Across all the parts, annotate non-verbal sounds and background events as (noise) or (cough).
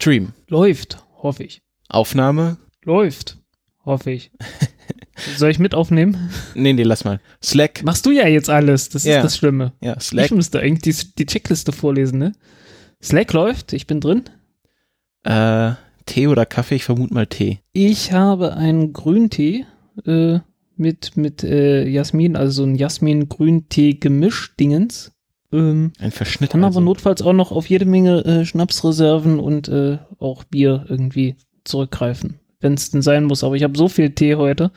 Stream. Läuft, hoffe ich. Aufnahme? Läuft, hoffe ich. (laughs) Soll ich mit aufnehmen? Nee, nee, lass mal. Slack. Machst du ja jetzt alles, das Ja. ist das Schlimme. Ja, Ich Slack. müsste eigentlich die, die Checkliste vorlesen, ne? Slack läuft, ich bin drin. Äh, Tee oder Kaffee? Ich vermute mal Tee. Ich habe einen Grüntee äh, mit, mit äh, Jasmin, also so ein Jasmin-Grüntee-Gemisch-Dingens. Ähm, Ein Verschnitt. kann also. aber notfalls auch noch auf jede Menge äh, Schnapsreserven und äh, auch Bier irgendwie zurückgreifen, wenn es denn sein muss. Aber ich habe so viel Tee heute.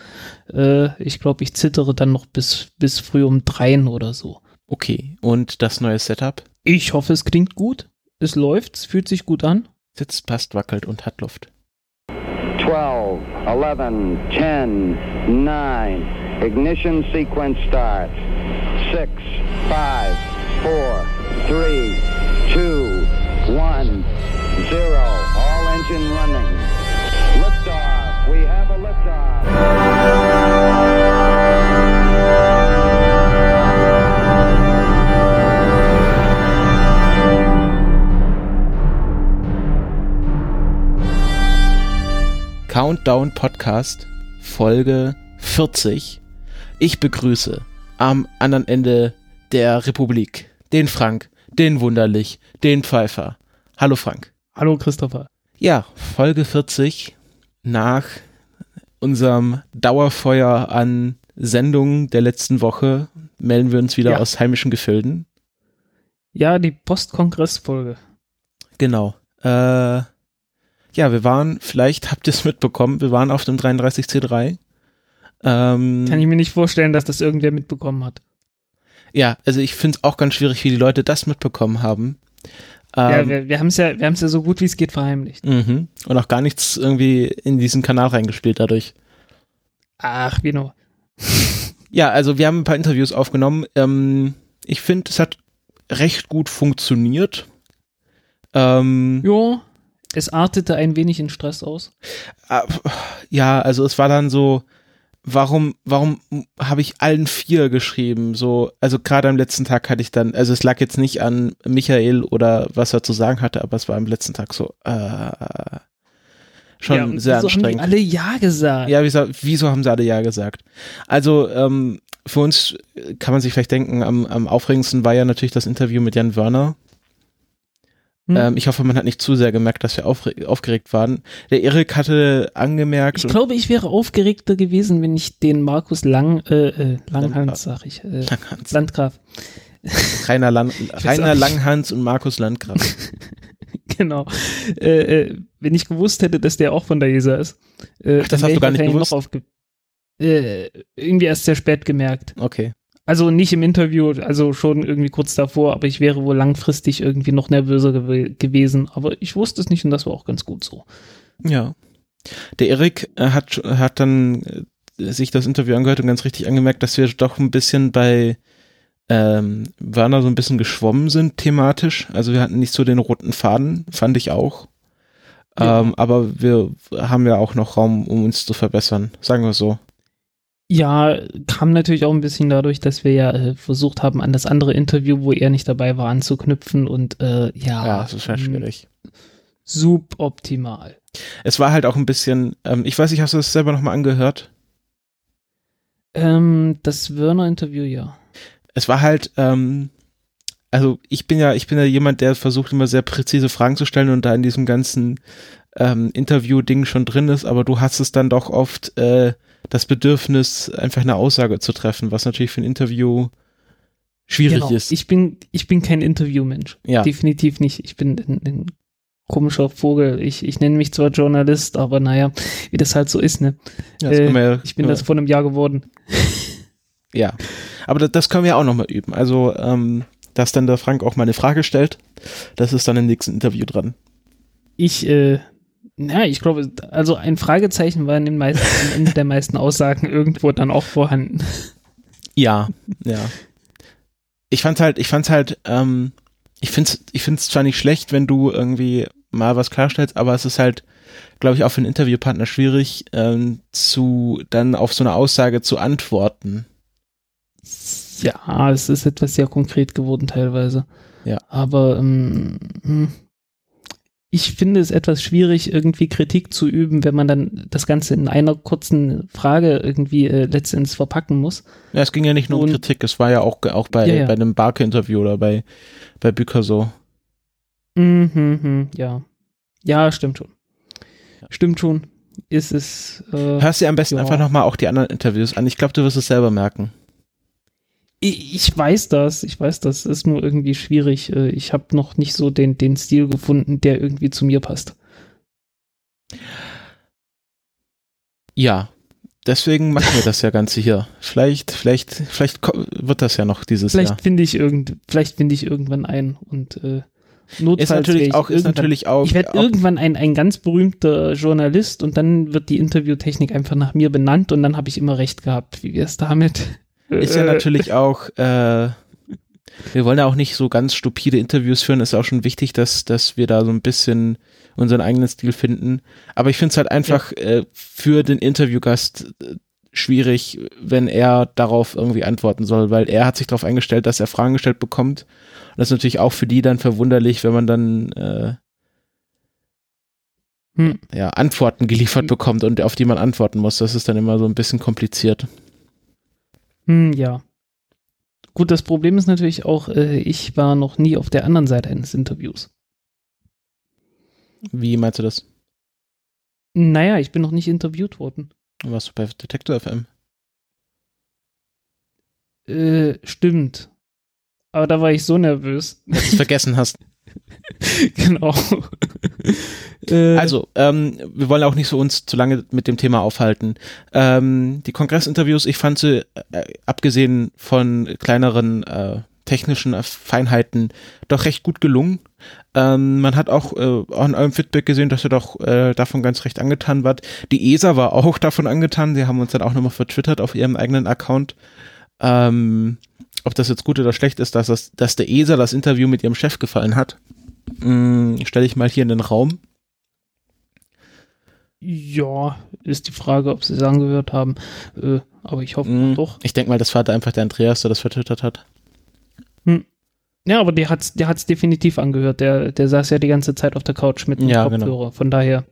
Äh, ich glaube, ich zittere dann noch bis, bis früh um dreien oder so. Okay. Und das neue Setup? Ich hoffe, es klingt gut. Es läuft, es fühlt sich gut an. Sitzt, passt, wackelt und hat Luft. 12, 11, 10, 9. Ignition sequence start. 6, 5, 4, 3, 2, 1, 0. All engine running. Liftoff. We have a liftoff. Countdown Podcast, Folge 40. Ich begrüße am anderen Ende der Republik den Frank, den Wunderlich, den Pfeiffer. Hallo Frank. Hallo Christopher. Ja, Folge 40 nach unserem Dauerfeuer an Sendungen der letzten Woche melden wir uns wieder Ja. aus heimischen Gefilden. Ja, die Postkongressfolge. Genau. Äh, ja, wir waren, vielleicht habt ihr es mitbekommen, wir waren auf dem 33C3. Ähm, Kann ich mir nicht vorstellen, dass das irgendwer mitbekommen hat. Ja, also ich finde es auch ganz schwierig, wie die Leute das mitbekommen haben. ja, Ähm, wir, wir haben es ja, wir haben es ja so gut wie es geht verheimlicht. mhm. Und auch gar nichts irgendwie in diesen Kanal reingespielt dadurch. Ach, genau. (laughs) Ja, also wir haben ein paar Interviews aufgenommen. Ähm, ich finde, es hat recht gut funktioniert. Ähm, Jo, es artete ein wenig in Stress aus. Ah, ja, also es war dann so, warum, warum habe ich allen vier geschrieben? So, also gerade am letzten Tag hatte ich dann, also es lag jetzt nicht an Michael oder was er zu sagen hatte, aber es war am letzten Tag so, äh, schon ja, sehr wieso anstrengend. Haben die alle Ja gesagt. Ja, wieso, wieso haben sie alle Ja gesagt? Also, ähm, für uns äh, kann man sich vielleicht denken, am, am aufregendsten war ja natürlich das Interview mit Jan Wörner. Hm? Ähm, ich hoffe, man hat nicht zu sehr gemerkt, dass wir aufgeregt waren. Der Erik hatte angemerkt, ich glaube, ich wäre aufgeregter gewesen, wenn ich den Markus Lang, äh, äh, Langhans, sag ich, äh, Langhans, Landgraf, Rainer, Lan (laughs) Rainer. Langhans und Markus Landgraf. (laughs) genau, äh, äh, wenn ich gewusst hätte, dass der auch von der ESA ist. Äh, Ach, das hast du gar ich nicht gewusst? Noch äh, irgendwie erst sehr spät gemerkt. Okay. Also nicht im Interview, also schon irgendwie kurz davor, aber ich wäre wohl langfristig irgendwie noch nervöser gew gewesen. Aber ich wusste es nicht und das war auch ganz gut so. Ja. Der Erik äh, hat, hat dann äh, sich das Interview angehört und ganz richtig angemerkt, dass wir doch ein bisschen bei ähm, Werner so ein bisschen geschwommen sind thematisch. Also wir hatten nicht so den roten Faden, fand ich auch. Ja. Ähm, aber wir haben ja auch noch Raum, um uns zu verbessern. Sagen wir so. Ja, kam natürlich auch ein bisschen dadurch, dass wir ja äh, versucht haben, an das andere Interview, wo er nicht dabei war, anzuknüpfen und äh, ja, Ja, das ist mh, schwierig. suboptimal. Es war halt auch ein bisschen, ähm, ich weiß nicht, hast du das selber nochmal angehört? Ähm, das Werner-Interview, ja. es war halt, ähm, also ich bin ja, ich bin ja jemand, der versucht immer sehr präzise Fragen zu stellen und da in diesem ganzen ähm, Interview-Ding schon drin ist, aber du hast es dann doch oft äh, das Bedürfnis, einfach eine Aussage zu treffen, was natürlich für ein Interview schwierig Genau. ist. Ich bin, ich bin kein Interviewmensch. ja, Definitiv nicht. Ich bin ein, ein komischer Vogel. Ich, ich nenne mich zwar Journalist, aber naja, wie das halt so ist, ne? ja, äh, wir, Ich bin das vor einem Jahr geworden. (laughs) ja, aber das, das können wir ja auch nochmal üben. Also, ähm, dass dann der Frank auch mal eine Frage stellt, das ist dann im nächsten Interview dran. Ich, äh, ja, ich glaube, also ein Fragezeichen war in den meisten, am Ende der meisten Aussagen irgendwo dann auch vorhanden. Ja, ja. Ich fand's halt, ich fand's halt, ähm, ich find's, ich find's zwar nicht schlecht, wenn du irgendwie mal was klarstellst, aber es ist halt, glaube ich, auch für einen Interviewpartner schwierig, ähm, zu, dann auf so eine Aussage zu antworten. Ja, es ist etwas sehr konkret geworden teilweise. Ja. Aber ähm, hm, ich finde es etwas schwierig, irgendwie Kritik zu üben, wenn man dann das Ganze in einer kurzen Frage irgendwie äh, letztendlich verpacken muss. Ja, es ging ja nicht nur um Und- Kritik, es war ja auch, auch bei, Ja, ja. bei einem Barke-Interview oder bei, bei Büker so. Mhm, mhm, ja. Ja, stimmt schon. Stimmt schon. Ist es. Äh, Hörst dir am besten Ja. einfach nochmal auch die anderen Interviews an. Ich glaube, du wirst es selber merken. Ich, weiß das, ich weiß das. Ist nur irgendwie schwierig. Äh, Ich habe noch nicht so den, den Stil gefunden, der irgendwie zu mir passt. Ja, deswegen machen wir das ja Ganze hier. Vielleicht, vielleicht, vielleicht wird das ja noch dieses Vielleicht Jahr. finde ich irgend, vielleicht finde ich irgendwann ein und äh, notfalls Ist natürlich ich auch, ist irgendwann- natürlich auch. Ich werde irgendwann ein, ein ganz berühmter Journalist und dann wird die Interviewtechnik einfach nach mir benannt und dann habe ich immer recht gehabt. Wie wär's damit? Ist ja Äh, natürlich auch, äh, wir wollen ja auch nicht so ganz stupide Interviews führen, ist auch schon wichtig, dass, dass wir da so ein bisschen unseren eigenen Stil finden. Aber ich finde es halt einfach äh, für den Interviewgast äh, schwierig, wenn er darauf irgendwie antworten soll, weil er hat sich darauf eingestellt, dass er Fragen gestellt bekommt. Und das ist natürlich auch für die dann verwunderlich, wenn man dann äh, Hm. ja, Antworten geliefert bekommt und auf die man antworten muss. Das ist dann immer so ein bisschen kompliziert. Hm, ja. Gut, das Problem ist natürlich auch, äh, ich war noch nie auf der anderen Seite eines Interviews. Wie meinst du das? Naja, ich bin noch nicht interviewt worden. Warst du bei Detector FM? Äh, stimmt. Aber da war ich so nervös. Dass du es (laughs) vergessen hast. (laughs) genau. äh, Also, ähm, wir wollen auch nicht so uns zu lange mit dem Thema aufhalten. Ähm, die Kongressinterviews, ich fand sie, äh, abgesehen von kleineren äh, technischen Feinheiten, doch recht gut gelungen. Ähm, man hat auch, äh, in eurem Feedback gesehen, dass ihr doch äh, davon ganz recht angetan wart. Die ESA war auch davon angetan. Sie haben uns dann auch nochmal vertwittert auf ihrem eigenen Account. Ähm, ob das jetzt gut oder schlecht ist, dass, das, dass der ESA das Interview mit ihrem Chef gefallen hat, mh, stelle ich mal hier in den Raum. ja, ist die Frage, ob sie es angehört haben. Äh, aber ich hoffe Mm, doch. Ich denke mal, das war da einfach der Andreas, der das vertwittert hat. Ja, aber der hat's, der hat's definitiv angehört. Der, der saß ja die ganze Zeit auf der Couch mit dem Ja, Kopfhörer. genau. Von daher,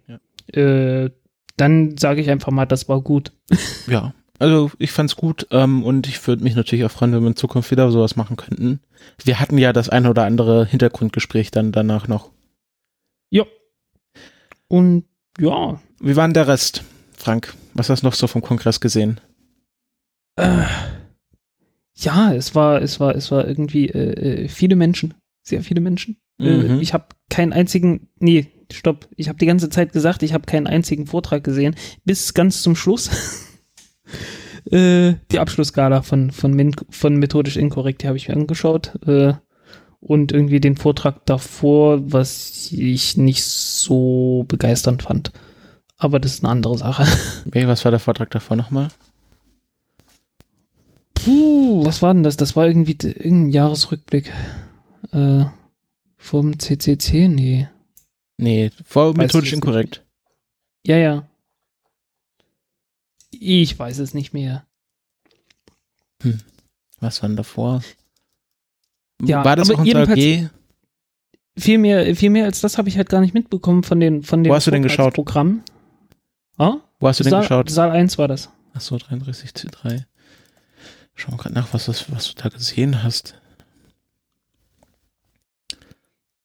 äh, dann sage ich einfach mal, das war gut. Ja, (laughs) also ich fand's gut ähm, und ich würde mich natürlich auch freuen, wenn wir in Zukunft wieder sowas machen könnten. Wir hatten ja das ein oder andere Hintergrundgespräch dann danach noch. Und ja, Wie war denn der Rest, Frank? Was hast du noch so vom Kongress gesehen? äh, ja, es war, es war, es war irgendwie äh, äh, viele Menschen, sehr viele Menschen. Äh, Mhm. ich habe keinen einzigen, nee, stopp. Ich habe die ganze Zeit gesagt, ich habe keinen einzigen Vortrag gesehen, bis ganz zum Schluss. (laughs) äh, die Abschlussgala von, von, Min von Methodisch Inkorrekt, die habe ich mir angeschaut. Äh, und irgendwie den Vortrag davor, was ich nicht so begeisternd fand. Aber das ist eine andere Sache. (laughs) Hey, was war der Vortrag davor nochmal? Puh, was war denn das? Das war irgendwie irgendein Jahresrückblick. Äh, vom CCC? Nee. Nee, vor methodisch inkorrekt. Ja, ja. Ich weiß es nicht mehr. Was war denn davor? Ja, war das aber auch ein jedenfalls- AG? Viel mehr, viel mehr als das habe ich halt gar nicht mitbekommen von den von den Wo hast du denn geschaut? Programm. Ah? Wo hast du denn Saal, geschaut? Saal 1 war das. Achso, 33 C3. Schau mal gerade nach, was, das, was du da gesehen hast.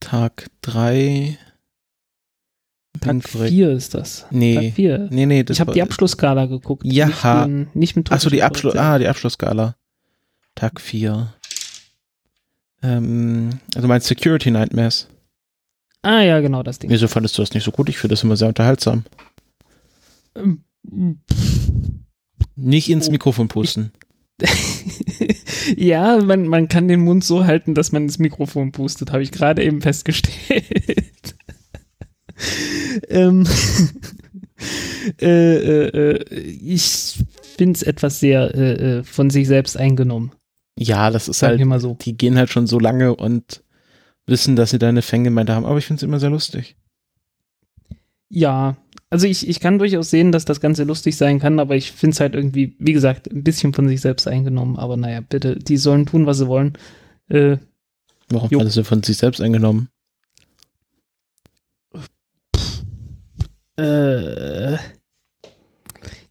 Tag 3. Tag 4 ist das. Nee. Tag 4. Nee, nee, das Ich habe die Abschlussskala geguckt. Ja. Nicht, den, nicht mit Achso, die, Abschluss, ah, die Abschlussskala. Tag 4. Ähm, also mein Security Nightmares. Ah, ja, genau, das Ding. Wieso fandest du das nicht so gut? Ich finde das immer sehr unterhaltsam. Ähm, Nicht ins Oh. Mikrofon pusten. (laughs) ja, man, man kann den Mund so halten, dass man ins Mikrofon pustet, habe ich gerade eben festgestellt. Ähm, (laughs) äh, äh, äh, ich finde es etwas sehr äh, äh, von sich selbst eingenommen. Ja, das ist Sagen halt, mal so. die gehen halt schon so lange und wissen, dass sie da eine Fangemeinde haben, aber ich finde es immer sehr lustig. Ja, also ich, ich kann durchaus sehen, dass das Ganze lustig sein kann, aber ich finde es halt irgendwie, wie gesagt, ein bisschen von sich selbst eingenommen. Aber naja, bitte, die sollen tun, was sie wollen. Äh, Warum Jo. fandest du von sich selbst eingenommen? Äh,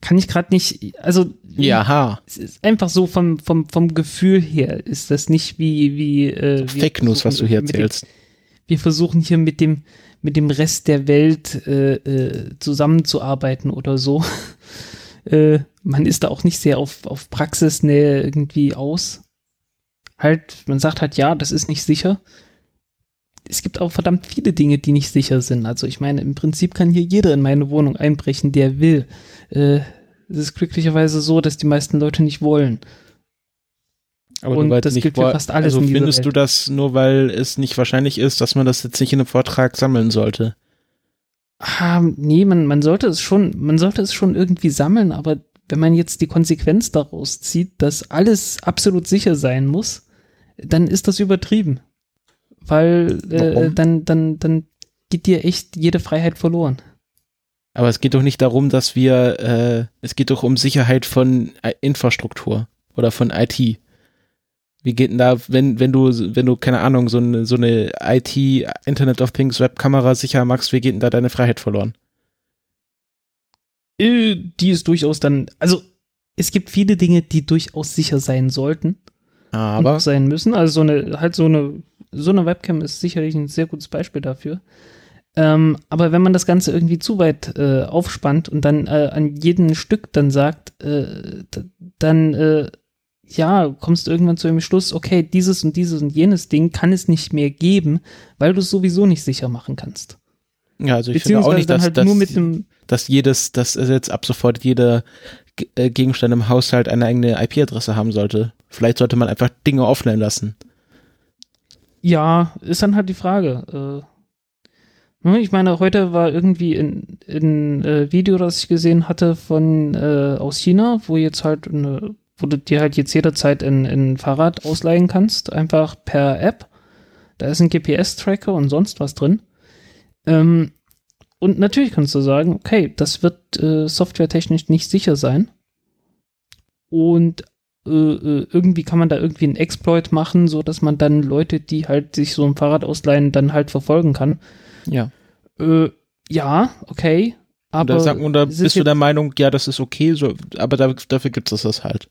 kann ich gerade nicht, also Ja, es ist einfach so vom, vom, vom Gefühl her ist das nicht wie, wie äh, Fake News, was du hier mit dem- erzählst. wir versuchen hier mit dem, mit dem Rest der Welt äh, äh, zusammenzuarbeiten oder so. (laughs) äh, man ist da auch nicht sehr auf, auf Praxisnähe irgendwie aus. Halt, man sagt halt, ja, das ist nicht sicher. Es gibt auch verdammt viele Dinge, die nicht sicher sind. Also ich meine, im Prinzip kann hier jeder in meine Wohnung einbrechen, der will. Äh, es ist glücklicherweise so, dass die meisten Leute nicht wollen. Aber Und das gilt für fast alles Also in findest du Welt. das nur, weil es nicht wahrscheinlich ist, dass man das jetzt nicht in einem Vortrag sammeln sollte? Ah, nee, man, man sollte es schon, man sollte es schon irgendwie sammeln, aber wenn man jetzt die Konsequenz daraus zieht, dass alles absolut sicher sein muss, dann ist das übertrieben. Weil äh, dann, dann, dann geht dir echt jede Freiheit verloren. Aber es geht doch nicht darum, dass wir, äh, es geht doch um Sicherheit von I- Infrastruktur oder von IT. Wie geht denn da, wenn, wenn du, wenn du, keine Ahnung, so eine, so eine IT, Internet of Things, Webkamera sicher machst, wie geht denn da deine Freiheit verloren? Äh, die ist durchaus dann, also es gibt viele Dinge, die durchaus sicher sein sollten. Aber, sein müssen. Also so eine, halt so eine, so eine Webcam ist sicherlich ein sehr gutes Beispiel dafür. Ähm, aber wenn man das Ganze irgendwie zu weit äh, aufspannt und dann äh, an jedem Stück dann sagt, äh, dann äh, ja, kommst du irgendwann zu dem Schluss, okay, dieses und dieses und jenes Ding kann es nicht mehr geben, weil du es sowieso nicht sicher machen kannst. ja, also ich finde auch nicht, dass, halt dass, nur mit einem, dass jedes, dass jetzt ab sofort jeder äh, Gegenstand im Haushalt eine eigene IP-Adresse haben sollte. Vielleicht sollte man einfach Dinge offline lassen. Ja, ist dann halt die Frage. Äh, ne, ich meine, heute war irgendwie ein in, äh, Video, das ich gesehen hatte von äh, aus China, wo jetzt halt eine, wo du dir halt jetzt jederzeit ein, ein Fahrrad ausleihen kannst, einfach per App. Da ist ein GPS-Tracker und sonst was drin. Ähm, und natürlich kannst du sagen, okay, das wird äh, softwaretechnisch nicht sicher sein. Und irgendwie kann man da irgendwie einen Exploit machen, so dass man dann Leute, die halt sich so ein Fahrrad ausleihen, dann halt verfolgen kann. Ja. Äh, ja, okay. Aber Oder, sag, oder es ist bist du der Meinung, ja, das ist okay, so, aber da, dafür gibt es das halt.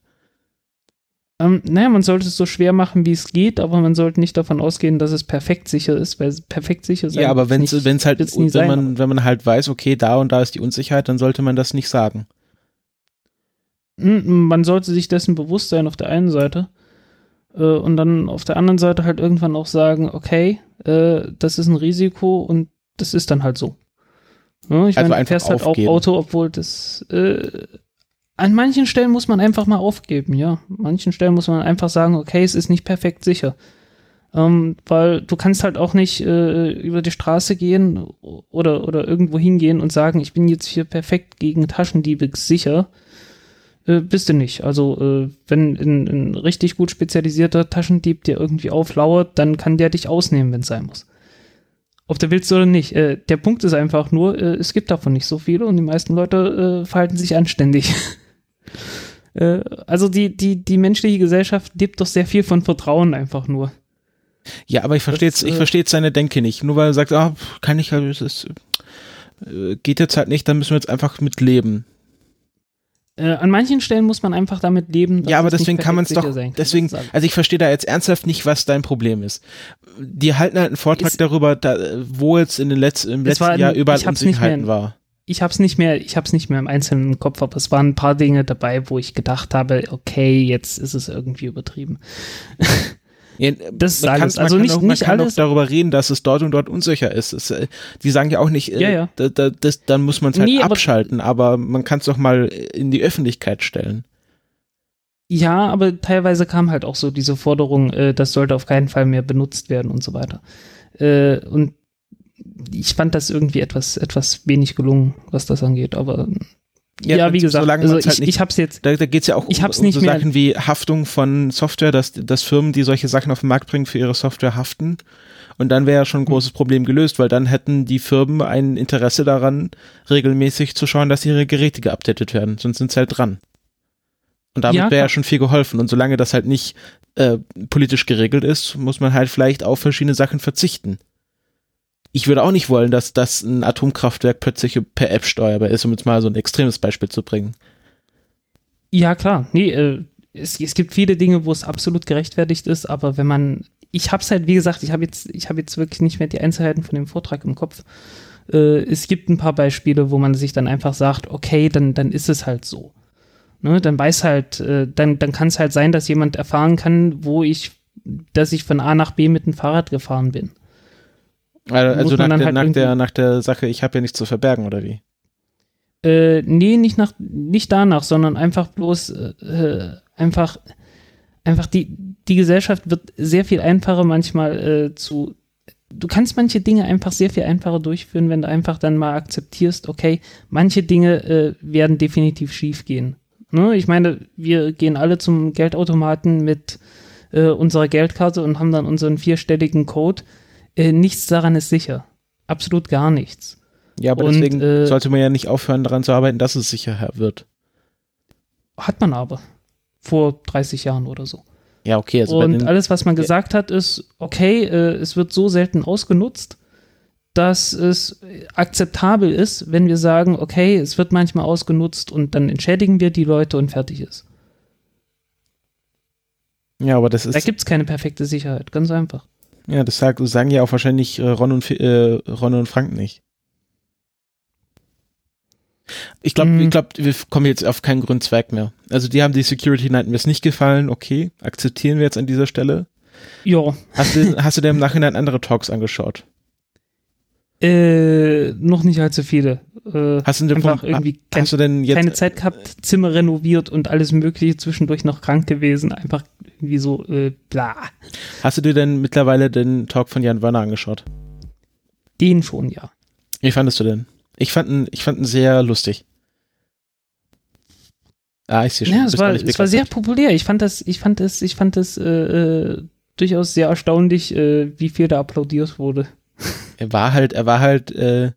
Ähm, naja, man sollte es so schwer machen, wie es geht, aber man sollte nicht davon ausgehen, dass es perfekt sicher ist, weil es perfekt sicher sein Ja, aber wenn es halt, wenn sein, man, wenn man halt weiß, okay, da und da ist die Unsicherheit, dann sollte man das nicht sagen. Mm, Man sollte sich dessen bewusst sein auf der einen Seite äh, und dann auf der anderen Seite halt irgendwann auch sagen, okay, äh, das ist ein Risiko und das ist dann halt so. Ja, ich Also meine, du fährst halt auch. Auto, obwohl das äh, an manchen Stellen muss man einfach mal aufgeben, ja. An manchen Stellen muss man einfach sagen, okay, es ist nicht perfekt sicher. Ähm, weil du kannst halt auch nicht äh, über die Straße gehen oder, oder irgendwo hingehen und sagen, ich bin jetzt hier perfekt gegen Taschendiebe sicher. Äh, bist du nicht. Also, äh, wenn ein, ein richtig gut spezialisierter Taschendieb dir irgendwie auflauert, dann kann der dich ausnehmen, wenn es sein muss. Ob du willst oder nicht. Äh, der Punkt ist einfach nur, äh, es gibt davon nicht so viele und die meisten Leute äh, verhalten sich anständig. (laughs) äh, also die, die, die menschliche Gesellschaft lebt doch sehr viel von Vertrauen einfach nur. Ja, aber ich verstehe jetzt, Das, ich verstehe jetzt seine Denke nicht. Nur weil er sagt, ah, kann ich es ist, geht jetzt halt nicht, dann müssen wir jetzt einfach mit leben. Äh, an manchen Stellen muss man einfach damit leben. dass Ja, aber deswegen kann man es doch, kann, deswegen, also ich verstehe da jetzt ernsthaft nicht, was dein Problem ist. Die halten halt einen Vortrag Ist- darüber, da, wo jetzt in den letzten, im letzten ein- Jahr überall Unsicherheiten war. ich hab's nicht mehr, ich hab's nicht mehr im Einzelnen im Kopf, aber es waren ein paar Dinge dabei, wo ich gedacht habe, okay, jetzt ist es irgendwie übertrieben. (laughs) Ja, Das ist man alles. kann- Also nicht- auch, man nicht kann alles- darüber reden, dass es dort und dort unsicher ist. Es, äh, die sagen ja auch nicht, äh, Ja, ja. Da, da, das, dann muss man es halt Nee, aber- abschalten, aber man kann es doch mal in die Öffentlichkeit stellen. Ja, aber teilweise kam halt auch so diese Forderung, äh, das sollte auf keinen Fall mehr benutzt werden und so weiter. Äh, und ich fand das irgendwie etwas, etwas wenig gelungen, was das angeht, aber ja, Ja, wie gesagt, also halt ich, nicht- ich hab's jetzt, Da, da geht es ja auch Ich um, hab's um nicht so mehr- Sachen wie Haftung von Software, dass, dass Firmen, die solche Sachen auf den Markt bringen, für ihre Software haften. Und dann wäre ja schon ein großes Problem gelöst, weil dann hätten die Firmen ein Interesse daran, regelmäßig zu schauen, dass ihre Geräte geupdatet werden. Sonst sind sie halt dran. Und damit Ja, wäre ja schon viel geholfen. Und solange das halt nicht äh, politisch geregelt ist, muss man halt vielleicht auf verschiedene Sachen verzichten. Ich würde auch nicht wollen, dass das ein Atomkraftwerk plötzlich per App steuerbar ist, um jetzt mal so ein extremes Beispiel zu bringen. Ja, klar. Nee, äh, es, es gibt viele Dinge, wo es absolut gerechtfertigt ist, aber wenn man, ich hab's halt, wie gesagt, ich habe jetzt, ich habe jetzt wirklich nicht mehr die Einzelheiten von dem Vortrag im Kopf. Äh, es gibt ein paar Beispiele, wo man sich dann einfach sagt, okay, dann, dann ist es halt so. Ne, dann weiß halt, äh, dann, dann kann es halt sein, dass jemand erfahren kann, wo ich, dass ich von A nach B mit dem Fahrrad gefahren bin. Also nach der, halt nach, der, nach der Sache, ich habe ja nichts zu verbergen, oder wie? Äh, nee, nicht, nach, nicht danach, sondern einfach bloß äh, einfach, einfach die, die Gesellschaft wird sehr viel einfacher manchmal äh, zu. Du kannst manche Dinge einfach sehr viel einfacher durchführen, wenn du einfach dann mal akzeptierst, okay, manche Dinge äh, werden definitiv schief gehen. Ne? Ich meine, wir gehen alle zum Geldautomaten mit äh, unserer Geldkarte und haben dann unseren vierstelligen Code. Äh, nichts daran ist sicher. Absolut gar nichts. Ja, aber und, deswegen äh, sollte man ja nicht aufhören, daran zu arbeiten, dass es sicher wird. Hat man aber. Vor 30 Jahren oder so. Ja, okay. Also und alles, was man gesagt hat, ist, okay, äh, es wird so selten ausgenutzt, dass es akzeptabel ist, wenn wir sagen, okay, es wird manchmal ausgenutzt und dann entschädigen wir die Leute und fertig ist. Ja, aber das ist. Da gibt es keine perfekte Sicherheit, ganz einfach. Ja, das sagen, sagen ja auch wahrscheinlich äh, Ron, und, äh, Ron und Frank nicht. Ich glaube, mhm. ich glaub, wir kommen jetzt auf keinen grünen Zweig mehr. Also die haben die Security Nightmares nicht gefallen, okay, akzeptieren wir jetzt an dieser Stelle. Ja. Hast du, hast du dir im Nachhinein andere Talks angeschaut? Äh, noch nicht allzu viele. Äh, hast du denn einfach von, irgendwie kein, denn jetzt, keine Zeit gehabt, Zimmer renoviert und alles mögliche, zwischendurch noch krank gewesen, einfach irgendwie so äh, bla. Hast du dir denn mittlerweile den Talk von Jan Werner angeschaut? Den schon, ja. Wie fandest du denn? Ich fand ihn, ich fand ihn sehr lustig. Ah, ich sehe schon. Ja, es war, es war sehr populär. Ich fand das, ich fand das, ich fand das äh, äh, durchaus sehr erstaunlich, äh, wie viel da applaudiert wurde. (laughs) Er war halt, er war halt, äh,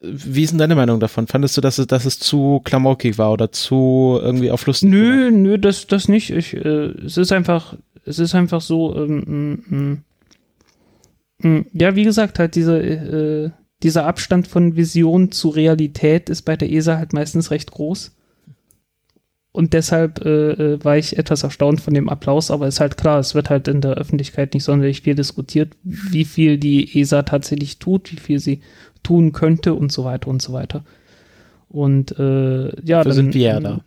wie ist denn deine Meinung davon? Fandest du, dass es, dass es zu klamaukig war oder zu irgendwie auf Lust? Nö, nö, das, das nicht. Ich, äh, es ist einfach, es ist einfach so, ähm, mm, mm, ja, wie gesagt, halt diese, äh, dieser Abstand von Vision zu Realität ist bei der ESA halt meistens recht groß. Und deshalb äh, äh, war ich etwas erstaunt von dem Applaus, aber ist halt klar, es wird halt in der Öffentlichkeit nicht sonderlich viel diskutiert, wie viel die ESA tatsächlich tut, wie viel sie tun könnte und so weiter und so weiter. Und äh, ja, dann sind wir ja da.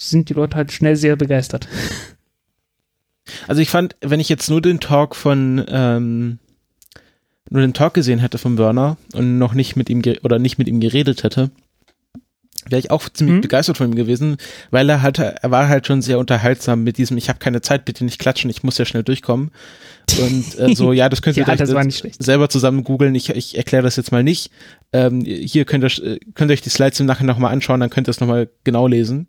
Sind die Leute halt schnell sehr begeistert. Also ich fand, wenn ich jetzt nur den Talk von ähm, nur den Talk gesehen hätte von Werner und noch nicht mit ihm oder nicht mit ihm geredet hätte, wäre ich auch ziemlich mhm. begeistert von ihm gewesen, weil er halt, er war halt schon sehr unterhaltsam mit diesem, ich habe keine Zeit, bitte nicht klatschen, ich muss ja schnell durchkommen. Und äh, so, ja, das könnt (laughs) ihr ja, euch selber zusammen googeln. Ich, ich erkläre das jetzt mal nicht. Ähm, hier könnt ihr, könnt ihr euch die Slides im Nachhinein nochmal anschauen, dann könnt ihr es nochmal genau lesen.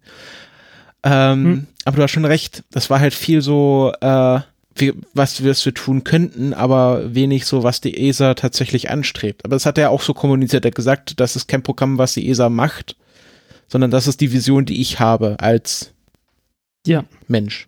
Ähm, mhm. Aber du hast schon recht, das war halt viel so, äh, wie, was, was wir tun könnten, aber wenig so, was die ESA tatsächlich anstrebt. Aber das hat er auch so kommuniziert. Er hat gesagt, das ist kein Programm, was die ESA macht, sondern das ist die Vision, die ich habe als ja. Mensch.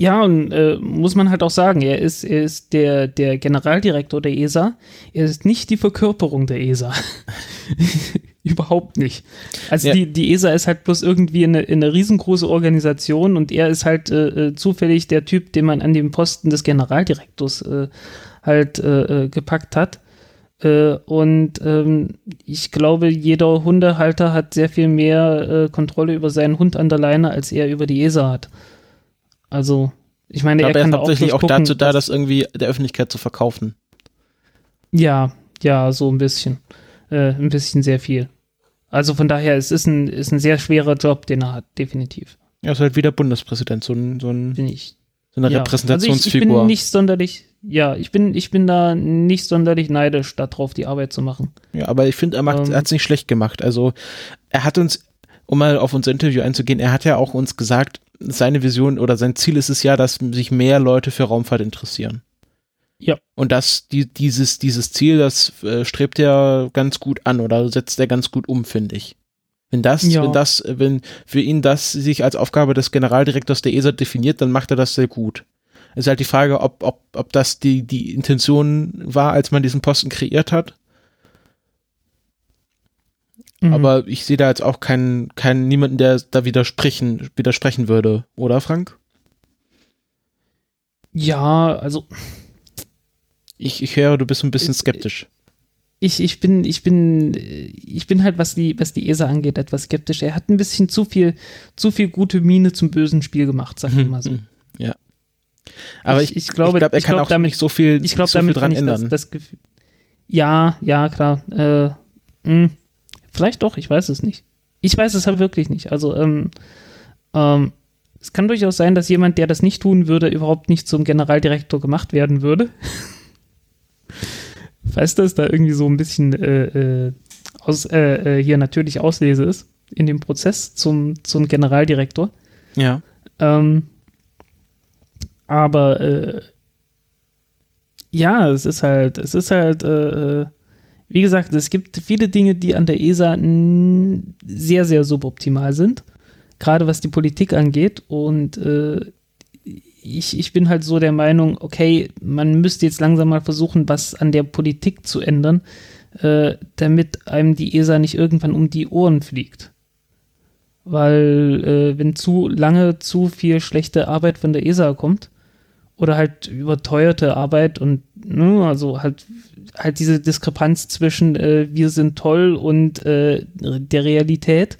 Ja, und äh, muss man halt auch sagen, er ist, er ist der, der Generaldirektor der ESA. Er ist nicht die Verkörperung der ESA. (laughs) Überhaupt nicht. Also ja. die, die ESA ist halt bloß irgendwie eine, eine riesengroße Organisation und er ist halt äh, äh, zufällig der Typ, den man an dem Posten des Generaldirektors äh, halt äh, äh gepackt hat. Äh, und ähm, ich glaube, jeder Hundehalter hat sehr viel mehr Kontrolle über seinen Hund an der Leine, als er über die ESA hat. Also, ich meine, er kann er ist hauptsächlich auch, auch dazu da, das irgendwie der Öffentlichkeit zu verkaufen. Ja, ja, so ein bisschen. Äh, ein bisschen sehr viel. Also von daher, es ist ein, ist ein sehr schwerer Job, den er hat, definitiv. Er ist halt wieder Bundespräsident, so ein, so ein bin ich. So eine ja. Repräsentationsfigur. Also ich, ich, bin nicht sonderlich, ja, ich bin, ich bin da nicht sonderlich neidisch darauf, die Arbeit zu machen. Ja, aber ich finde, er ähm, hat es nicht schlecht gemacht. Also er hat uns, um mal auf unser Interview einzugehen, er hat ja auch uns gesagt, seine Vision oder sein Ziel ist es ja, dass sich mehr Leute für Raumfahrt interessieren. Ja. Und das, die, dieses, dieses Ziel, das äh, strebt er ganz gut an oder setzt er ganz gut um, finde ich. Wenn das, ja. wenn das, wenn für ihn das sich als Aufgabe des Generaldirektors der ESA definiert, dann macht er das sehr gut. Ist halt die Frage, ob, ob, ob das die, die Intention war, als man diesen Posten kreiert hat. Mhm. Aber ich sehe da jetzt auch keinen, keinen, niemanden, der da widersprechen, widersprechen würde, oder Frank? ja, also Ich, ich höre, du bist ein bisschen Ist- skeptisch. ich, ich bin, ich bin, ich bin halt, was die, was die ESA angeht, etwas skeptisch. Er hat ein bisschen zu viel, zu viel gute Miene zum bösen Spiel gemacht, sag ich mal so. Aber ich, ich, glaube, ich glaube, er ich kann glaub, auch damit, so viel, ich glaube, so viel damit dran ich das, ändern. das Gefühl. Ja, ja, klar. Äh, mh, vielleicht doch, ich weiß es nicht. Ich weiß es halt wirklich nicht. Also, ähm, ähm, es kann durchaus sein, dass jemand, der das nicht tun würde, überhaupt nicht zum Generaldirektor gemacht werden würde. (laughs) Falls das da irgendwie so ein bisschen äh, äh, aus, äh, äh, hier natürlich Auslese ist in dem Prozess zum, zum Generaldirektor. ja. Ähm, aber äh, ja, es ist halt, es ist halt, äh, äh, wie gesagt, es gibt viele Dinge, die an der ESA sehr, sehr suboptimal sind, gerade was die Politik angeht. Und äh, ich, ich bin halt so der Meinung, okay, man müsste jetzt langsam mal versuchen, was an der Politik zu ändern, äh, damit einem die ESA nicht irgendwann um die Ohren fliegt weil äh, wenn zu lange zu viel schlechte Arbeit von der ESA kommt oder halt überteuerte Arbeit und ne, also halt halt diese Diskrepanz zwischen äh, wir sind toll und äh, der Realität,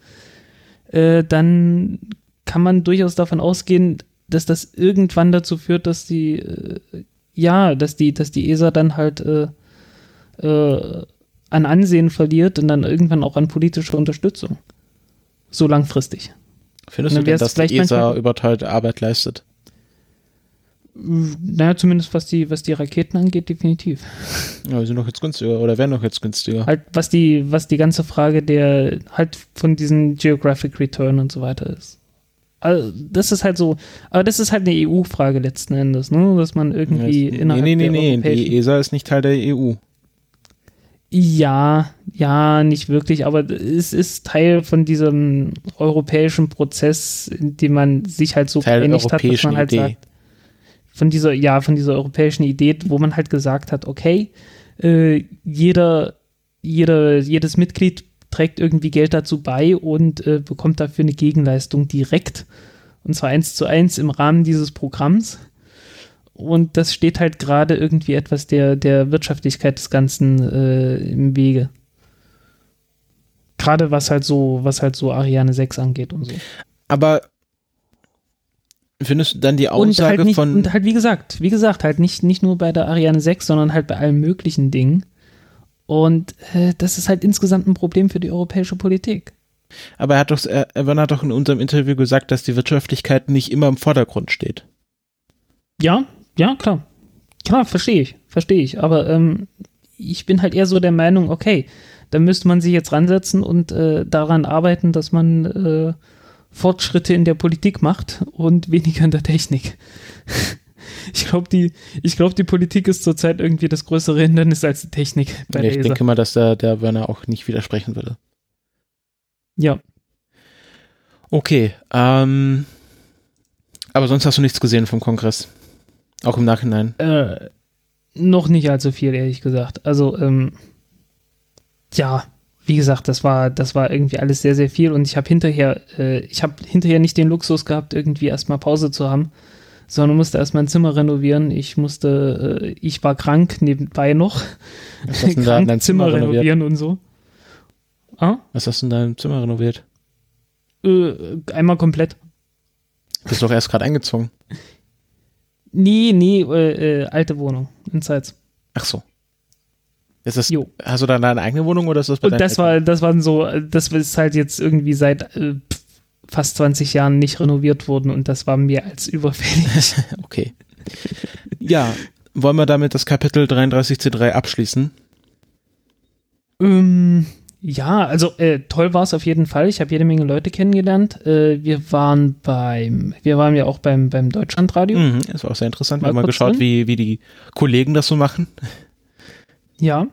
äh, dann kann man durchaus davon ausgehen, dass das irgendwann dazu führt, dass die äh, ja, dass die dass die ESA dann halt äh, äh, an Ansehen verliert und dann irgendwann auch an politischer Unterstützung so langfristig. Findest du denn, dass die ESA manchmal- überteilte Arbeit leistet? Naja, zumindest was die, was die Raketen angeht, definitiv. Ja, die sind doch jetzt günstiger oder werden doch jetzt günstiger. Halt, was die, was die ganze Frage der, halt von diesen Geographic Return und so weiter ist. Also, das ist halt so, aber das ist halt eine EU-Frage letzten Endes, ne? Dass man irgendwie nee, innerhalb nee, nee, nee, europäischen- die ESA ist nicht Teil der E EU. Ja, ja, nicht wirklich, aber es ist Teil von diesem europäischen Prozess, in dem man sich halt so Teil hat, dass man halt Idee. sagt, von dieser, ja, von dieser europäischen Idee, wo man halt gesagt hat, okay, äh, jeder, jeder, jedes Mitglied trägt irgendwie Geld dazu bei und äh, bekommt dafür eine Gegenleistung direkt. Und zwar eins zu eins im Rahmen dieses Programms. Und das steht halt gerade irgendwie etwas der, der Wirtschaftlichkeit des Ganzen äh, im Wege. Gerade was halt so, was halt so Ariane 6 angeht und so. Aber findest du dann die Und Aussage halt, nicht, von. und halt, wie gesagt, wie gesagt, halt nicht, nicht nur bei der Ariane 6, sondern halt bei allen möglichen Dingen. Und äh, das ist halt insgesamt ein Problem für die europäische Politik. aber er hat doch, er, Evan hat doch in unserem Interview gesagt, dass die Wirtschaftlichkeit nicht immer im Vordergrund steht. Ja, ja, klar. Klar, verstehe ich, verstehe ich. Aber ähm, ich bin halt eher so der Meinung, okay, da müsste man sich jetzt ransetzen und äh, daran arbeiten, dass man äh, Fortschritte in der Politik macht und weniger in der Technik. (laughs) ich glaube, die, ich glaub, die Politik ist zurzeit irgendwie das größere Hindernis als die Technik bei Ja, ich denke mal, dass der, der Werner auch nicht widersprechen würde. ja, Okay, ähm, aber sonst hast du nichts gesehen vom Kongress. Auch im Nachhinein. Äh, noch nicht allzu viel, ehrlich gesagt. Also, ähm, ja, wie gesagt, das war, das war irgendwie alles sehr, sehr viel und ich habe hinterher, äh, ich habe hinterher nicht den Luxus gehabt, irgendwie erstmal Pause zu haben, sondern musste erstmal ein Zimmer renovieren. Ich musste, äh, ich war krank nebenbei noch. Was hast du denn da Zimmer renoviert? renovieren und so. Ah? Was hast du in deinem Zimmer renoviert? Äh, einmal komplett. Bist doch erst gerade eingezogen. Nee, nee, äh, äh, alte Wohnung in Zeitz. Ach so. Ist das, Jo. hast du dann deine eigene Wohnung oder ist das bei Und das war, das waren so, das ist halt jetzt irgendwie seit äh, fast 20 Jahren nicht renoviert worden und das war mehr als überfällig. Eltern? (laughs) Okay. Ja, wollen wir damit das Kapitel 33c3 abschließen? ähm, ja, also äh, toll war es auf jeden Fall. Ich habe jede Menge Leute kennengelernt. Äh, wir waren beim, wir waren ja auch beim, beim Deutschlandradio. Mhm, das war auch sehr interessant. Wir haben mal geschaut, drin. wie, wie die Kollegen das so machen. Ja.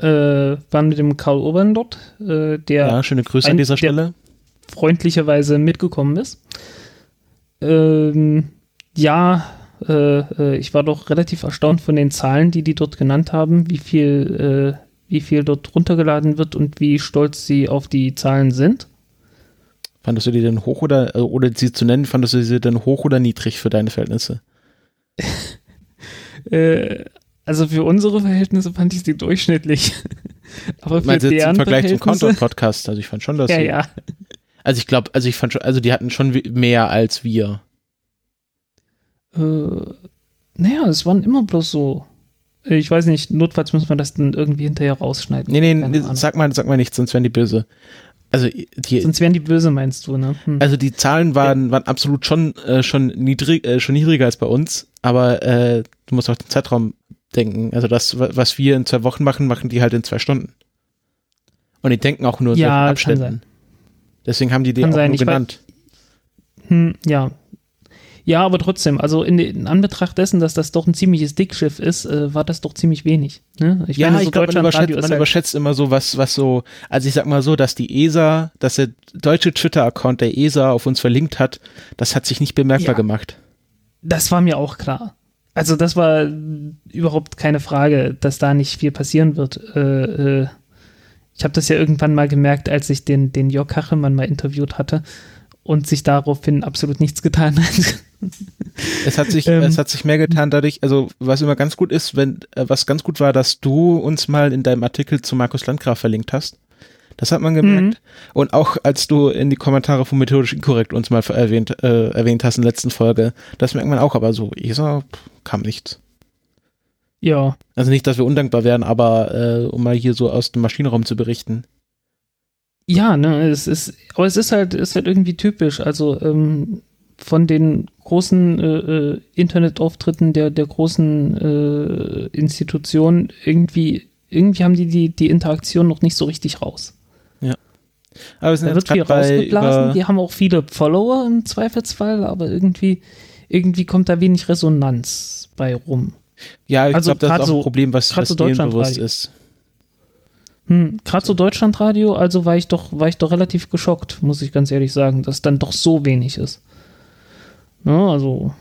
Äh, waren mit dem Karl Obern dort, äh, der Ja, schöne Grüße an ein- dieser der- Stelle. freundlicherweise mitgekommen ist. Ähm, ja, Äh, äh, ich war doch relativ erstaunt von den Zahlen, die die dort genannt haben, wie viel, äh, wie viel dort runtergeladen wird und wie stolz sie auf die Zahlen sind. Fandest du die denn hoch oder, äh, oder sie zu nennen, fandest du sie denn hoch oder niedrig für deine Verhältnisse? (laughs) Äh, also für unsere Verhältnisse fand ich sie durchschnittlich. (laughs) Aber für Meinst du jetzt deren im Vergleich zum Content-Podcast? Also ich fand schon, dass Ja, sie, ja. also ich glaube, also ich fand schon, also die hatten schon mehr als wir. Äh, naja, es waren immer bloß so. Ich weiß nicht, notfalls müssen wir das dann irgendwie hinterher rausschneiden. Nee, nee, nee sag mal, sag mal nichts, sonst werden die böse. Also die, Sonst wären die böse, meinst du, ne? Hm. also die Zahlen waren, waren absolut schon, äh, schon niedrig, äh, schon niedriger als bei uns, aber äh, du musst auch den Zeitraum denken. Also das, wa- was wir in zwei Wochen machen, machen die halt in zwei Stunden. Und die denken auch nur in Ja, kann Abständen. sein. Deswegen haben die den Kann auch sein, nur weiß- genannt. Hm, ja. Ja, aber trotzdem, also in, in Anbetracht dessen, dass das doch ein ziemliches Dickschiff ist, äh, war das doch ziemlich wenig. Ne? Ich ja, meine, so ich glaube, man, überschätzt, man halt, überschätzt immer so, was, was so, also ich sag mal so, dass die ESA, dass der deutsche Twitter-Account der ESA auf uns verlinkt hat, das hat sich nicht bemerkbar Ja. gemacht. Das war mir auch klar. Also das war überhaupt keine Frage, dass da nicht viel passieren wird. Äh, äh, ich habe das ja irgendwann mal gemerkt, als ich den, den Jörg Kachelmann mal interviewt hatte und sich daraufhin absolut nichts getan hat. (laughs) Es hat sich, Ähm. es hat sich mehr getan dadurch, also was immer ganz gut ist, wenn, äh, was ganz gut war, dass du uns mal in deinem Artikel zu Markus Landgraf verlinkt hast. Das hat man gemerkt. Mhm. Und auch als du in die Kommentare von Methodisch Inkorrekt uns mal erwähnt, äh, erwähnt hast in der letzten Folge, das merkt man auch, aber so, ESA kam nichts. ja, Also nicht, dass wir undankbar wären, aber äh, um mal hier so aus dem Maschinenraum zu berichten. Ja, ne, es ist, aber es ist halt, ist halt irgendwie typisch. Also ähm, von den großen äh, äh, Internetauftritten der, der großen äh, Institutionen irgendwie, irgendwie haben die, die die Interaktion noch nicht so richtig raus. Aber wir sind Da wird viel rausgeblasen. Die haben auch viele Follower im Zweifelsfall, aber irgendwie, irgendwie kommt da wenig Resonanz bei rum. Ja, ich also glaube, das ist auch so- ein Problem, was, was so denen bewusst Deutschlandradio. ist. Hm, Gerade so Deutschlandradio, also war ich doch, war ich doch relativ geschockt, muss ich ganz ehrlich sagen, dass dann doch so wenig ist. Ne, also.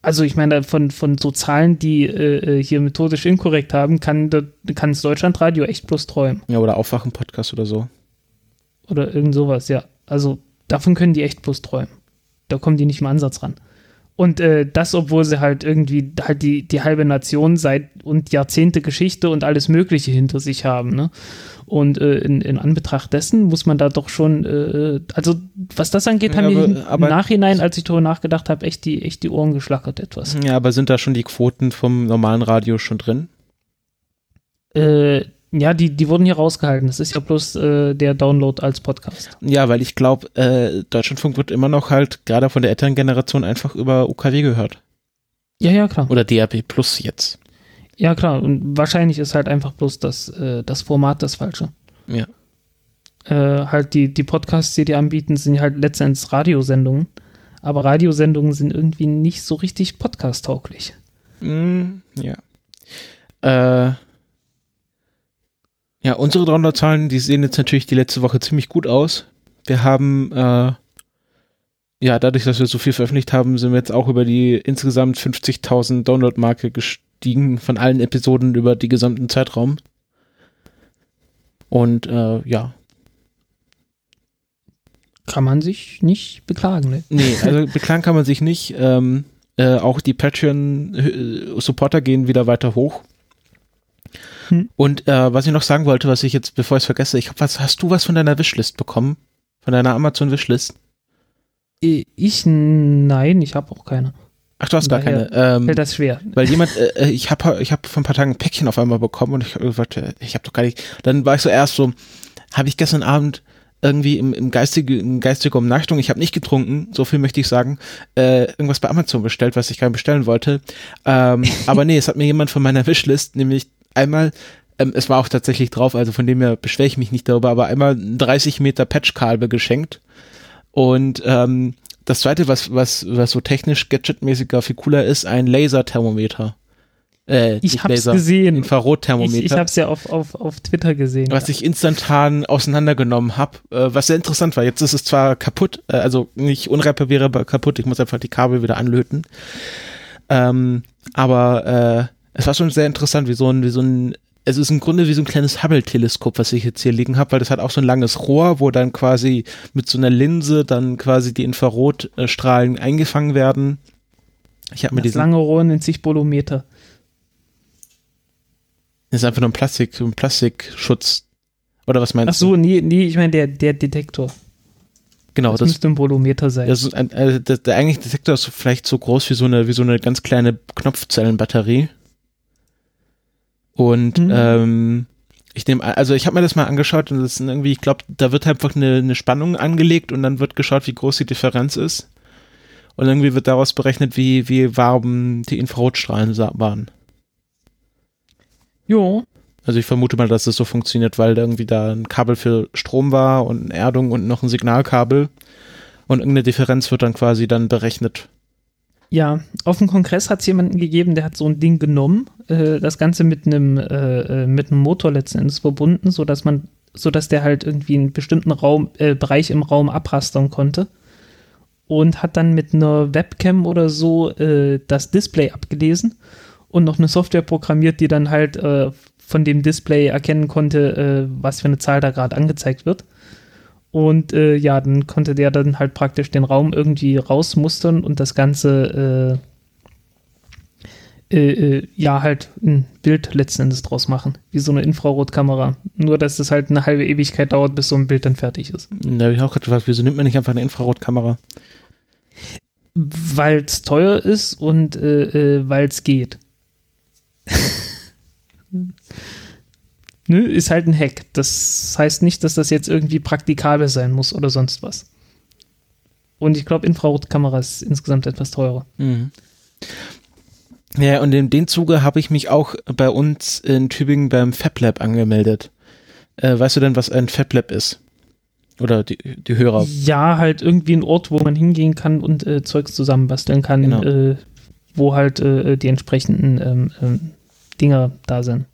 Also ich meine, von, von so Zahlen, die äh, hier methodisch inkorrekt haben, kann, kann das Deutschlandradio echt bloß träumen. Ja, oder Aufwachen-Podcast oder so. Oder irgend sowas, ja. Also davon können die echt bloß träumen. Da kommen die nicht im Ansatz ran. Und äh, das, obwohl sie halt irgendwie halt die, die halbe Nation seit und Jahrzehnte Geschichte und alles Mögliche hinter sich haben. Ne? Und äh, in, in Anbetracht dessen muss man da doch schon, äh, also was das angeht, Ja, haben mir aber- im Nachhinein, als ich darüber nachgedacht habe, echt die, echt die Ohren geschlackert etwas. Ja, aber sind da schon die Quoten vom normalen Radio schon drin? Äh, ja, die, die wurden hier rausgehalten. Das ist ja bloß äh, der Download als Podcast. Ja, weil ich glaube, äh, Deutschlandfunk wird immer noch halt gerade von der älteren Generation einfach über UKW gehört. Ja, ja, klar. Oder DRB Plus jetzt. Ja, klar. Und wahrscheinlich ist halt einfach bloß das, äh, das Format das falsche. Ja. Äh, halt die, die Podcasts, die die anbieten, sind halt letztendlich Radiosendungen. Aber Radiosendungen sind irgendwie nicht so richtig podcast-tauglich. Mm, ja. Äh, ja, unsere Downloadzahlen, die sehen jetzt natürlich die letzte Woche ziemlich gut aus. Wir haben, äh, ja, dadurch, dass wir so viel veröffentlicht haben, sind wir jetzt auch über die insgesamt 50.000 Download-Marke gestiegen von allen Episoden über die gesamten Zeitraum. Und äh, ja, Kann man sich nicht beklagen, ne? Nee, also (laughs) beklagen kann man sich nicht. Ähm, äh, auch die Patreon-Supporter gehen wieder weiter hoch. Hm. Und äh, was ich noch sagen wollte, was ich jetzt, bevor ich es vergesse, ich hab was, hast du was von deiner Wishlist bekommen? Von deiner Amazon-Wishlist? Äh, Ich, nein, ich habe auch keine. Ach, du hast gar Daher keine. Ähm, Fällt das schwer. weil jemand, äh, ich habe ich hab vor ein paar Tagen ein Päckchen auf einmal bekommen und ich gesagt, äh, ich habe doch gar nicht. Dann war ich so erst so, habe ich gestern Abend irgendwie im, im geistige, in geistiger Umnachtung, ich habe nicht getrunken, so viel möchte ich sagen, äh, irgendwas bei Amazon bestellt, was ich gerne bestellen wollte. Ähm, (laughs) aber nee, es hat mir jemand von meiner Wishlist, nämlich einmal, ähm, es war auch tatsächlich drauf, also von dem her beschwere ich mich nicht darüber, aber einmal ein 30 Meter Patchkabel geschenkt. Und ähm, das zweite, was, was, was so technisch gadgetmäßiger viel cooler ist, ein Laserthermometer. Äh, Ich hab's Laser, gesehen. Ich, Infrarotthermometer. ich hab's ja auf, auf, auf Twitter gesehen. was ich instantan auseinandergenommen habe, äh, was sehr interessant war. Jetzt ist es zwar kaputt, äh, also nicht unreparierbar kaputt, ich muss einfach die Kabel wieder anlöten. Ähm, aber äh, es war schon sehr interessant, wie so ein, wie so ein, es ist im Grunde wie so ein kleines Hubble-Teleskop, was ich jetzt hier liegen habe, weil das hat auch so ein langes Rohr, wo dann quasi mit so einer Linse dann quasi die Infrarotstrahlen eingefangen werden. Ich habe mir das lange Rohr nennt sich Bolometer. das ist einfach nur ein Plastik, ein Plastikschutz. Oder was meinst Ach so, nee, nee, ich meine der, der Detektor. du? Genau, Das, das, müsste ein Bolometer sein. das ist ein, äh, der, der eigentliche Detektor ist vielleicht so groß wie so eine, wie so eine ganz kleine Knopfzellenbatterie. Und Mhm. ähm, ich nehme, also ich habe mir das mal angeschaut und das ist irgendwie, ich glaube, da wird einfach eine, eine Spannung angelegt und dann wird geschaut, wie groß die Differenz ist. Und irgendwie wird daraus berechnet, wie, wie warm die Infrarotstrahlen waren. jo, Also ich vermute mal, dass es so funktioniert, weil da irgendwie da ein Kabel für Strom war und eine Erdung und noch ein Signalkabel. Und irgendeine Differenz wird dann quasi dann berechnet. Ja, auf dem Kongress hat es jemanden gegeben, der hat so ein Ding genommen, äh, das Ganze mit einem äh, äh, mit einem Motor letzten Endes verbunden, so dass man, so dass der halt irgendwie einen bestimmten Raum äh, Bereich im Raum abrastern konnte und hat dann mit einer Webcam oder so äh, das Display abgelesen und noch eine Software programmiert, die dann halt äh, von dem Display erkennen konnte, was für eine Zahl da gerade angezeigt wird. Und äh, ja, dann konnte der dann halt praktisch den Raum irgendwie rausmustern und das Ganze äh, äh, äh, ja halt ein Bild letzten Endes draus machen, wie so eine Infrarotkamera. Nur, dass das halt eine halbe Ewigkeit dauert, bis so ein Bild dann fertig ist. Da habe ich auch gerade gefragt, wieso nimmt man nicht einfach eine Infrarotkamera? Weil es teuer ist und äh, äh, weil es geht. (laughs) Nö, ist halt ein Hack. Das heißt nicht, dass das jetzt irgendwie praktikabel sein muss oder sonst was. Und ich glaube, Infrarotkamera ist insgesamt etwas teurer. Mhm. Ja, und in dem Zuge habe ich mich auch bei uns in Tübingen beim FabLab angemeldet. Äh, weißt du denn, was ein FabLab ist? Oder die, die Hörer? Ja, halt irgendwie ein Ort, wo man hingehen kann und äh, Zeugs zusammenbasteln kann, Genau. äh, wo halt äh, die entsprechenden ähm, ähm, Dinger da sind.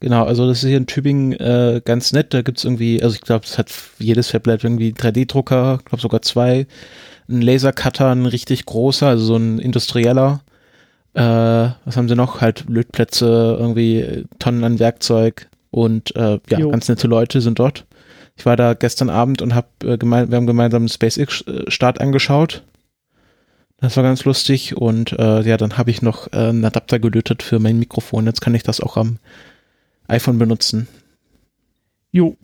Genau, also das ist hier in Tübingen äh, ganz nett. Da gibt's irgendwie, also ich glaube, es hat jedes FabLab irgendwie 3D-Drucker, ich glaube sogar zwei, ein Lasercutter, ein richtig großer, also so ein industrieller. Äh, was haben sie noch? Halt Lötplätze, irgendwie äh, Tonnen an Werkzeug und äh, ja, Jo. ganz nette Leute sind dort. Ich war da gestern Abend und hab, äh, gemein, wir haben gemeinsam einen SpaceX-Start angeschaut. Das war ganz lustig und äh, ja, dann habe ich noch äh, einen Adapter gelötet für mein Mikrofon. Jetzt kann ich das auch am iPhone benutzen. Jo.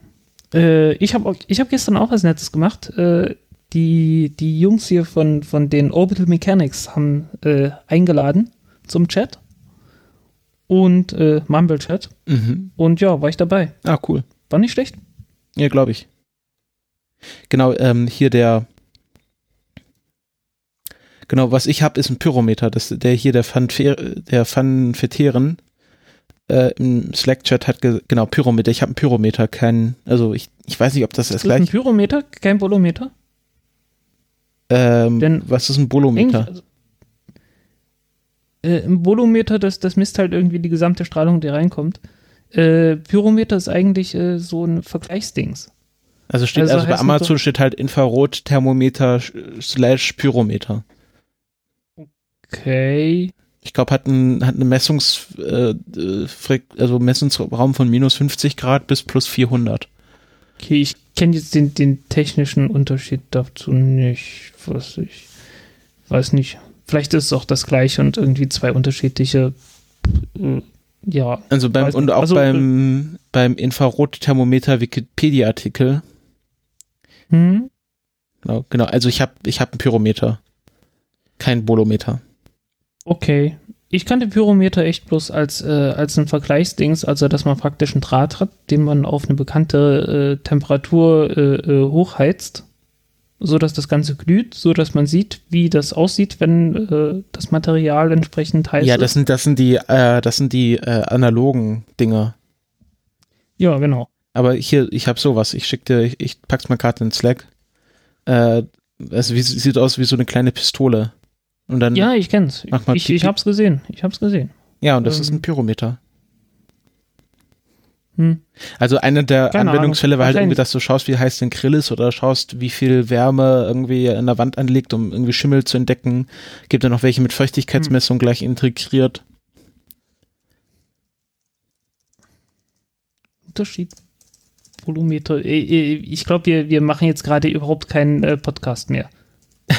Äh, ich habe ich hab gestern auch was Nettes gemacht. Äh, die, die Jungs hier von, von den Orbital Mechanics haben äh, eingeladen zum Chat und äh, Mumble Chat. Mhm. Und ja, war ich dabei. Ah, cool. War nicht schlecht. Ja, glaube ich. Genau, ähm, hier der. Genau, was ich habe, ist ein Pyrometer. Das, der hier, der Fanfer, der Fanfeteren äh, im Slack-Chat hat, ge genau, Pyrometer. Ich habe einen Pyrometer, kein, also ich, ich weiß nicht, ob das das Ist das ein. Pyrometer, kein Bolometer? Ähm, denn- was ist ein Bolometer? also, äh, Ein Bolometer, das, das misst halt irgendwie die gesamte Strahlung, die reinkommt. Äh, Pyrometer ist eigentlich äh, so ein Vergleichsdings. Also steht, also also, bei Amazon steht halt Infrarot-Thermometer slash Pyrometer. Okay. Ich glaube, hat, ein, hat eine Messungs, äh, äh, also Messungsraum von minus 50 Grad bis plus 400. Okay, ich kenne jetzt den, den technischen Unterschied dazu nicht. Was ich weiß nicht. Vielleicht ist es auch das gleiche und irgendwie zwei unterschiedliche. Äh, ja. Also beim, und auch Also, beim, beim Infrarotthermometer Wikipedia-Artikel. Hm? Genau, genau. Also ich habe ich hab einen Pyrometer. Kein Bolometer. Okay. Ich kannte Pyrometer echt bloß als, äh, als ein Vergleichsdings, also dass man praktisch einen Draht hat, den man auf eine bekannte äh, Temperatur äh, äh, hochheizt, so dass das Ganze glüht, so dass man sieht, wie das aussieht, wenn äh, das Material entsprechend heiß ja, ist. das sind, das sind die, äh, das sind die äh, analogen Dinger. ja, genau. Aber hier, ich habe sowas. Ich schick dir, ich, ich pack's mal gerade in Slack. Äh, es wie, sieht aus wie so eine kleine Pistole. Und dann Ja, ich kenn's. Mach mal Ich, ich hab's gesehen. Ich hab's gesehen. Ja, und das Ähm. ist ein Pyrometer. Hm. Also einer der Keine Anwendungsfälle war halt irgendwie, dass du schaust, wie heiß dein Grill ist oder schaust, wie viel Wärme irgendwie an der Wand anliegt, um irgendwie Schimmel zu entdecken. Gibt ja noch welche mit Feuchtigkeitsmessung gleich integriert. Unterschied. Volumeter. Äh, äh, Ich glaube, wir, wir machen jetzt gerade überhaupt keinen äh, Podcast mehr. (laughs)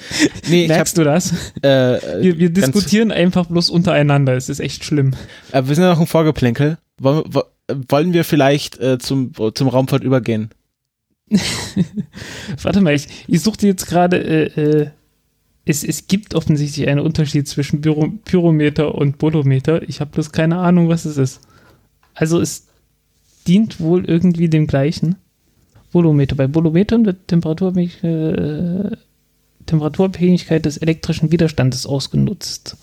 (laughs) Nee, Merkst du das? hab, äh, Wir, wir diskutieren einfach bloß untereinander. Es ist echt schlimm. äh, wir sind ja noch im Vorgeplänkel. Wollen, wo- wollen wir vielleicht äh, zum, zum Raumfahrt übergehen? (laughs) Warte mal, ich, ich suchte jetzt gerade. Äh, äh, es, es gibt offensichtlich einen Unterschied zwischen Pyro, Pyrometer und Bolometer. Ich habe bloß keine Ahnung, was es ist. Also es dient wohl irgendwie dem gleichen. Bolometer. Bei Bolometern wird Temperaturabhängig, äh, Temperaturabhängigkeit des elektrischen Widerstandes ausgenutzt.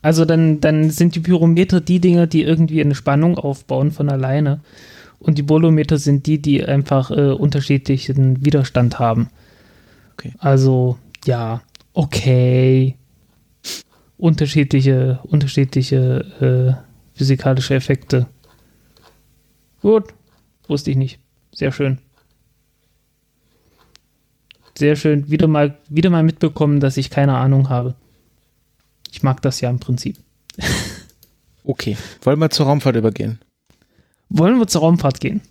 Also dann, dann sind die Pyrometer die Dinger, die irgendwie eine Spannung aufbauen von alleine. Und die Bolometer sind die, die einfach äh, unterschiedlichen Widerstand haben. Okay. Also, ja, okay. Unterschiedliche, unterschiedliche äh, physikalische Effekte. Gut, wusste ich nicht. Sehr schön. Sehr schön. Wieder mal, wieder mal mitbekommen, dass ich keine Ahnung habe. Ich mag das ja im Prinzip. (laughs) Okay. Wollen wir zur Raumfahrt übergehen? Wollen wir zur Raumfahrt gehen?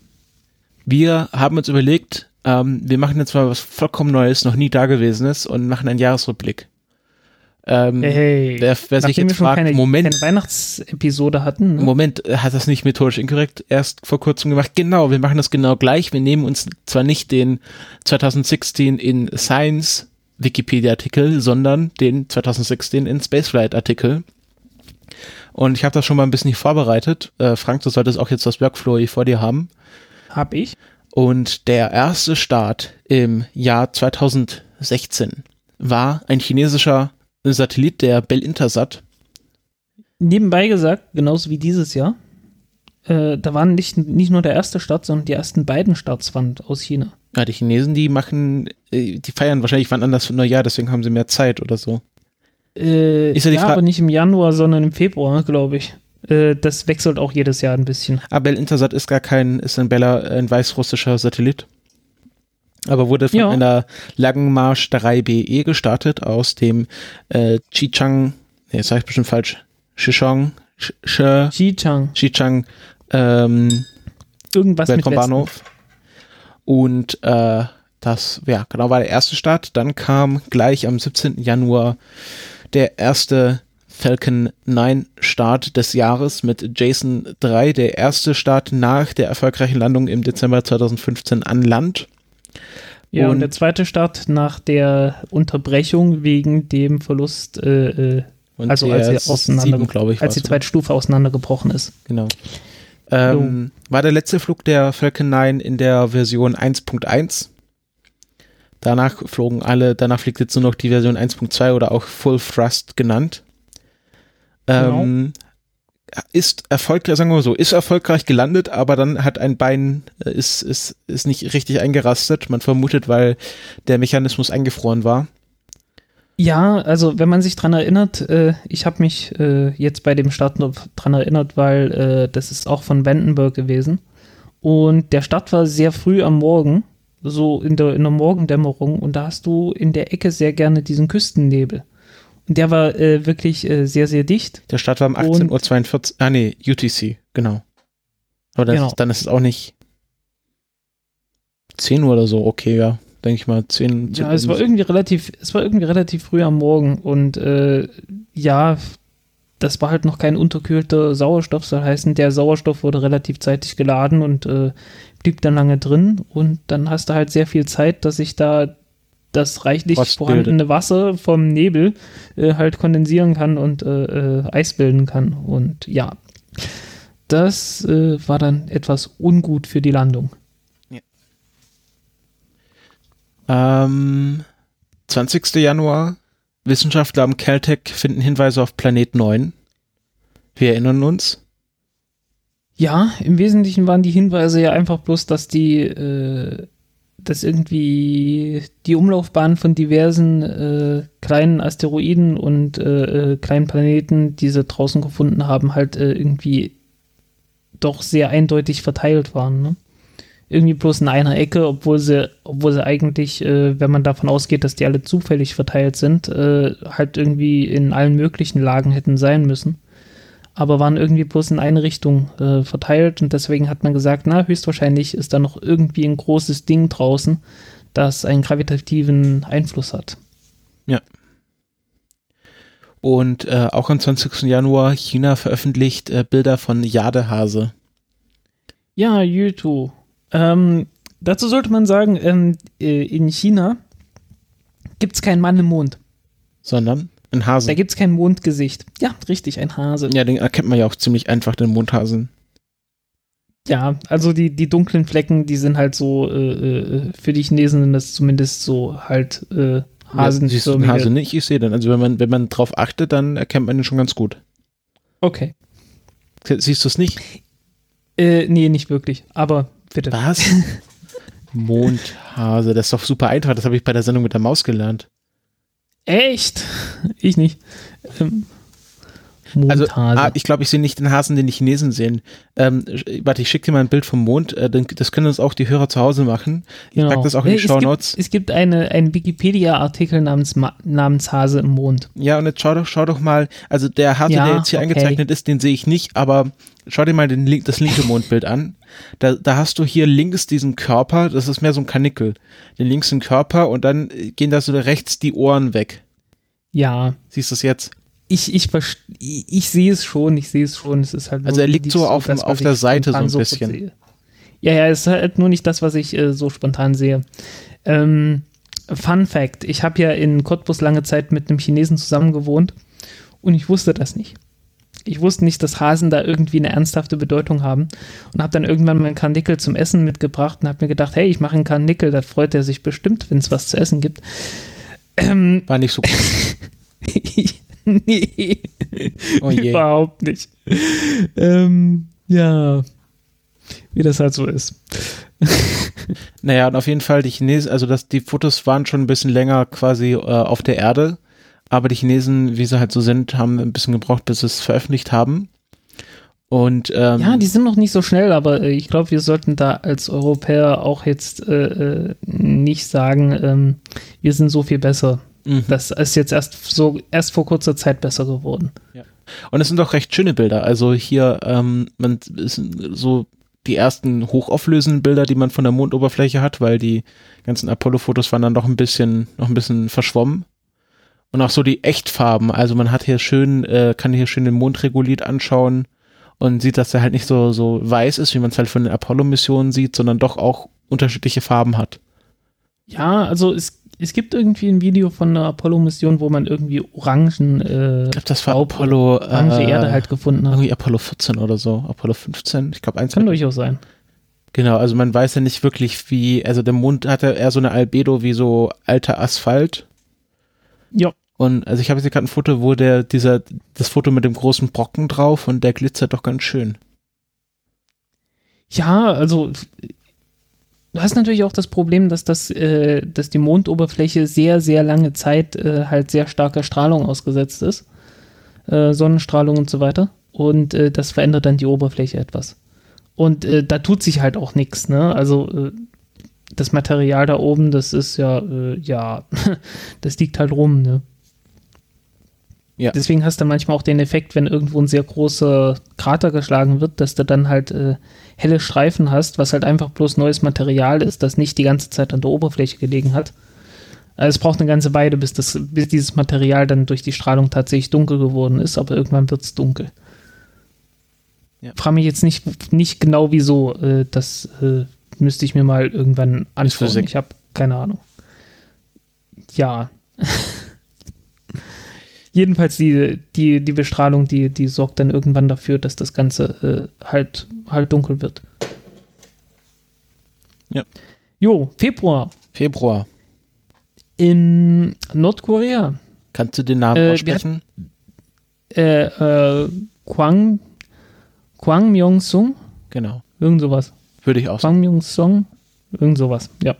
Wir haben uns überlegt, ähm, wir machen jetzt mal was vollkommen Neues, noch nie dagewesenes und machen einen Jahresrückblick. Ähm, Hey, wer, wer sich jetzt fragt, keine, Moment, keine Weihnachtsepisode hatten, ne? Moment, äh, hat das nicht methodisch inkorrekt erst vor kurzem gemacht? Genau, wir machen das genau gleich. Wir nehmen uns zwar nicht den 2016 in Science Wikipedia-Artikel, sondern den 2016 in Spaceflight-Artikel. Und ich habe das schon mal ein bisschen vorbereitet. Äh, Frank, du solltest auch jetzt das Workflow hier vor dir haben. hab ich. Und der erste Start im Jahr 2016 war ein chinesischer Satellit, der Bell Intersat. Nebenbei gesagt, genauso wie dieses Jahr, äh, da waren nicht, nicht nur der erste Start, sondern die ersten beiden Starts waren aus China. Ja, die Chinesen, die machen, äh, die feiern wahrscheinlich wann anders für Neujahr, deswegen haben sie mehr Zeit oder so. Äh, Ist ja die ja, Fra- aber nicht im Januar, sondern im Februar, glaube ich. Äh, das wechselt auch jedes Jahr ein bisschen. Aber Bell Intersat ist gar kein, ist ein Bella, ein weißrussischer Satellit. Aber wurde von Ja. einer Langenmarsch 3BE gestartet aus dem äh, Chichang, nee, jetzt sag ich bestimmt falsch, Shishong, Sh- Xichang, Xichang ähm, irgendwas. Weltraumbahnhof. Und äh, das, ja, genau war der erste Start. Dann kam gleich am 17. Januar der erste Falcon 9 Start des Jahres mit Jason 3, der erste Start nach der erfolgreichen Landung im Dezember 2015 an Land. Ja, und, Und- der zweite Start nach der Unterbrechung wegen dem Verlust, äh, äh, also als sieben, auseinander, ich, als die zweite Stufe auseinandergebrochen ist. Genau. Ähm, war der letzte Flug der Falcon 9 in der Version 1.1. Danach flogen alle, danach fliegt jetzt nur noch die Version 1.2 oder auch Full Thrust genannt. Ähm, Ist erfolgreich, sagen wir mal so, ist erfolgreich gelandet, aber dann hat ein Bein, äh, ist, ist, ist nicht richtig eingerastet. Man vermutet, weil der Mechanismus eingefroren war. Ja, also wenn man sich dran erinnert, äh, ich habe mich äh, jetzt bei dem Start noch dran erinnert, weil äh, das ist auch von Vandenberg gewesen. Und der Start war sehr früh am Morgen, so in der, in der Morgendämmerung. Und da hast du in der Ecke sehr gerne diesen Küstennebel. Der war äh, wirklich äh, sehr, sehr dicht. Der Start war um 18.42 Uhr, ah nee, UTC, genau. Aber das, Genau. dann ist es auch nicht 10 Uhr oder so, okay, ja, denke ich mal, 10, 10 Ja, es war irgendwie relativ, es war irgendwie relativ früh am Morgen. Und äh, ja, das war halt noch kein unterkühlter Sauerstoff, soll heißen, der Sauerstoff wurde relativ zeitig geladen und äh, blieb dann lange drin. Und dann hast du halt sehr viel Zeit, dass sich da das reichlich Frost vorhandene Wasser vom Nebel äh, halt kondensieren kann und äh, äh, Eis bilden kann. Und ja, das äh, war dann etwas ungut für die Landung. Ähm, 20. Januar, Wissenschaftler am Caltech finden Hinweise auf Planet 9. Wir erinnern uns. Ja, im Wesentlichen waren die Hinweise ja einfach bloß, dass die, äh, dass irgendwie die Umlaufbahn von diversen äh, kleinen Asteroiden und äh, äh, kleinen Planeten, die sie draußen gefunden haben, halt äh, irgendwie doch sehr eindeutig verteilt waren. Ne? Irgendwie bloß in einer Ecke, obwohl sie, obwohl sie eigentlich, äh, wenn man davon ausgeht, dass die alle zufällig verteilt sind, äh, halt irgendwie in allen möglichen Lagen hätten sein müssen aber waren irgendwie bloß in eine Richtung äh, verteilt und deswegen hat man gesagt, na, höchstwahrscheinlich ist da noch irgendwie ein großes Ding draußen, das einen gravitativen Einfluss hat. Ja. Und äh, auch am 20. Januar China veröffentlicht äh, Bilder von Jadehase. Ja, YouTube. Ähm, dazu sollte man sagen, ähm, äh, in China gibt es keinen Mann im Mond. Sondern? Ein Hase. Da gibt es kein Mondgesicht. Ja, richtig, ein Hase. Ja, den erkennt man ja auch ziemlich einfach, den Mondhasen. Ja, also die, die dunklen Flecken, die sind halt so, äh, äh für die Chinesen sind das zumindest so halt äh, Hasen. Ja, siehst du den Hase nicht? Ich sehe den. Also wenn man, wenn man drauf achtet, dann erkennt man den schon ganz gut. Okay. Siehst du es nicht? Äh, nee, nicht wirklich. Aber bitte. Was? (laughs) Mondhase, das ist doch super einfach. Das habe ich bei der Sendung mit der Maus gelernt. Echt? Ich nicht. Ähm, also, ah, ich glaube, ich sehe nicht den Hasen, den die Chinesen sehen. Ähm, warte, ich schicke dir mal ein Bild vom Mond. Äh, das können uns auch die Hörer zu Hause machen. Ich genau. packe das auch in die Show Notes. Es gibt eine, einen Wikipedia-Artikel namens, namens Hase im Mond. Ja, und jetzt schau doch, schau doch mal, also der Hase, ja, der jetzt hier okay. eingezeichnet ist, den sehe ich nicht, aber schau dir mal den, das linke Mondbild an. Da, da hast du hier links diesen Körper, das ist mehr so ein Kanickel. Den links den Körper und dann gehen da so rechts die Ohren weg. Ja. Siehst du es jetzt? Ich, ich, ich, ich sehe es schon, ich sehe es schon. Es ist halt also er liegt so auf, das, auf der Seite so ein bisschen. Sehe. Ja, ja, es ist halt nur nicht das, was ich äh, so spontan sehe. Ähm, Fun Fact: Ich habe ja in Cottbus lange Zeit mit einem Chinesen zusammen gewohnt und ich wusste das nicht. Ich wusste nicht, dass Hasen da irgendwie eine ernsthafte Bedeutung haben und habe dann irgendwann meinen Karnickel zum Essen mitgebracht und habe mir gedacht, hey, ich mache einen Karnickel, da freut er sich bestimmt, wenn es was zu essen gibt. Ähm, War nicht so gut. (laughs) (laughs) (laughs) nee. Oh Überhaupt nicht. Ähm, ja. Wie das halt so ist. (laughs) naja, und auf jeden Fall die Chinesen, also das, die Fotos waren schon ein bisschen länger quasi äh, auf der Erde, aber die Chinesen, wie sie halt so sind, haben ein bisschen gebraucht, bis sie es veröffentlicht haben. Und, ähm, ja, die sind noch nicht so schnell, aber äh, ich glaube, wir sollten da als Europäer auch jetzt äh, äh, nicht sagen, ähm, wir sind so viel besser. Mhm. Das ist jetzt erst so erst vor kurzer Zeit besser geworden. Ja. Und es sind auch recht schöne Bilder. Also hier, ähm, man ist so die ersten hochauflösenden Bilder, die man von der Mondoberfläche hat, weil die ganzen Apollo-Fotos waren dann noch ein bisschen, noch ein bisschen verschwommen. Und auch so die Echtfarben. Also man hat hier schön, äh, kann hier schön den Mondregulit anschauen und sieht, dass er halt nicht so, so weiß ist, wie man es halt von den Apollo-Missionen sieht, sondern doch auch unterschiedliche Farben hat. Ja, also es, es gibt irgendwie ein Video von einer Apollo-Mission, wo man irgendwie Orangen, äh, ich glaube, das war Apollo, orange äh, Erde halt gefunden hat. Irgendwie Apollo 14 oder so, Apollo 15, ich glaube eins. Kann durchaus sein. Genau, also man weiß ja nicht wirklich, wie, also der Mond hatte eher so eine Albedo wie so alter Asphalt. Ja. Und also ich habe jetzt gerade ein Foto, wo der, dieser, das Foto mit dem großen Brocken drauf und der glitzert doch ganz schön. Ja, also du hast natürlich auch das Problem, dass das, äh, dass die Mondoberfläche sehr, sehr lange Zeit äh, halt sehr starker Strahlung ausgesetzt ist. Äh, Sonnenstrahlung und so weiter. Und äh, das verändert dann die Oberfläche etwas. Und äh, da tut sich halt auch nichts, ne? Also äh, das Material da oben, das ist ja, ja, (laughs) das liegt halt rum, ne? Ja. Deswegen hast du manchmal auch den Effekt, wenn irgendwo ein sehr großer Krater geschlagen wird, dass du dann halt äh, helle Streifen hast, was halt einfach bloß neues Material ist, das nicht die ganze Zeit an der Oberfläche gelegen hat. Also es braucht eine ganze Weile, bis, das, bis dieses Material dann durch die Strahlung tatsächlich dunkel geworden ist, aber irgendwann wird es dunkel. Ja. Frage mich jetzt nicht, nicht genau wieso. Äh, das äh, müsste ich mir mal irgendwann anschauen. Ich habe keine Ahnung. Ja. (laughs) jedenfalls die, die, die Bestrahlung, die, die sorgt dann irgendwann dafür, dass das Ganze äh, halt, halt dunkel wird. Ja. Jo, Februar. Februar. In Nordkorea. Kannst du den Namen äh, aussprechen? Äh, äh, Kwang, Kwang Myung-sung. Genau. Irgend sowas. Würde ich auch sagen. Kwang Myung-sung. Irgend sowas, ja.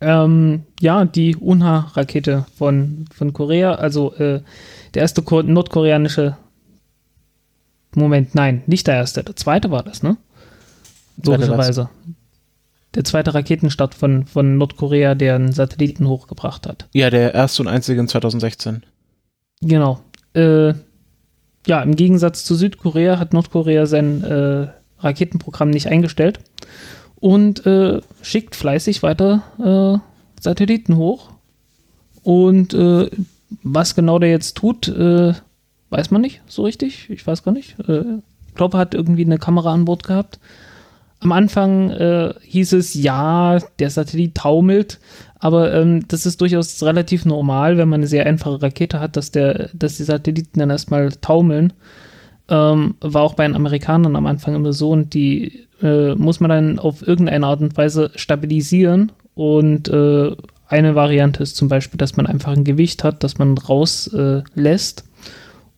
Ähm, ja, die Unha-Rakete von, von Korea, also äh, der erste Ko nordkoreanische Moment, nein, nicht der erste, der zweite war das, ne? Logischerweise. Der zweite Raketenstart von, von Nordkorea, der einen Satelliten hochgebracht hat. Ja, der erste und einzige in 2016. Genau. Äh, ja, im Gegensatz zu Südkorea hat Nordkorea sein äh, Raketenprogramm nicht eingestellt und äh, schickt fleißig weiter äh, Satelliten hoch. Und äh, was genau der jetzt tut, äh, weiß man nicht so richtig. Ich weiß gar nicht. Äh, Klopp hat irgendwie eine Kamera an Bord gehabt. Am Anfang äh, hieß es, ja, der Satellit taumelt, aber ähm, das ist durchaus relativ normal, wenn man eine sehr einfache Rakete hat, dass, der, dass die Satelliten dann erstmal taumeln. Ähm, war auch bei den Amerikanern am Anfang immer so und die äh, muss man dann auf irgendeine Art und Weise stabilisieren und äh, eine Variante ist zum Beispiel, dass man einfach ein Gewicht hat, das man rauslässt.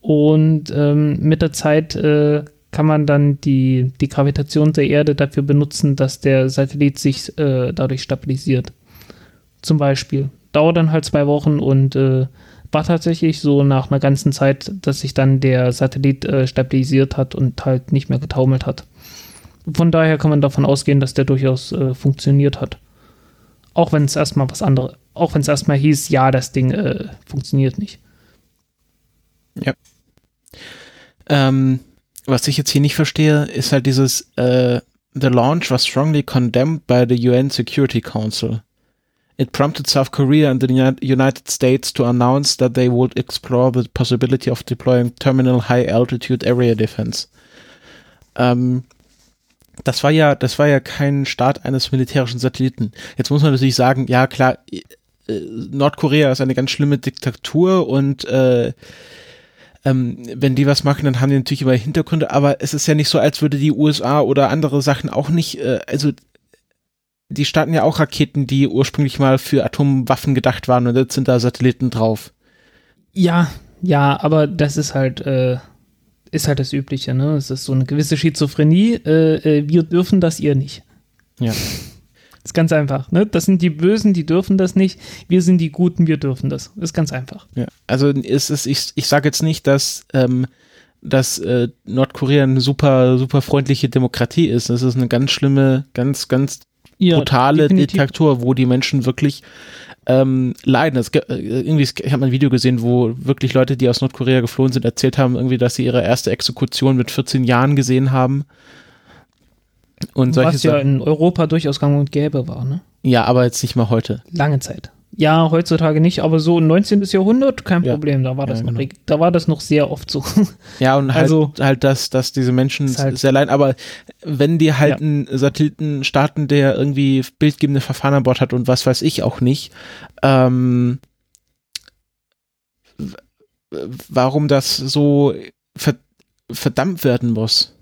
Und ähm, mit der Zeit äh, kann man dann die, die Gravitation der Erde dafür benutzen, dass der Satellit sich äh, dadurch stabilisiert. Zum Beispiel. Dauert dann halt zwei Wochen und äh, war tatsächlich so nach einer ganzen Zeit, dass sich dann der Satellit äh, stabilisiert hat und halt nicht mehr getaumelt hat. Von daher kann man davon ausgehen, dass der durchaus äh, funktioniert hat. Auch wenn es erstmal was anderes, auch wenn es erstmal hieß, ja, das Ding äh, funktioniert nicht. Ja. Ähm, was ich jetzt hier nicht verstehe, ist halt dieses uh, The launch was strongly condemned by the UN Security Council. It prompted South Korea and the United States to announce that they would explore the possibility of deploying terminal high altitude area defense. Ähm, das war ja, das war ja kein Start eines militärischen Satelliten. Jetzt muss man natürlich sagen, ja klar, äh, Nordkorea ist eine ganz schlimme Diktatur und äh, ähm, wenn die was machen, dann haben die natürlich immer Hintergründe, aber es ist ja nicht so, als würde die USA oder andere Sachen auch nicht, äh, also die starten ja auch Raketen, die ursprünglich mal für Atomwaffen gedacht waren und jetzt sind da Satelliten drauf. Ja, ja, aber das ist halt, äh, ist halt das Übliche, ne? Es ist so eine gewisse Schizophrenie. Äh, äh, wir dürfen das, ihr nicht. Ja. (laughs) Ist ganz einfach. Ne? Das sind die Bösen, die dürfen das nicht. Wir sind die Guten, wir dürfen das. Ist ganz einfach. Ja, also ist es, ich, ich sage jetzt nicht, dass, ähm, dass äh, Nordkorea eine super, super freundliche Demokratie ist. Das ist eine ganz schlimme, ganz, ganz ja, brutale definitiv. Diktatur, wo die Menschen wirklich ähm, leiden. Es, äh, irgendwie, ich habe ein Video gesehen, wo wirklich Leute, die aus Nordkorea geflohen sind, erzählt haben, irgendwie, dass sie ihre erste Exekution mit 14 Jahren gesehen haben. Und solche Was ja in Europa durchaus gang und gäbe war, ne? Ja, aber jetzt nicht mal heute. Lange Zeit. Ja, heutzutage nicht, aber so im 19. Jahrhundert kein ja. Problem, da war das ja, genau. noch, da war das noch sehr oft so. Ja, und halt, also, halt dass, dass diese Menschen halt sehr leiden, aber wenn die halt ja. einen Satelliten starten, der irgendwie bildgebende Verfahren an Bord hat und was weiß ich auch nicht, ähm, warum das so verdammt werden muss.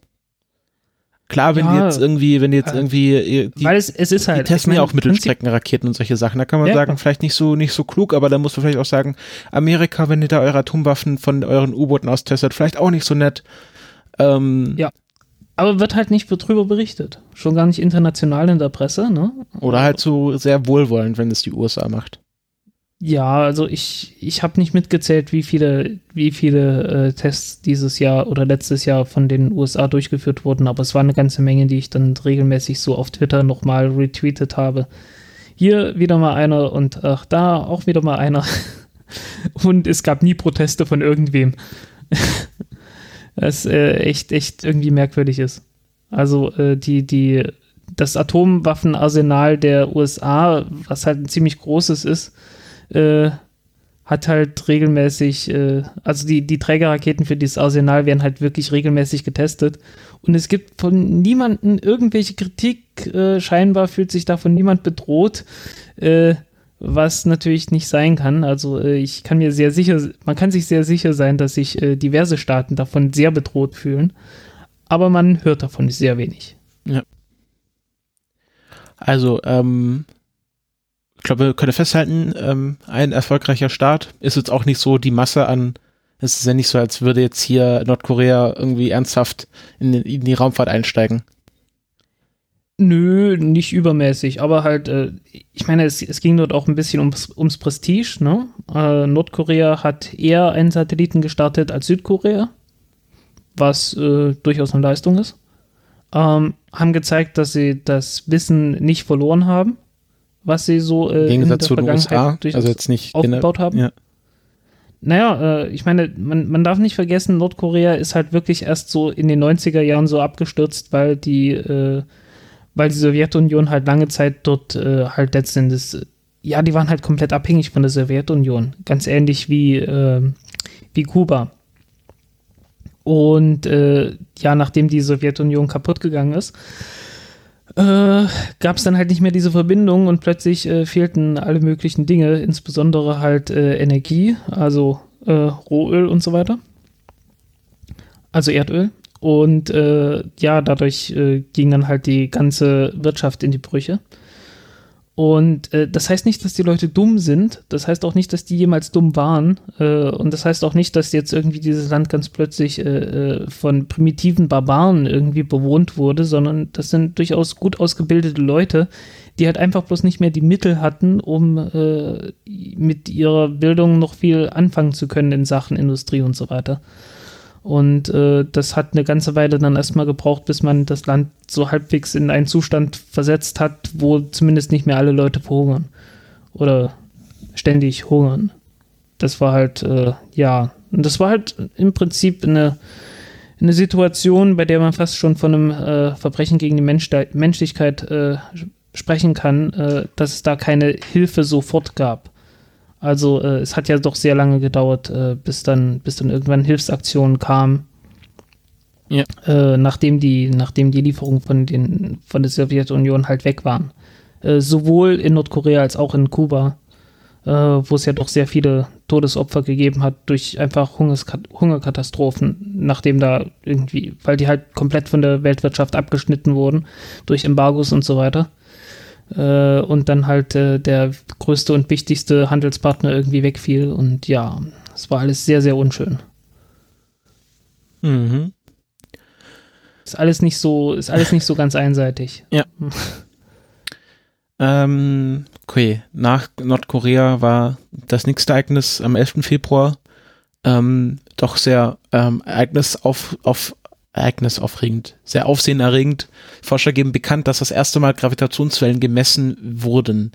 Klar, wenn ja, jetzt irgendwie, wenn jetzt irgendwie, äh, die, weil es, es ist halt, die testen ja auch Mittelstreckenraketen und solche Sachen. Da kann man ja, sagen, vielleicht nicht so, nicht so klug, aber da musst du vielleicht auch sagen, Amerika, wenn ihr da eure Atomwaffen von euren U-Booten aus testet, vielleicht auch nicht so nett. Ähm, ja. Aber wird halt nicht drüber berichtet. Schon gar nicht international in der Presse, ne? Oder halt so sehr wohlwollend, wenn es die USA macht. Ja, also ich, ich habe nicht mitgezählt, wie viele, wie viele äh, Tests dieses Jahr oder letztes Jahr von den USA durchgeführt wurden, aber es war eine ganze Menge, die ich dann regelmäßig so auf Twitter nochmal retweetet habe. Hier wieder mal einer und ach, da auch wieder mal einer. (laughs) und es gab nie Proteste von irgendwem. (laughs) Was äh, echt, echt irgendwie merkwürdig ist. Also äh, die, die, das Atomwaffenarsenal der USA, was halt ein ziemlich großes ist, äh, hat halt regelmäßig, äh, also die, die Trägerraketen für dieses Arsenal werden halt wirklich regelmäßig getestet. Und es gibt von niemandem irgendwelche Kritik, äh, scheinbar fühlt sich davon niemand bedroht, äh, was natürlich nicht sein kann. Also äh, ich kann mir sehr sicher, man kann sich sehr sicher sein, dass sich äh, diverse Staaten davon sehr bedroht fühlen. Aber man hört davon sehr wenig. Ja. Also, ähm, ich glaube, wir können festhalten, ähm, ein erfolgreicher Start ist jetzt auch nicht so die Masse an, es ist ja nicht so, als würde jetzt hier Nordkorea irgendwie ernsthaft in, in die Raumfahrt einsteigen. Nö, nicht übermäßig, aber halt, äh, ich meine, es, es ging dort auch ein bisschen ums, ums Prestige, ne? Äh, Nordkorea hat eher einen Satelliten gestartet als Südkorea, was äh, durchaus eine Leistung ist. Ähm, haben gezeigt, dass sie das Wissen nicht verloren haben, was sie so äh, Im Gegensatz zu den USA, also jetzt nicht aufgebaut haben. Ja. Naja, äh, ich meine, man, man darf nicht vergessen, Nordkorea ist halt wirklich erst so in den 90er Jahren so abgestürzt, weil die, äh, weil die Sowjetunion halt lange Zeit dort äh, halt letztendlich, ja, die waren halt komplett abhängig von der Sowjetunion. Ganz ähnlich wie, äh, wie Kuba. Und äh, ja, nachdem die Sowjetunion kaputt gegangen ist, äh, gab es dann halt nicht mehr diese Verbindung und plötzlich äh, fehlten alle möglichen Dinge, insbesondere halt äh, Energie, also äh, Rohöl und so weiter. Also Erdöl. Und äh, ja, dadurch äh, ging dann halt die ganze Wirtschaft in die Brüche. Und äh, das heißt nicht, dass die Leute dumm sind. Das heißt auch nicht, dass die jemals dumm waren. Äh, und das heißt auch nicht, dass jetzt irgendwie dieses Land ganz plötzlich äh, äh, von primitiven Barbaren irgendwie bewohnt wurde, sondern das sind durchaus gut ausgebildete Leute, die halt einfach bloß nicht mehr die Mittel hatten, um äh, mit ihrer Bildung noch viel anfangen zu können in Sachen Industrie und so weiter. Und äh, das hat eine ganze Weile dann erstmal gebraucht, bis man das Land so halbwegs in einen Zustand versetzt hat, wo zumindest nicht mehr alle Leute verhungern. Oder ständig hungern. Das war halt, äh, ja, und das war halt im Prinzip eine, eine Situation, bei der man fast schon von einem äh, Verbrechen gegen die Mensch Menschlichkeit äh, sprechen kann, äh, dass es da keine Hilfe sofort gab. Also äh, es hat ja doch sehr lange gedauert, äh, bis dann, bis dann irgendwann Hilfsaktionen kamen. Ja. Äh, nachdem die, nachdem die Lieferungen von den, von der Sowjetunion halt weg waren. Äh, sowohl in Nordkorea als auch in Kuba, äh, wo es ja doch sehr viele Todesopfer gegeben hat durch einfach Hungerskat Hungerkatastrophen, nachdem da irgendwie, weil die halt komplett von der Weltwirtschaft abgeschnitten wurden durch Embargos und so weiter äh, und dann halt äh, der größte und wichtigste Handelspartner irgendwie wegfiel. Und ja, es war alles sehr, sehr unschön. Mhm. Ist alles nicht so, ist alles nicht so ganz einseitig. (laughs) Ja. ähm, okay, nach Nordkorea war das nächste Ereignis am 11. Februar ähm, doch sehr ähm, Ereignis auf, auf ereignisaufregend, sehr aufsehenerregend. Forscher geben bekannt, dass das erste Mal Gravitationswellen gemessen wurden.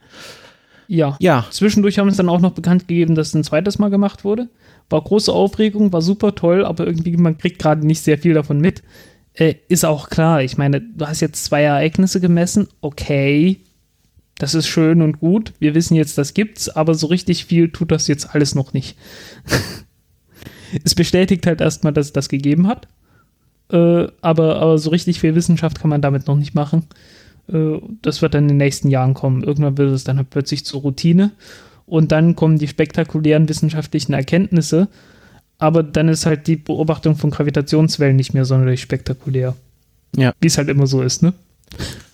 Ja. Ja. Zwischendurch haben es dann auch noch bekannt gegeben, dass es ein zweites Mal gemacht wurde. War große Aufregung, war super toll, aber irgendwie man kriegt gerade nicht sehr viel davon mit. Äh, ist auch klar. Ich meine, du hast jetzt zwei Ereignisse gemessen. Okay. Das ist schön und gut. Wir wissen jetzt, das gibt's, aber so richtig viel tut das jetzt alles noch nicht. (laughs) es bestätigt halt erstmal, dass es das gegeben hat. Äh, aber, aber so richtig viel Wissenschaft kann man damit noch nicht machen. Äh, das wird dann in den nächsten Jahren kommen. Irgendwann wird es dann halt plötzlich zur Routine. Und dann kommen die spektakulären wissenschaftlichen Erkenntnisse. Aber dann ist halt die Beobachtung von Gravitationswellen nicht mehr sonderlich spektakulär. Ja. Wie es halt immer so ist, ne?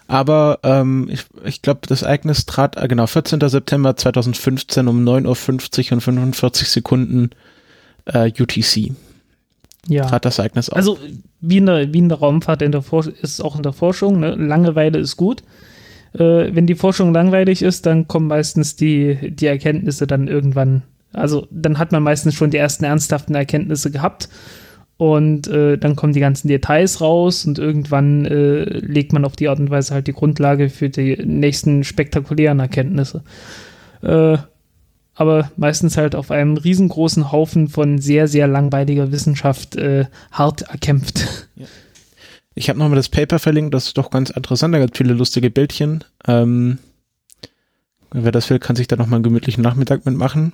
Aber ähm, ich, ich glaube, das Ereignis trat, äh, genau, 14. September 2015 um 9.50 Uhr und 45 Sekunden äh, UTC ja. trat das Ereignis auf. Also wie in der, wie in der Raumfahrt in der ist es auch in der Forschung, ne? Langeweile ist gut. Äh, wenn die Forschung langweilig ist, dann kommen meistens die, die Erkenntnisse dann irgendwann, also dann hat man meistens schon die ersten ernsthaften Erkenntnisse gehabt und äh, dann kommen die ganzen Details raus und irgendwann äh, legt man auf die Art und Weise halt die Grundlage für die nächsten spektakulären Erkenntnisse. Äh, aber meistens halt auf einem riesengroßen Haufen von sehr, sehr langweiliger Wissenschaft äh, hart erkämpft. Ja. Ich habe nochmal das Paper verlinkt, das ist doch ganz interessant, da gibt viele lustige Bildchen. Ähm, wer das will, kann sich da nochmal einen gemütlichen Nachmittag mitmachen.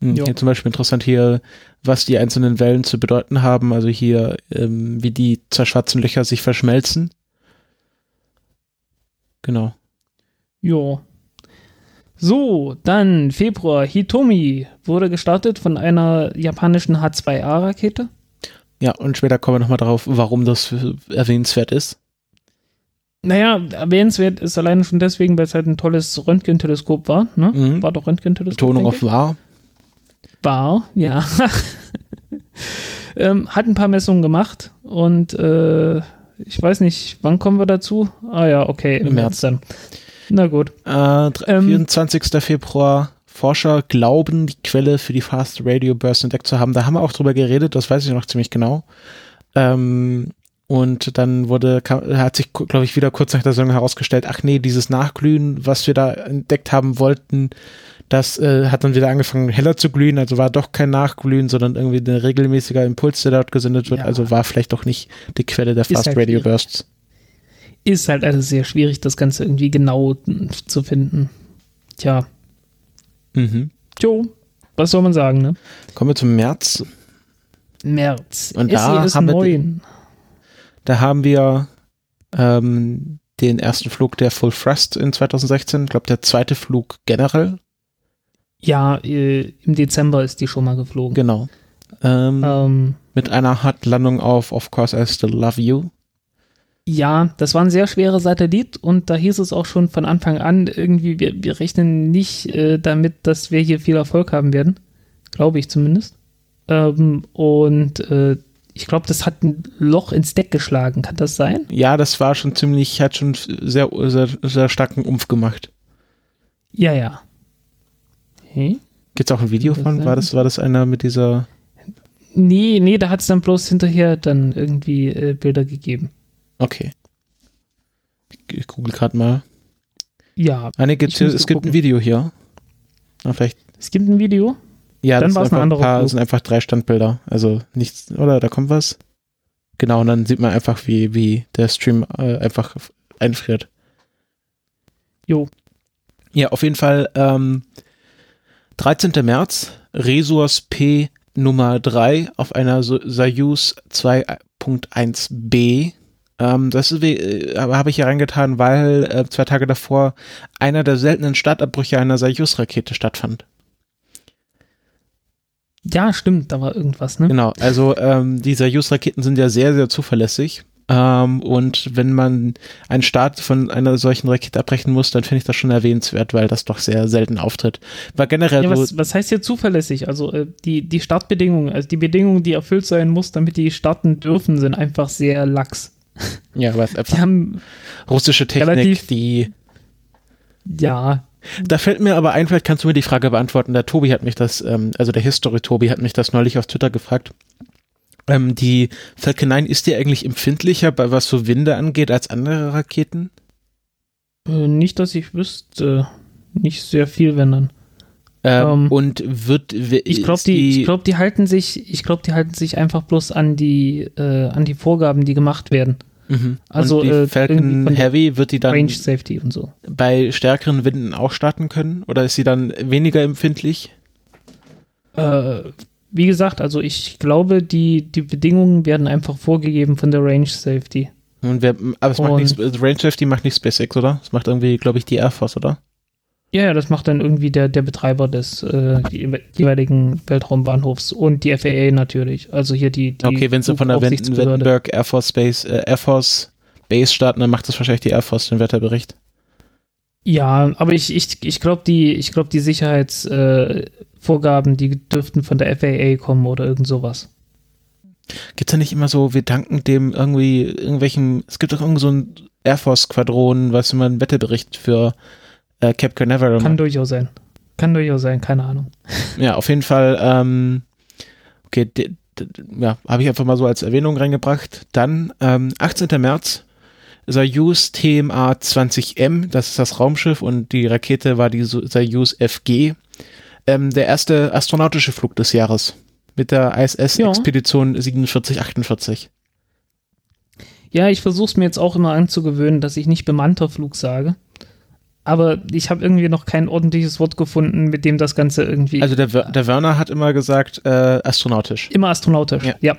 Hm, hier zum Beispiel interessant hier, was die einzelnen Wellen zu bedeuten haben, also hier, ähm, wie die zwei schwarzen Löcher sich verschmelzen. Genau. Ja, so, dann Februar. Hitomi wurde gestartet von einer japanischen H2A-Rakete. Ja, und später kommen wir nochmal drauf, warum das erwähnenswert ist. Naja, erwähnenswert ist alleine schon deswegen, weil es halt ein tolles Röntgenteleskop war. Ne? Mhm. War doch Röntgenteleskop. Betonung auf war. War, ja. (laughs) ähm, hat ein paar Messungen gemacht und äh, ich weiß nicht, wann kommen wir dazu? Ah ja, okay, im, März. dann. Na gut. Äh, dr- Ähm, 24. Februar. Forscher glauben, die Quelle für die Fast Radio Burst entdeckt zu haben. Da haben wir auch drüber geredet, das weiß ich noch ziemlich genau. Ähm, und dann wurde, kam, hat sich, glaube ich, wieder kurz nach der Sendung herausgestellt, ach nee, dieses Nachglühen, was wir da entdeckt haben wollten, das äh, hat dann wieder angefangen heller zu glühen, also war doch kein Nachglühen, sondern irgendwie ein regelmäßiger Impuls, der dort gesendet wird, Ja. also war vielleicht doch nicht die Quelle der Fast halt Radio. Bursts. Ist halt alles sehr schwierig, das Ganze irgendwie genau zu finden. Tja, Mhm. jo, was soll man sagen, ne? Kommen wir zum März. März. Und da haben wir 9. Da haben wir ähm, den ersten Flug der Full Thrust in 2016. Ich glaube, der zweite Flug generell. Ja, äh, im Dezember ist die schon mal geflogen. Genau. Ähm, Ähm, Mit einer Hartlandung auf Of Course I Still Love You. Ja, das war ein sehr schwerer Satellit und da hieß es auch schon von Anfang an, irgendwie, wir, wir rechnen nicht äh, damit, dass wir hier viel Erfolg haben werden. Glaube ich zumindest. Ähm, und äh, ich glaube, das hat ein Loch ins Deck geschlagen. Kann das sein? Ja, das war schon ziemlich, hat schon sehr, sehr, sehr starken Umf gemacht. Ja, ja. Hey? Gibt's auch ein Video von? War das, war das einer mit dieser. Nee, nee, da hat es dann bloß hinterher dann irgendwie äh, Bilder gegeben. Okay. Ich, google gerade mal. Ja, Ah, nee, gibt's hier, es gibt gucken. ein Video hier. Ah, vielleicht. es gibt ein Video. Ja, Dann das war's sind ein einfach anderer paar, Flug. sind einfach drei Standbilder. Also nichts, oder? Da kommt was. Genau, und dann sieht man einfach, wie, wie der Stream äh, einfach einfriert. Jo. Ja, auf jeden Fall, ähm, 13. März, Resurs P Nummer 3 auf einer So- Soyuz 2.1b. Ähm, das äh, habe ich hier reingetan, weil äh, zwei Tage davor einer der seltenen Startabbrüche einer Soyuz-Rakete stattfand. Ja, stimmt, da war irgendwas, ne? Genau, also ähm, die Soyuz-Raketen sind ja sehr, sehr zuverlässig. Ähm, und wenn man einen Start von einer solchen Rakete abbrechen muss, dann finde ich das schon erwähnenswert, weil das doch sehr selten auftritt. War generell Ja, was, was heißt hier zuverlässig? Also äh, die, die Startbedingungen, also die Bedingungen, die erfüllt sein muss, damit die starten dürfen, sind einfach sehr lax. Ja, aber Die haben, russische Technik, relativ- die. ja, Da fällt mir aber ein, vielleicht kannst du mir die Frage beantworten. Der Tobi hat mich das, ähm, also der History Tobi hat mich das neulich auf Twitter gefragt. Ähm, die Falcon 9, ist die eigentlich empfindlicher, bei was so Winde angeht, als andere Raketen? äh, nicht, dass ich wüsste, nicht sehr viel, wenn dann. Ähm, Ähm, und wird wi- Ich glaube, ist die, ich glaube, die halten sich, ich glaube, die halten sich einfach bloß an die, äh, an die Vorgaben, die gemacht werden. Mhm. Also, und die äh, Falcon Heavy wird die dann Range Safety und so. bei stärkeren Winden auch starten können? Oder ist sie dann weniger empfindlich? Äh, wie gesagt, also ich glaube, die, die Bedingungen werden einfach vorgegeben von der Range Safety. Und wer, aber es macht Und- nicht, also Range Safety macht nicht SpaceX, oder? Das macht irgendwie, glaube ich, die Air Force, oder? Ja, ja, das macht dann irgendwie der, der Betreiber des äh, jewe- jeweiligen Weltraumbahnhofs und die FAA natürlich. Also hier die, die okay, wenn sie von der. Wettenberg Air Force Base, äh, Air Force Base starten, dann macht das wahrscheinlich die Air Force den Wetterbericht. Ja, aber ich, ich, ich glaube, die, ich glaub, die Sicherheitsvorgaben, äh, die dürften von der FAA kommen oder irgend sowas. Gibt's da nicht immer so, wir danken dem irgendwie irgendwelchen, es gibt doch irgendwie so ein Air Force Squadron, was immer einen Wetterbericht für äh, Cape Canaveral Kann durchaus sein. Kann durchaus sein, keine Ahnung. Ja, auf jeden Fall, ähm, okay, de, de, ja, habe ich einfach mal so als Erwähnung reingebracht. Dann, ähm, 18. März, Soyuz TMA 20M, das ist das Raumschiff und die Rakete war die So- Soyuz FG. Ähm, der erste astronautische Flug des Jahres mit der ISS-Expedition 4748. Ja, ich versuche es mir jetzt auch immer anzugewöhnen, dass ich nicht bemannter Flug sage. Aber ich habe irgendwie noch kein ordentliches Wort gefunden, mit dem das Ganze irgendwie. Also der, der Werner hat immer gesagt, äh, astronautisch. immer astronautisch. Ja. Ja.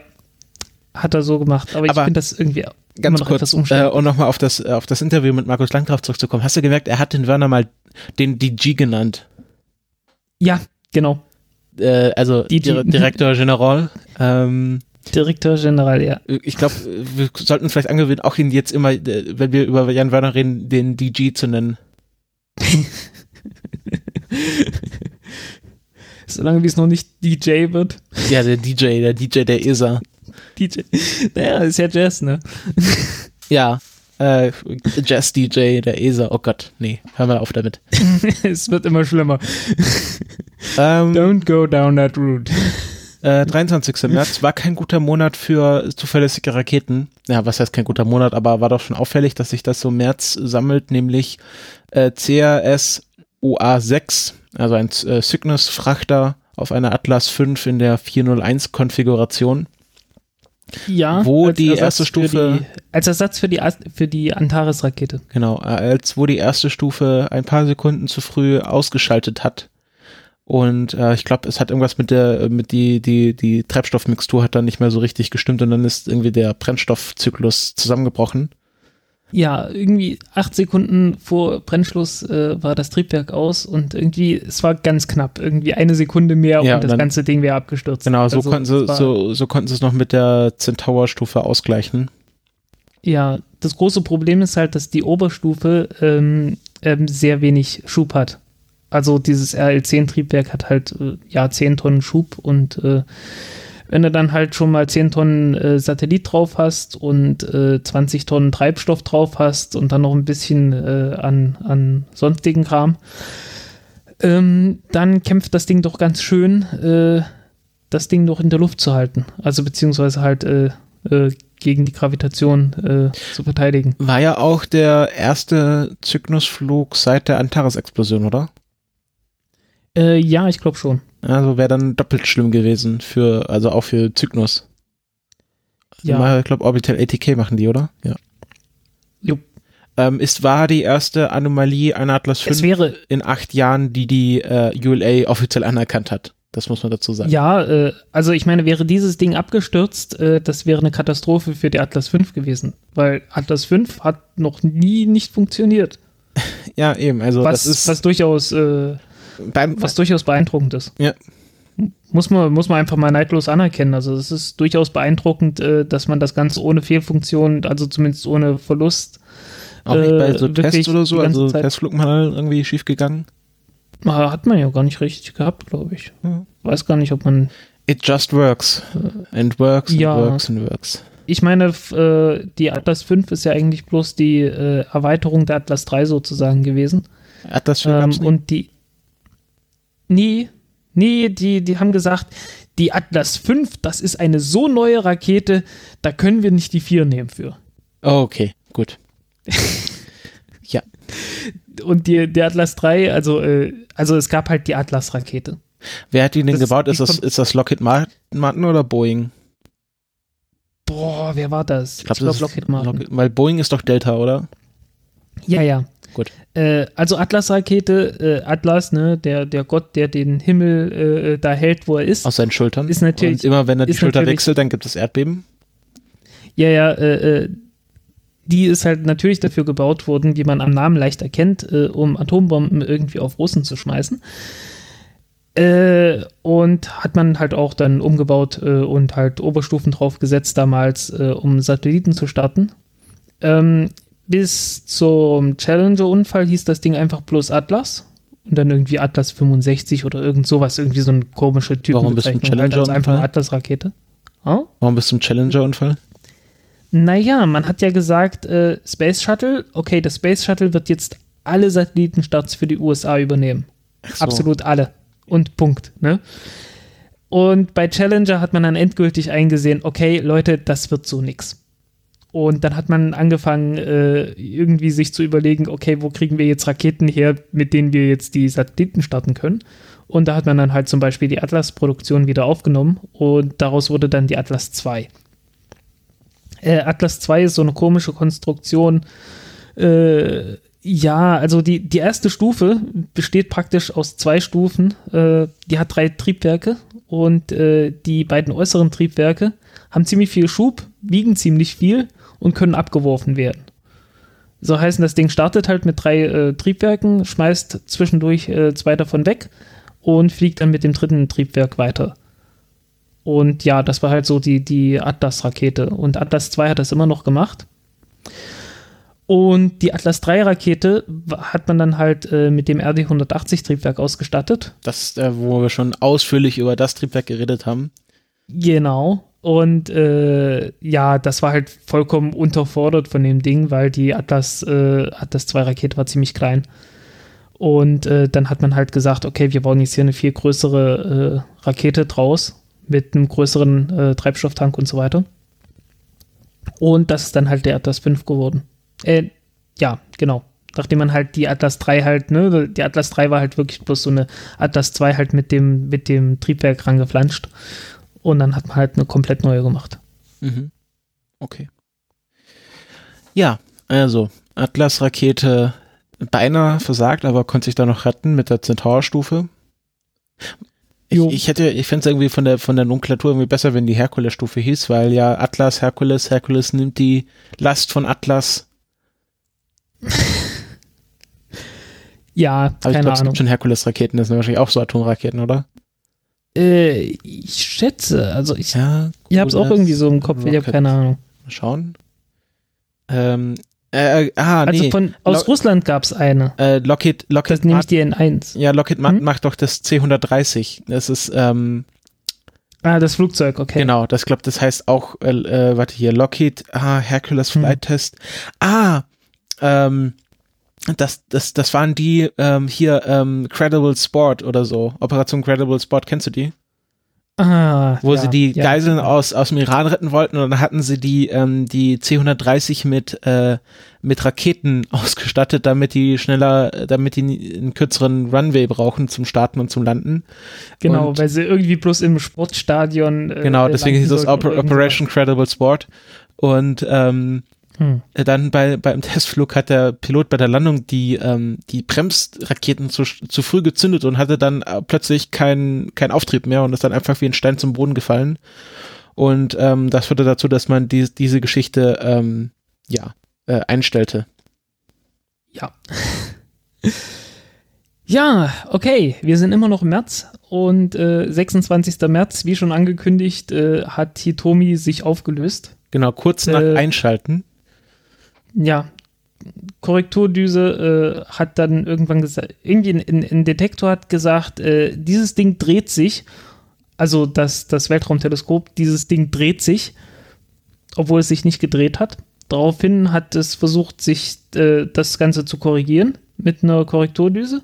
Hat er so gemacht. Aber, Aber ich finde das irgendwie immer Ganz noch etwas kurz, äh, umständlich. und nochmal auf das, äh, auf das Interview mit Markus Langdrauf zurückzukommen. Hast du gemerkt, er hat den Werner mal den DG genannt? ja, genau. äh, also Dire Direktor General. Ähm, Direktor General, ja. ich glaube, wir sollten vielleicht angewöhnen, auch ihn jetzt immer, äh, wenn wir über Jan Werner reden, den DG zu nennen. (laughs) Solange wie es noch nicht DJ wird. Ja, der DJ, der DJ der ESA. DJ. Naja, ist ja Jazz, ne? (laughs) Ja, äh, Jazz-DJ der ESA. Oh Gott, nee, hör mal auf damit. (laughs) es wird immer schlimmer. Ähm, Don't go down that route. Äh, 23. März war kein guter Monat für zuverlässige Raketen. Ja, was heißt kein guter Monat, aber war doch schon auffällig, dass sich das so März sammelt, nämlich äh, CRS UA6, also ein äh, Cygnus-Frachter auf einer Atlas 5 in der 401-Konfiguration. Ja, Wo als die Ersatz erste für Stufe- Die, als Ersatz für die, für die Antares-Rakete. Genau, äh, als wo die erste Stufe ein paar Sekunden zu früh ausgeschaltet hat. Und äh, ich glaube, es hat irgendwas mit der, mit die, die, die Treibstoffmixtur hat dann nicht mehr so richtig gestimmt und dann ist irgendwie der Brennstoffzyklus zusammengebrochen. Ja, irgendwie acht Sekunden vor Brennschluss äh, war das Triebwerk aus und irgendwie, es war ganz knapp, irgendwie eine Sekunde mehr Ja, und das dann- ganze Ding wäre abgestürzt. Genau, so Also, konnten sie, so, so konnten sie es noch mit der Centaur-Stufe ausgleichen. Ja, das große Problem ist halt, dass die Oberstufe ähm, ähm, sehr wenig Schub hat. Also dieses RL10-Triebwerk hat halt äh, ja 10 Tonnen Schub und äh, wenn du dann halt schon mal 10 Tonnen äh, Satellit drauf hast und äh, 20 Tonnen Treibstoff drauf hast und dann noch ein bisschen äh, an, an sonstigen Kram, ähm, dann kämpft das Ding doch ganz schön, äh, das Ding noch in der Luft zu halten. Also beziehungsweise halt äh, äh, gegen die Gravitation äh, zu verteidigen. War ja auch der erste Cygnus-Flug seit der Antares-Explosion, oder? Äh, ja, ich glaube schon. Also wäre dann doppelt schlimm gewesen für, also auch für Cygnus. Ja. Ich glaube, Orbital ATK machen die, oder? Ja. Jupp. Ähm, ist, war die erste Anomalie einer Atlas 5 Es wäre, in acht Jahren, die die äh, ULA offiziell anerkannt hat. Das muss man dazu sagen. ja, äh, also ich meine, wäre dieses Ding abgestürzt, äh, das wäre eine Katastrophe für die Atlas 5 gewesen. Weil Atlas 5 hat noch nie nicht funktioniert. (laughs) Ja, eben. Also was, das ist was durchaus äh, beim, was durchaus beeindruckend ist. Ja. Muss man, muss man einfach mal neidlos anerkennen. Also es ist durchaus beeindruckend, äh, dass man das Ganze ohne Fehlfunktion, also zumindest ohne Verlust, auch nicht bei äh, so Tests oder so, also Testflug mal irgendwie schief gegangen. Ah, hat man ja gar nicht richtig gehabt, glaube ich. Ja. Weiß gar nicht, ob man. It just works. And works and Ja. works and works. Ich meine, äh, die Atlas 5 ist ja eigentlich bloß die äh, Erweiterung der Atlas 3 sozusagen gewesen. Atlas 5 Ähm, und die. Nee, nee, die, die haben gesagt, die Atlas 5, das ist eine so neue Rakete, da können wir nicht die 4 nehmen für. Oh, okay, gut. (laughs) Und die, der Atlas 3, also, äh, also es gab halt die Atlas-Rakete. Wer hat die denn Das- gebaut? Ist die das, ist das Lockheed Martin oder Boeing? Boah, wer war das? Ich glaube, das ist Lockheed Martin. Lockheed- weil Boeing ist doch Delta, oder? Ja, ja. Gut. Äh, also Atlas-Rakete, äh, Atlas, ne, der, der Gott, der den Himmel äh, da hält, wo er ist. Aus seinen Schultern. Ist natürlich- Und immer wenn er die Schulter wechselt, dann gibt es Erdbeben. Ja, ja, äh, äh, die ist halt natürlich dafür gebaut worden, wie man am Namen leicht erkennt, äh, um Atombomben irgendwie auf Russen zu schmeißen. Äh, und hat man halt auch dann umgebaut äh, und halt Oberstufen draufgesetzt damals, äh, um Satelliten zu starten. Ähm, bis zum Challenger-Unfall hieß das Ding einfach bloß Atlas. Und dann irgendwie Atlas 65 oder irgend sowas, irgendwie so eine komische Warum bis zum Typenbezeichnung. Halt als einfach? Atlas-Rakete. Oh? Warum bis zum Challenger-Unfall? Naja, man hat ja gesagt, äh, Space Shuttle, okay, das Space Shuttle wird jetzt alle Satellitenstarts für die USA übernehmen. So. Absolut alle. Und Punkt. Ne? Und bei Challenger hat man dann endgültig eingesehen, okay, Leute, das wird so nix. Und dann hat man angefangen, äh, irgendwie sich zu überlegen, okay, wo kriegen wir jetzt Raketen her, mit denen wir jetzt die Satelliten starten können. Und da hat man dann halt zum Beispiel die Atlas-Produktion wieder aufgenommen und daraus wurde dann die Atlas 2. Äh, Atlas 2 ist so eine komische Konstruktion. Äh, ja, also die, die erste Stufe besteht praktisch aus zwei Stufen. Äh, die hat drei Triebwerke und äh, die beiden äußeren Triebwerke haben ziemlich viel Schub, wiegen ziemlich viel und können abgeworfen werden. So heißen, das Ding startet halt mit drei äh, Triebwerken, schmeißt zwischendurch äh, zwei davon weg und fliegt dann mit dem dritten Triebwerk weiter. Und ja, das war halt so die, die Atlas-Rakete. Und Atlas 2 hat das immer noch gemacht. Und die Atlas 3-Rakete hat man dann halt äh, mit dem RD-180-Triebwerk ausgestattet. Das, äh, wo wir schon ausführlich über das Triebwerk geredet haben. Genau. Und äh, ja, das war halt vollkommen unterfordert von dem Ding, weil die Atlas, äh, Atlas 2 Rakete war ziemlich klein. Und äh, dann hat man halt gesagt, okay, wir bauen jetzt hier eine viel größere äh, Rakete draus mit einem größeren äh, Treibstofftank und so weiter. Und das ist dann halt der Atlas 5 geworden. Äh, ja, genau. Nachdem man halt die Atlas 3 halt, ne, die Atlas 3 war halt wirklich bloß so eine Atlas 2 halt mit dem, mit dem Triebwerk rangeflanscht. Und dann hat man halt eine komplett neue gemacht. Mhm. Okay. Ja, also Atlas-Rakete beinahe versagt, aber konnte sich da noch retten mit der Centaur-Stufe. Ich, ich hätte, ich fände es irgendwie von der von der Nomenklatur irgendwie besser, wenn die Herkules-Stufe hieß, weil ja Atlas, Herkules, Herkules nimmt die Last von Atlas. (laughs) Ja, Aber ich keine glaube, es Ahnung. gibt schon Herkules-Raketen, das sind wahrscheinlich auch so Atomraketen, oder? Äh, ich schätze, also ich, Ja. ich habe es auch irgendwie so im Kopf, ich habe keine Ahnung. Mal schauen. Ähm, äh, ah, Also nee. von aus Lo- Russland gab es eine. äh, Lockheed, Das Lockheed ist nämlich Martin, die N1. ja, Lockheed Hm? macht doch das C130. Das ist, ähm, Ah, das Flugzeug, okay. Genau, das glaube, das heißt auch, äh, äh, warte hier, Lockheed, ah, Hercules Hm. Flight Test. Ah, ähm, das, das, das waren die ähm, hier ähm, Credible Sport oder so. Operation Credible Sport, kennst du die? Ah, Wo ja, sie die ja. Geiseln aus, aus dem Iran retten wollten und dann hatten sie die, ähm, die C-130 mit, äh, mit Raketen (laughs) ausgestattet, damit die schneller, damit die einen kürzeren Runway brauchen zum Starten und zum Landen. Genau, und- weil sie irgendwie bloß im Sportstadion. Äh, Genau, deswegen hieß es Oper Operation Credible Sport. Und ähm. Hm. Äh, Dann bei, beim (laughs) Testflug hat der Pilot bei der Landung die, ähm, die Bremsraketen zu, zu früh gezündet und hatte dann äh, plötzlich keinen kein Auftrieb mehr und ist dann einfach wie ein Stein zum Boden gefallen. Und ähm, das führte dazu, dass man die, diese Geschichte ähm, ja, äh, einstellte. Ja. (laughs) ja, okay. Wir sind immer noch im März und äh, 26. März, wie schon angekündigt, äh, hat Hitomi sich aufgelöst. Genau, kurz nach Äh, Einschalten. Ja. Korrekturdüse äh, hat dann irgendwann gesagt, irgendwie ein, Detektor hat gesagt, äh, dieses Ding dreht sich, also das, das Weltraumteleskop, dieses Ding dreht sich, obwohl es sich nicht gedreht hat. Daraufhin hat es versucht, sich äh, das Ganze zu korrigieren mit einer Korrekturdüse.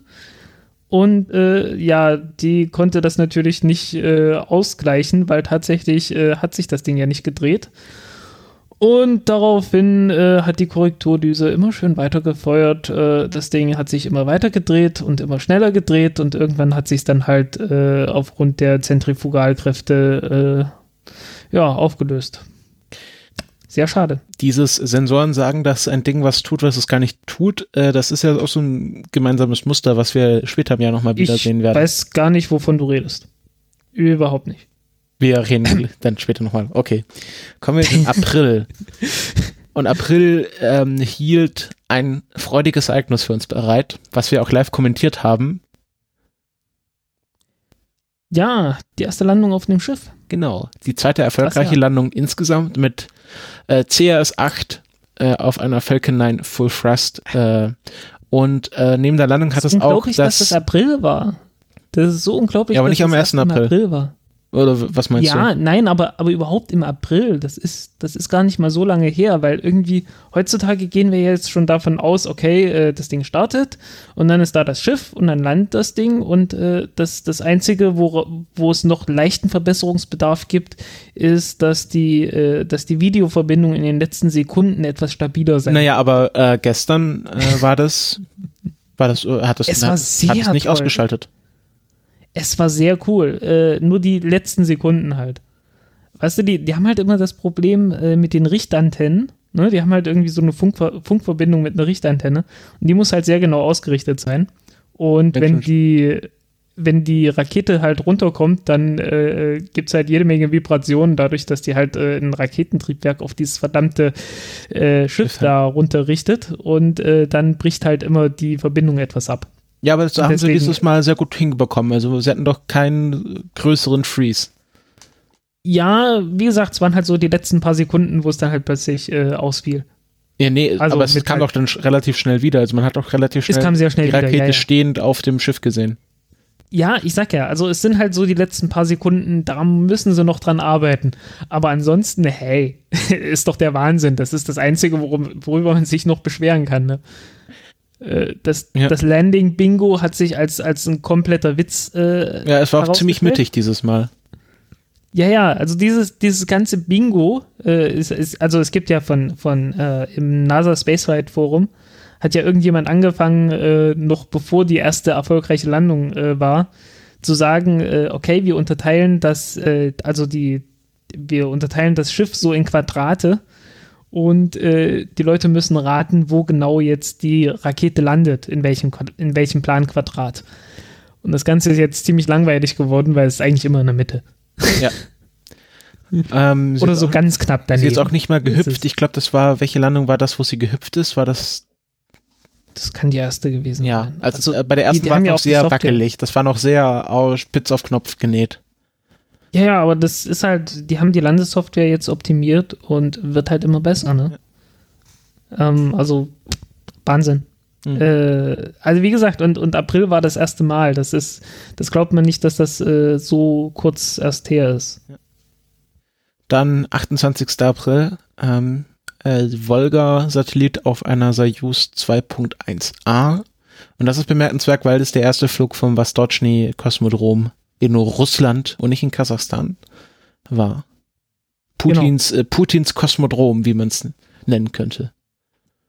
Und äh, ja, die konnte das natürlich nicht äh, ausgleichen, weil tatsächlich äh, hat sich das Ding ja nicht gedreht. Und daraufhin äh, hat die Korrekturdüse immer schön weitergefeuert. Äh, das Ding hat sich immer weiter gedreht und immer schneller gedreht und irgendwann hat sich dann halt äh, aufgrund der Zentrifugalkräfte äh, ja aufgelöst. Sehr schade. Dieses Sensoren sagen, dass ein Ding was tut, was es gar nicht tut, äh, das ist ja auch so ein gemeinsames Muster, was wir später im Jahr nochmal Ich wiedersehen werden. weiß gar nicht, wovon du redest. Überhaupt nicht. Wir reden (coughs) dann später nochmal. Okay. Kommen wir in April. (laughs) Und April ähm, hielt ein freudiges Ereignis für uns bereit, was wir auch live kommentiert haben. Ja, die erste Landung auf dem Schiff. Genau. Die zweite erfolgreiche ja. Landung insgesamt mit äh, CRS-8 äh, auf einer Falcon 9 Full Thrust. Äh, und äh, neben der Landung hat es auch unglaublich, dass das, das April war. Das ist so unglaublich, Ja, aber nicht am das 1. erst im April. war. Oder was meinst ja, du? nein, aber, aber überhaupt im April, das ist, das ist gar nicht mal so lange her, weil irgendwie heutzutage gehen wir jetzt schon davon aus, okay, äh, das Ding startet und dann ist da das Schiff und dann landet das Ding und äh, das, das Einzige, wo, wo es noch leichten Verbesserungsbedarf gibt, ist, dass die, äh, dass die Videoverbindung in den letzten Sekunden etwas stabiler sein Naja, aber äh, gestern äh, war das, war das, äh, hat das, Es war hat, sehr hat es nicht toll. ausgeschaltet. Es war sehr cool. Äh, nur die letzten Sekunden halt. Weißt du, die, die haben halt immer das Problem äh, mit den Richtantennen. Ne? Die haben halt irgendwie so eine Funkver Funkverbindung mit einer Richtantenne. Und die muss halt sehr genau ausgerichtet sein. Und wenn die, wenn die Rakete halt runterkommt, dann äh, gibt es halt jede Menge Vibrationen, dadurch, dass die halt äh, ein Raketentriebwerk auf dieses verdammte äh, Schiff Schiff, da runterrichtet. Und äh, dann bricht halt immer die Verbindung etwas ab. Ja, aber das Und haben sie dieses Mal sehr gut hinbekommen. Also sie hatten doch keinen größeren Freeze. Ja, wie gesagt, es waren halt so die letzten paar Sekunden, wo es dann halt plötzlich äh, ausfiel. Ja, nee, Also aber es kam halt- doch dann sch- relativ schnell wieder. Also man hat doch relativ schnell Es kam sehr schnell die wieder, Rakete ja, ja. stehend auf dem Schiff gesehen. ja, ich sag ja, also es sind halt so die letzten paar Sekunden, da müssen sie noch dran arbeiten. Aber ansonsten, hey, (laughs) ist doch der Wahnsinn. Das ist das Einzige, worum, worüber man sich noch beschweren kann. Ne? Äh, Das, Ja. das Landing-Bingo hat sich als, als ein kompletter Witz. Äh, Ja, es war auch ziemlich mittig dieses Mal. Ja, ja, also dieses, dieses ganze Bingo, äh, ist, ist, also es gibt ja von, von äh, im NASA Spaceflight Forum, hat ja irgendjemand angefangen, äh, noch bevor die erste erfolgreiche Landung äh, war, zu sagen, okay, wir unterteilen das, äh, also die, wir unterteilen das Schiff so in Quadrate und äh, die Leute müssen raten, wo genau jetzt die Rakete landet, in welchem, in welchem Planquadrat. Und das Ganze ist jetzt ziemlich langweilig geworden, weil es ist eigentlich immer in der Mitte. Ja. (laughs) ähm, sie Oder so auch, ganz knapp Sie daneben. ist auch nicht mal gehüpft. Ich glaube, das war, welche Landung war das, wo sie gehüpft ist? War das, Das kann die erste gewesen ja, sein. also, äh, bei der die- ersten die war es ja noch auch die sehr Software. wackelig. Das war noch sehr au- spitz auf Knopf genäht. Ja, ja, aber das ist halt, die haben die Landesoftware jetzt optimiert und wird halt immer besser, ne? Ähm, also, Wahnsinn. Mhm. Äh, also wie gesagt, und, und April war das erste Mal. Das ist, das glaubt man nicht, dass das äh, so kurz erst her ist. Dann 28. April, ähm, äh, Volga-Satellit auf einer Soyuz 2.1a. Und das ist bemerkenswert, weil das der erste Flug vom Vostochny Kosmodrom in Russland und nicht in Kasachstan war. Putins, äh, Putins Kosmodrom, wie man es nennen könnte.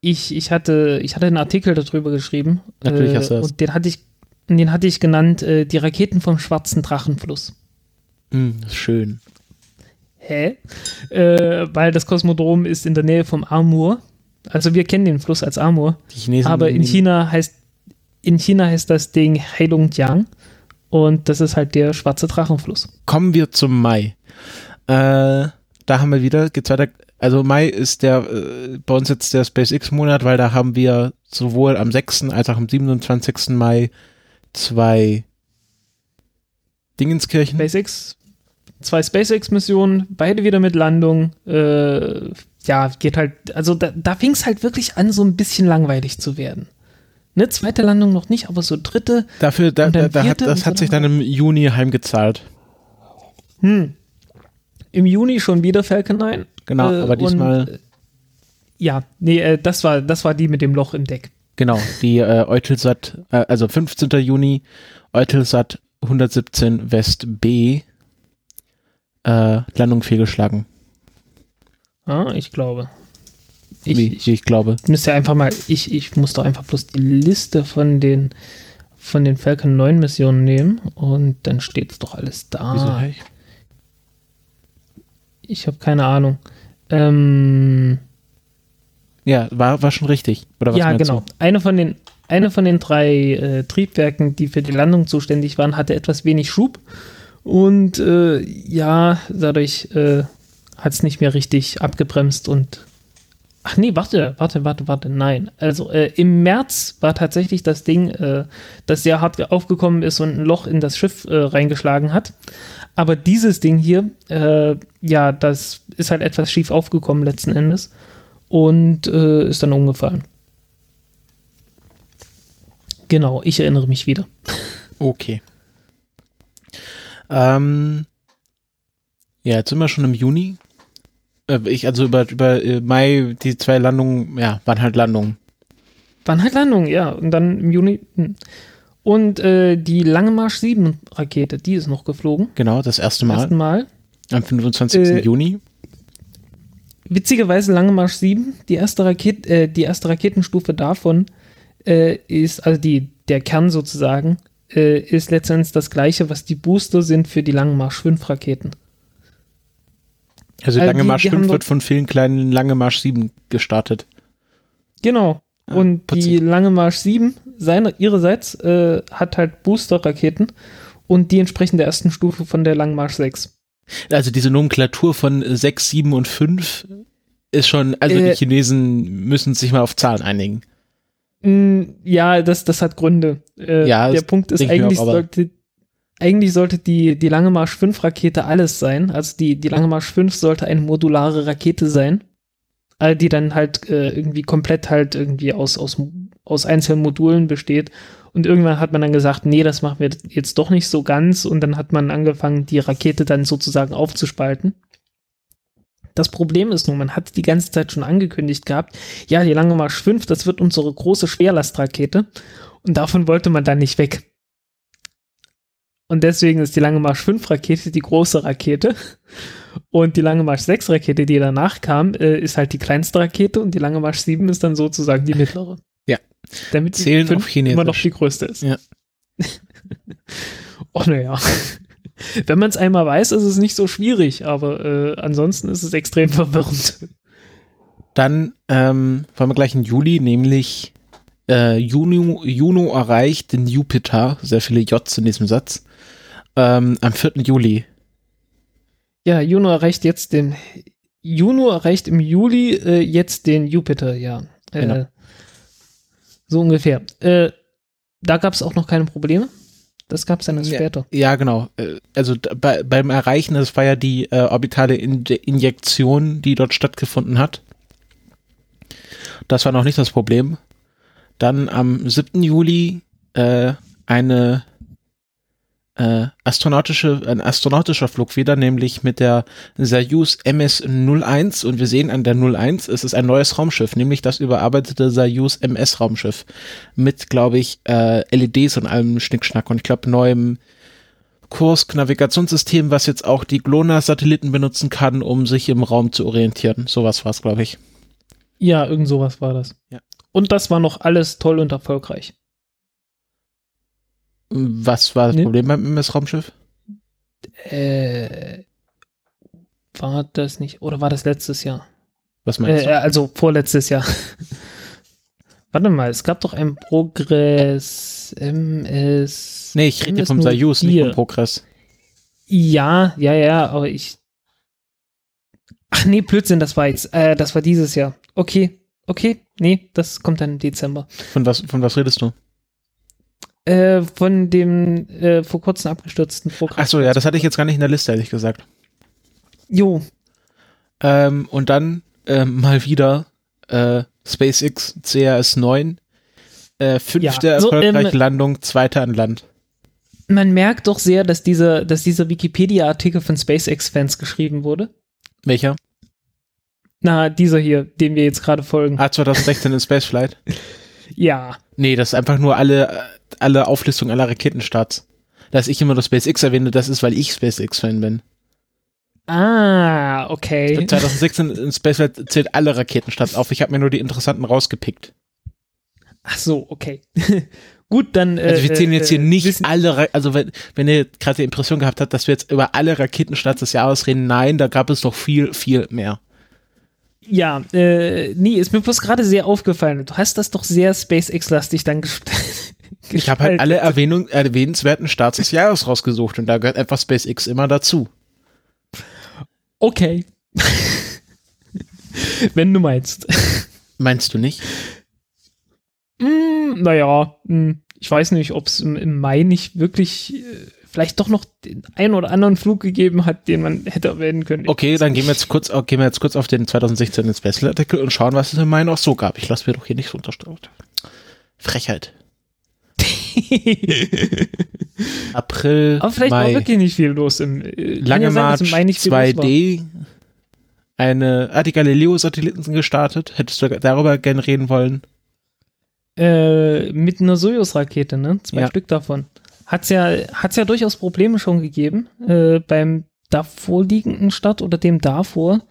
Ich, ich, hatte, ich hatte einen Artikel darüber geschrieben. Natürlich äh, hast du das. Und den hatte ich, den hatte ich genannt, äh, die Raketen vom schwarzen Drachenfluss. Hm, schön. Hä? Äh, weil das Kosmodrom ist in der Nähe vom Amur. Also wir kennen den Fluss als Amur, Die Chinesen aber in China heißt in China heißt das Ding Heilongjiang und das ist halt der schwarze Drachenfluss. Kommen wir zum Mai. Äh, da haben wir wieder, geht's weiter. Also Mai ist der, äh, bei uns jetzt der SpaceX-Monat, weil da haben wir sowohl am 6. als auch am 27. Mai zwei Dingenskirchen. SpaceX, zwei SpaceX-Missionen, beide wieder mit Landung. Äh, ja, geht halt, also da, da fing es halt wirklich an, so ein bisschen langweilig zu werden. Ne, zweite Landung noch nicht, aber so dritte, Dafür, da, da, da hat, das und hat so sich dann im Juni heimgezahlt. hm. Im Juni schon wieder Falcon 9. Genau, Äh, aber diesmal, Und, äh, ja, nee, äh, das war, das war die mit dem Loch im Deck. genau, die äh, Eutelsat, äh, also 15. Juni, Eutelsat 117 West B, Landung fehlgeschlagen, Ah, ich glaube. Ich, ich ich glaube. müsste einfach mal, ich, ich muss doch einfach bloß die Liste von den von den Falcon 9 Missionen nehmen und dann steht es doch alles Wieso? da. hä? Ich habe keine Ahnung. Ähm, Ja, war, war schon richtig. Oder was ja, genau. Eine von den eine von den drei äh, Triebwerken, die für die Landung zuständig waren, hatte etwas wenig Schub und äh, ja, dadurch äh, hat es nicht mehr richtig abgebremst und ach nee, warte, warte, warte, warte, nein. Also äh, im März war tatsächlich das Ding, äh, das sehr hart aufgekommen ist und ein Loch in das Schiff äh, reingeschlagen hat. Aber dieses Ding hier, äh, ja, das ist halt etwas schief aufgekommen letzten Endes und äh, ist dann umgefallen. Genau, ich erinnere mich wieder. Okay. Ähm, ja, jetzt sind wir schon im Juni. Äh, ich, also über, über äh, Mai, die zwei Landungen, ja, waren halt Landungen. Waren halt Landungen, ja. Und dann im Juni. hm. Und äh, die Lange Marsch 7 Rakete, die ist noch geflogen. Genau, das erste Mal. ersten Mal. Am 25. Äh, Juni. Witzigerweise Lange Marsch 7, die erste, Raket, äh, die erste Raketenstufe davon äh, ist, also die, der Kern sozusagen, ist letztendlich das gleiche, was die Booster sind für die Lange Marsch 5 Raketen. Also Lange Marsch die haben 5 doch- wird von vielen kleinen Lange Marsch 7 gestartet. Genau. Ah, und putzig. die Lange Marsch 7, seine, ihrerseits, äh, hat halt Booster-Raketen und die entsprechen der ersten Stufe von der Lange Marsch 6. Also diese Nomenklatur von 6, 7 und 5 ist schon, also Äh, die Chinesen müssen sich mal auf Zahlen einigen. Mm, Ja, das, das hat Gründe. Äh, Ja, der das Punkt ist, eigentlich auch, sollte, eigentlich sollte die, die Lange Marsch 5 Rakete alles sein. Also die, die Lange Marsch 5 sollte eine modulare Rakete sein, die dann halt äh, irgendwie komplett halt irgendwie aus, aus aus einzelnen Modulen besteht. Und irgendwann hat man dann gesagt, nee, das machen wir jetzt doch nicht so ganz. Und dann hat man angefangen, die Rakete dann sozusagen aufzuspalten. Das Problem ist nur, man hat die ganze Zeit schon angekündigt gehabt, ja, die Lange Marsch 5, das wird unsere große Schwerlastrakete. Und davon wollte man dann nicht weg. Und deswegen ist die Lange Marsch 5 Rakete die große Rakete. Und die Lange Marsch 6 Rakete, die danach kam, äh, ist halt die kleinste Rakete und die Lange Marsch 7 ist dann sozusagen die mittlere. (laughs) Ja. Damit die Zählen 5 auf Chinesisch. immer noch die größte ist. Ja. (laughs) oh, naja. (laughs) Wenn man es einmal weiß, ist es nicht so schwierig, aber äh, ansonsten ist es extrem verwirrend. Dann ähm, wollen wir gleich in Juli, nämlich äh, Juno, Juno erreicht den Jupiter, sehr viele Js in diesem Satz, ähm, am 4. Juli. Ja, Juno erreicht jetzt den Juno erreicht im Juli äh, jetzt den Jupiter, ja. Äh, Genau. So ungefähr. Äh, da gab es auch noch keine Probleme. Das gab es dann erst Ja. später. Ja, genau. Äh, Also bei, beim Erreichen, das war ja die äh, orbitale Inje Injektion, die dort stattgefunden hat. Das war noch nicht das Problem. Dann am 7. Juli äh, eine äh, astronautische, ein astronautischer Flug wieder, nämlich mit der Soyuz MS-01 und wir sehen an der 01, es ist ein neues Raumschiff, nämlich das überarbeitete Soyuz MS-Raumschiff mit, glaube ich, äh, LEDs und allem Schnickschnack und ich glaube neuem Kurs-Navigationssystem, was jetzt auch die GLONASS-Satelliten benutzen kann, um sich im Raum zu orientieren. Sowas war es, glaube ich. Ja, irgend sowas war das. Ja. Und das war noch alles toll und erfolgreich. Was war das Nee. Problem beim MS-Raumschiff? Äh, war das nicht, oder war das letztes Jahr? Was meinst Äh, also vorletztes Jahr. (laughs) Warte mal, es gab doch ein Progress MS. du? Nee, ich rede vom Soyuz, nicht 04. vom Progress. Ja, ja, ja, aber ich. Ach nee, Blödsinn, das war jetzt, äh, das war dieses Jahr. Okay, okay, nee, das kommt dann im Dezember. Von was, von was redest du? Äh, von dem äh, vor kurzem abgestürzten Programm. Ach so, ja, das hatte ich jetzt gar nicht in der Liste, ehrlich gesagt. Jo, Ähm, und dann ähm, mal wieder äh, SpaceX CRS 9. Äh, fünfte Ja, so, erfolgreiche ähm, Landung, zweite an Land. man merkt doch sehr, dass dieser, dass dieser Wikipedia-Artikel von SpaceX-Fans geschrieben wurde. Welcher? Na, dieser hier, dem wir jetzt gerade folgen. Ah, 2016 in Spaceflight. (laughs) Ja. Nee, das ist einfach nur alle, äh, alle Auflistung aller Raketenstarts. Dass ich immer nur SpaceX erwähne, das ist, weil ich SpaceX-Fan bin. Ah, okay. 2016 in Spaceflight zählt alle Raketenstarts auf. Ich habe mir nur die interessanten rausgepickt. Ach so, okay. (laughs) Gut, dann. Also wir äh, zählen jetzt hier äh, nicht alle, Ra- also wenn, wenn ihr gerade die Impression gehabt habt, dass wir jetzt über alle Raketenstarts des Jahres reden, nein, da gab es noch viel, viel mehr. Ja, äh, nee, ist mir bloß gerade sehr aufgefallen. Du hast das doch sehr SpaceX-lastig dann gestellt. (laughs) Ich habe halt alle Erwähnung, erwähnenswerten Starts des Jahres rausgesucht und da gehört einfach SpaceX immer dazu. Okay. (laughs) Wenn du meinst. Meinst du nicht? Mm, naja, mm, ich weiß nicht, ob es im, im Mai nicht wirklich äh, vielleicht doch noch den einen oder anderen Flug gegeben hat, den man hätte erwähnen können. Okay, dann gehen wir jetzt kurz, gehen wir jetzt kurz auf den 2016 Special Artikel und schauen, was es im Mai noch so gab. Ich lasse mir doch hier nichts unterstellen. Frechheit. (laughs) April, Aber vielleicht Mai. war wirklich nicht viel los im äh, Lange sein, March im Mai nicht viel los war. 2D. Eine, ah, die Galileo-Satelliten sind gestartet. Hättest du darüber gerne reden wollen? Äh, mit einer Soyuz-Rakete, ne? Zwei Ja. Stück davon. Hat's ja, hat's ja durchaus Probleme schon gegeben. Äh, beim davor liegenden Start oder dem davor,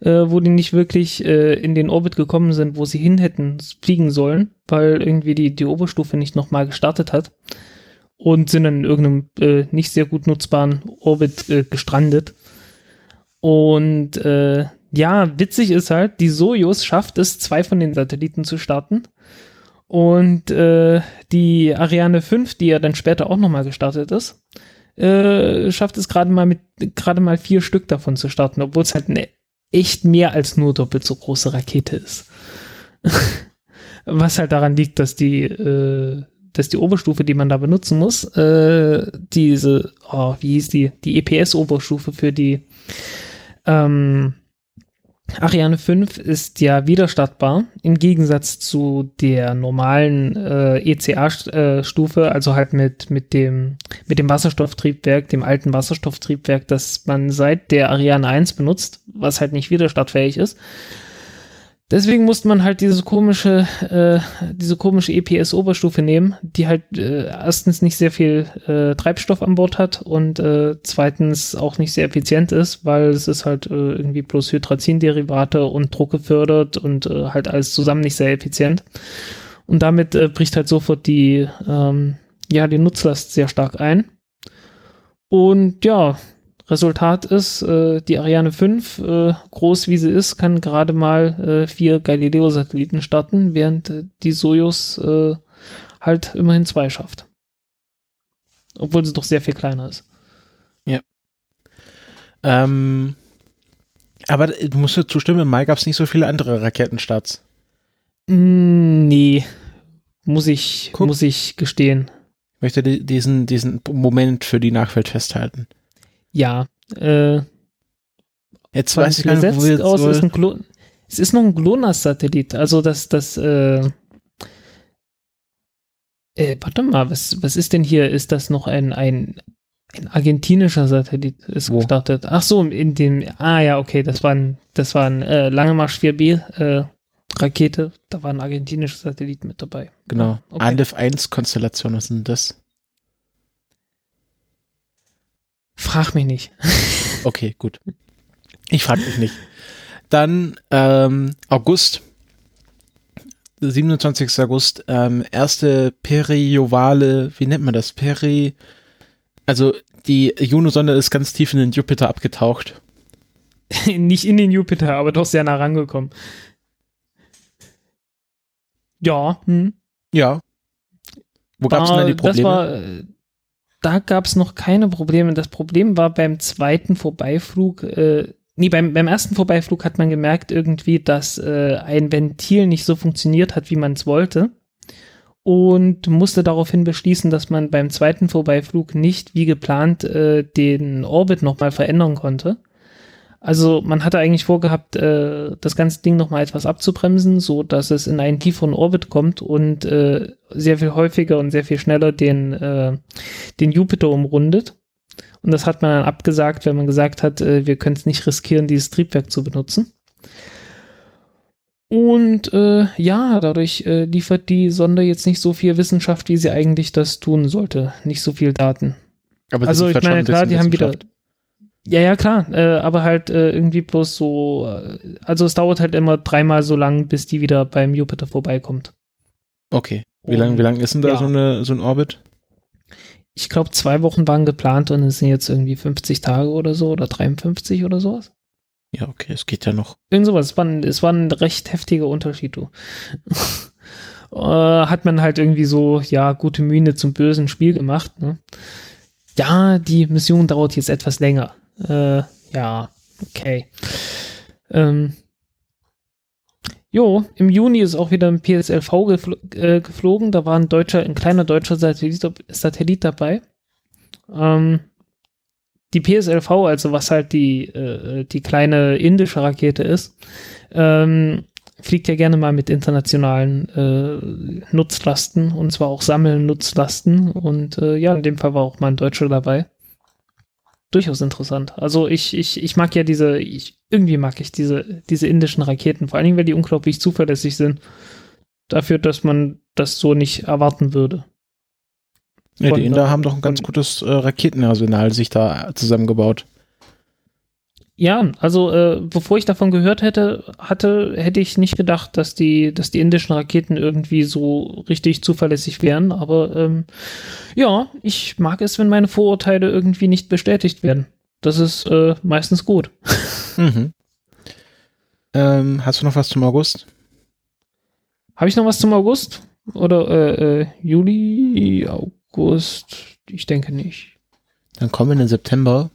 äh, wo die nicht wirklich äh, in den Orbit gekommen sind, wo sie hin hätten fliegen sollen, weil irgendwie die, die Oberstufe nicht nochmal gestartet hat. Und sind in irgendeinem äh, nicht sehr gut nutzbaren Orbit äh, gestrandet. Und äh, ja, witzig ist halt, die Soyuz schafft es, zwei von den Satelliten zu starten. Und äh, die Ariane 5, die ja dann später auch nochmal gestartet ist, äh, schafft es gerade mal mit gerade mal vier Stück davon zu starten, obwohl es halt eine echt mehr als nur doppelt so große Rakete ist. (laughs) Was halt daran liegt, dass die, äh, dass die Oberstufe, die man da benutzen muss, äh, diese, oh, wie hieß die, die EPS-Oberstufe für die ähm, Ariane 5 ist ja wieder startbar, im Gegensatz zu der normalen äh, ECA-Stufe, also halt mit, mit, dem, mit dem Wasserstofftriebwerk, dem alten Wasserstofftriebwerk, das man seit der Ariane 1 benutzt, was halt nicht wieder startfähig ist. Deswegen musste man halt diese komische, äh, diese komische EPS-Oberstufe nehmen, die halt äh, erstens nicht sehr viel äh, Treibstoff an Bord hat und äh, zweitens auch nicht sehr effizient ist, weil es ist halt äh, irgendwie bloß Hydrazin-Derivate und Druck gefördert und äh, halt alles zusammen nicht sehr effizient. Und damit äh, bricht halt sofort die, ähm, ja, die Nutzlast sehr stark ein. Und ja, Resultat ist, äh, die Ariane 5, äh, groß wie sie ist, kann gerade mal äh, vier Galileo-Satelliten starten, während äh, die Soyuz äh, halt immerhin zwei schafft. Obwohl sie doch sehr viel kleiner ist. Ja. Ähm, aber du musst mir zustimmen, im Mai gab es nicht so viele andere Raketenstarts. Mm, nee, muss ich, Guck. muss ich gestehen. Ich möchte di- diesen, diesen Moment für die Nachwelt festhalten. Ja, äh, Jetzt weiß ich gar nicht, wo wir jetzt aus, ist ein Glo es ist noch ein GLONASS-Satellit, also das, das, äh, äh, warte mal, was, was ist denn hier? Ist das noch ein, ein, ein argentinischer Satellit ist Wo? gestartet? Ach so, in dem, ah ja, okay, das war ein, das war ein äh, Lange Marsch 4B, äh, Rakete, da war ein argentinischer Satellit mit dabei. genau, Okay. Aleph 1 Konstellation, was ist denn das? Frag mich nicht. (laughs) Okay, gut. Ich frage mich nicht. Dann ähm, August, 27. August, ähm, erste periovale, wie nennt man das? Peri, also die Juno-Sonde ist ganz tief in den Jupiter abgetaucht. (laughs) nicht in den Jupiter, aber doch sehr nah rangekommen. Ja, hm. Ja. Wo gab es denn die Probleme? Das war, da gab es noch keine Probleme. Das Problem war beim zweiten Vorbeiflug, äh, nee, beim, beim ersten Vorbeiflug hat man gemerkt irgendwie, dass äh, ein Ventil nicht so funktioniert hat, wie man es wollte. Und musste daraufhin beschließen, dass man beim zweiten Vorbeiflug nicht wie geplant äh, den Orbit nochmal verändern konnte. Also man hatte eigentlich vorgehabt, äh, das ganze Ding nochmal etwas abzubremsen, so dass es in einen tieferen Orbit kommt und äh, sehr viel häufiger und sehr viel schneller den, äh, den Jupiter umrundet. Und das hat man dann abgesagt, wenn man gesagt hat, äh, wir können es nicht riskieren, dieses Triebwerk zu benutzen. Und äh, ja, dadurch äh, liefert die Sonde jetzt nicht so viel Wissenschaft, wie sie eigentlich das tun sollte. Nicht so viel Daten. Aber also ich meine, ein klar, die haben wieder. Ja, ja, klar, äh, aber halt äh, irgendwie bloß so, äh, also es dauert halt immer dreimal so lang, bis die wieder beim Jupiter vorbeikommt. Okay. Wie lang, wie lang ist denn da Ja. so, eine, so ein Orbit? Ich glaube, zwei Wochen waren geplant und es sind jetzt irgendwie 50 Tage oder so oder 53 oder sowas. Ja, okay, es geht ja noch. Irgend sowas. Es war ein, es war ein recht heftiger Unterschied, du. (laughs) äh, hat man halt irgendwie so, ja, gute Mühe zum bösen Spiel gemacht, ne? Ja, die Mission dauert jetzt etwas länger. Äh, ja, okay. Ähm, jo, im Juni ist auch wieder ein PSLV gefl äh, geflogen. Da war ein deutscher, ein kleiner deutscher Satellit, Satellit dabei. Ähm, die PSLV, also was halt die, äh, die kleine indische Rakete ist, ähm, fliegt ja gerne mal mit internationalen äh, Nutzlasten und zwar auch sammeln Nutzlasten und äh, ja, in dem Fall war auch mal ein Deutscher dabei. Durchaus interessant. Also ich, ich, ich mag ja diese, ich, irgendwie mag ich diese, diese indischen Raketen, vor allen Dingen, weil die unglaublich zuverlässig sind. Dafür, dass man das so nicht erwarten würde. Ja, die Inder haben doch ein ganz gutes äh, Raketenarsenal sich da zusammengebaut. Ja, also äh, bevor ich davon gehört hätte, hatte, hätte ich nicht gedacht, dass die, dass die indischen Raketen irgendwie so richtig zuverlässig wären. Aber ähm, ja, ich mag es, wenn meine Vorurteile irgendwie nicht bestätigt werden. Das ist äh, meistens gut. Mhm. Ähm, hast du noch was zum August? Habe ich noch was zum August? Oder äh, äh, Juli, August? Ich denke nicht. Dann kommen wir in den September.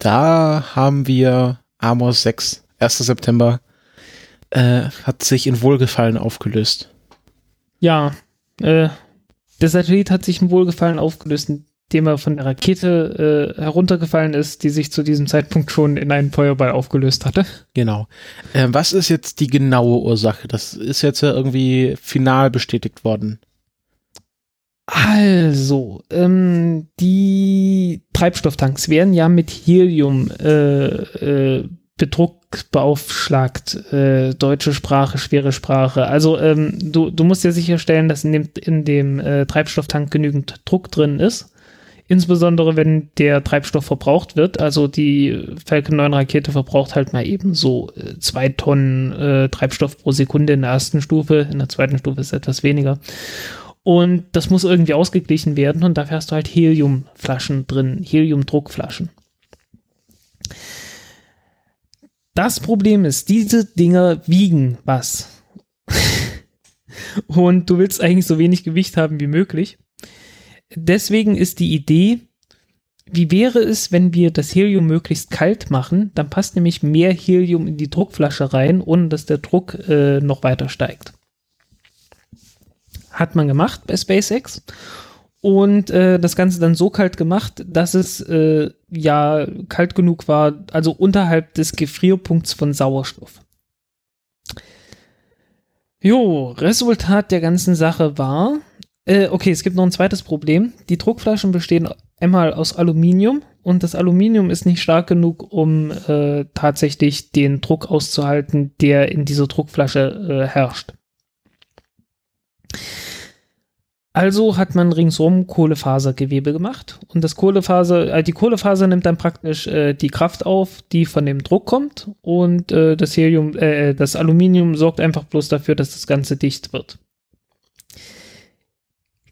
Da haben wir Amos 6, 1. September, äh, hat sich in Wohlgefallen aufgelöst. Ja, äh, der Satellit hat sich ein Wohlgefallen aufgelöst. dem er von der Rakete äh, heruntergefallen ist, die sich zu diesem Zeitpunkt schon in einen Feuerball aufgelöst hatte. Genau. Äh, was ist jetzt die genaue Ursache? Das ist jetzt ja irgendwie final bestätigt worden. Also, ähm, die Treibstofftanks werden ja mit Helium äh, äh, bedruckt, beaufschlagt. Äh, deutsche Sprache, schwere Sprache. Also, ähm, du, du musst ja sicherstellen, dass in dem, in dem äh, Treibstofftank genügend Druck drin ist. Insbesondere wenn der Treibstoff verbraucht wird. Also die Falcon 9 Rakete verbraucht halt mal eben so äh, zwei Tonnen äh, Treibstoff pro Sekunde in der ersten Stufe. In der zweiten Stufe ist etwas weniger. Und das muss irgendwie ausgeglichen werden und dafür hast du halt Heliumflaschen drin, Heliumdruckflaschen. Das Problem ist, diese Dinger wiegen was. (laughs) und du willst eigentlich so wenig Gewicht haben wie möglich. Deswegen ist die Idee, wie wäre es, wenn wir das Helium möglichst kalt machen? Dann passt nämlich mehr Helium in die Druckflasche rein, ohne dass der Druck äh, noch weiter steigt. Hat man gemacht bei SpaceX. Und äh, das Ganze dann so kalt gemacht, dass es äh, ja kalt genug war, also unterhalb des Gefrierpunkts von Sauerstoff. Jo, Resultat der ganzen Sache war, äh, okay, es gibt noch ein zweites Problem. Die Druckflaschen bestehen einmal aus Aluminium und das Aluminium ist nicht stark genug, um äh, tatsächlich den Druck auszuhalten, der in dieser Druckflasche äh, herrscht. Also hat man ringsum Kohlefasergewebe gemacht und das Kohlefaser, äh, die Kohlefaser nimmt dann praktisch äh, die Kraft auf, die von dem Druck kommt und äh, das Helium, äh, das Aluminium sorgt einfach bloß dafür, dass das Ganze dicht wird.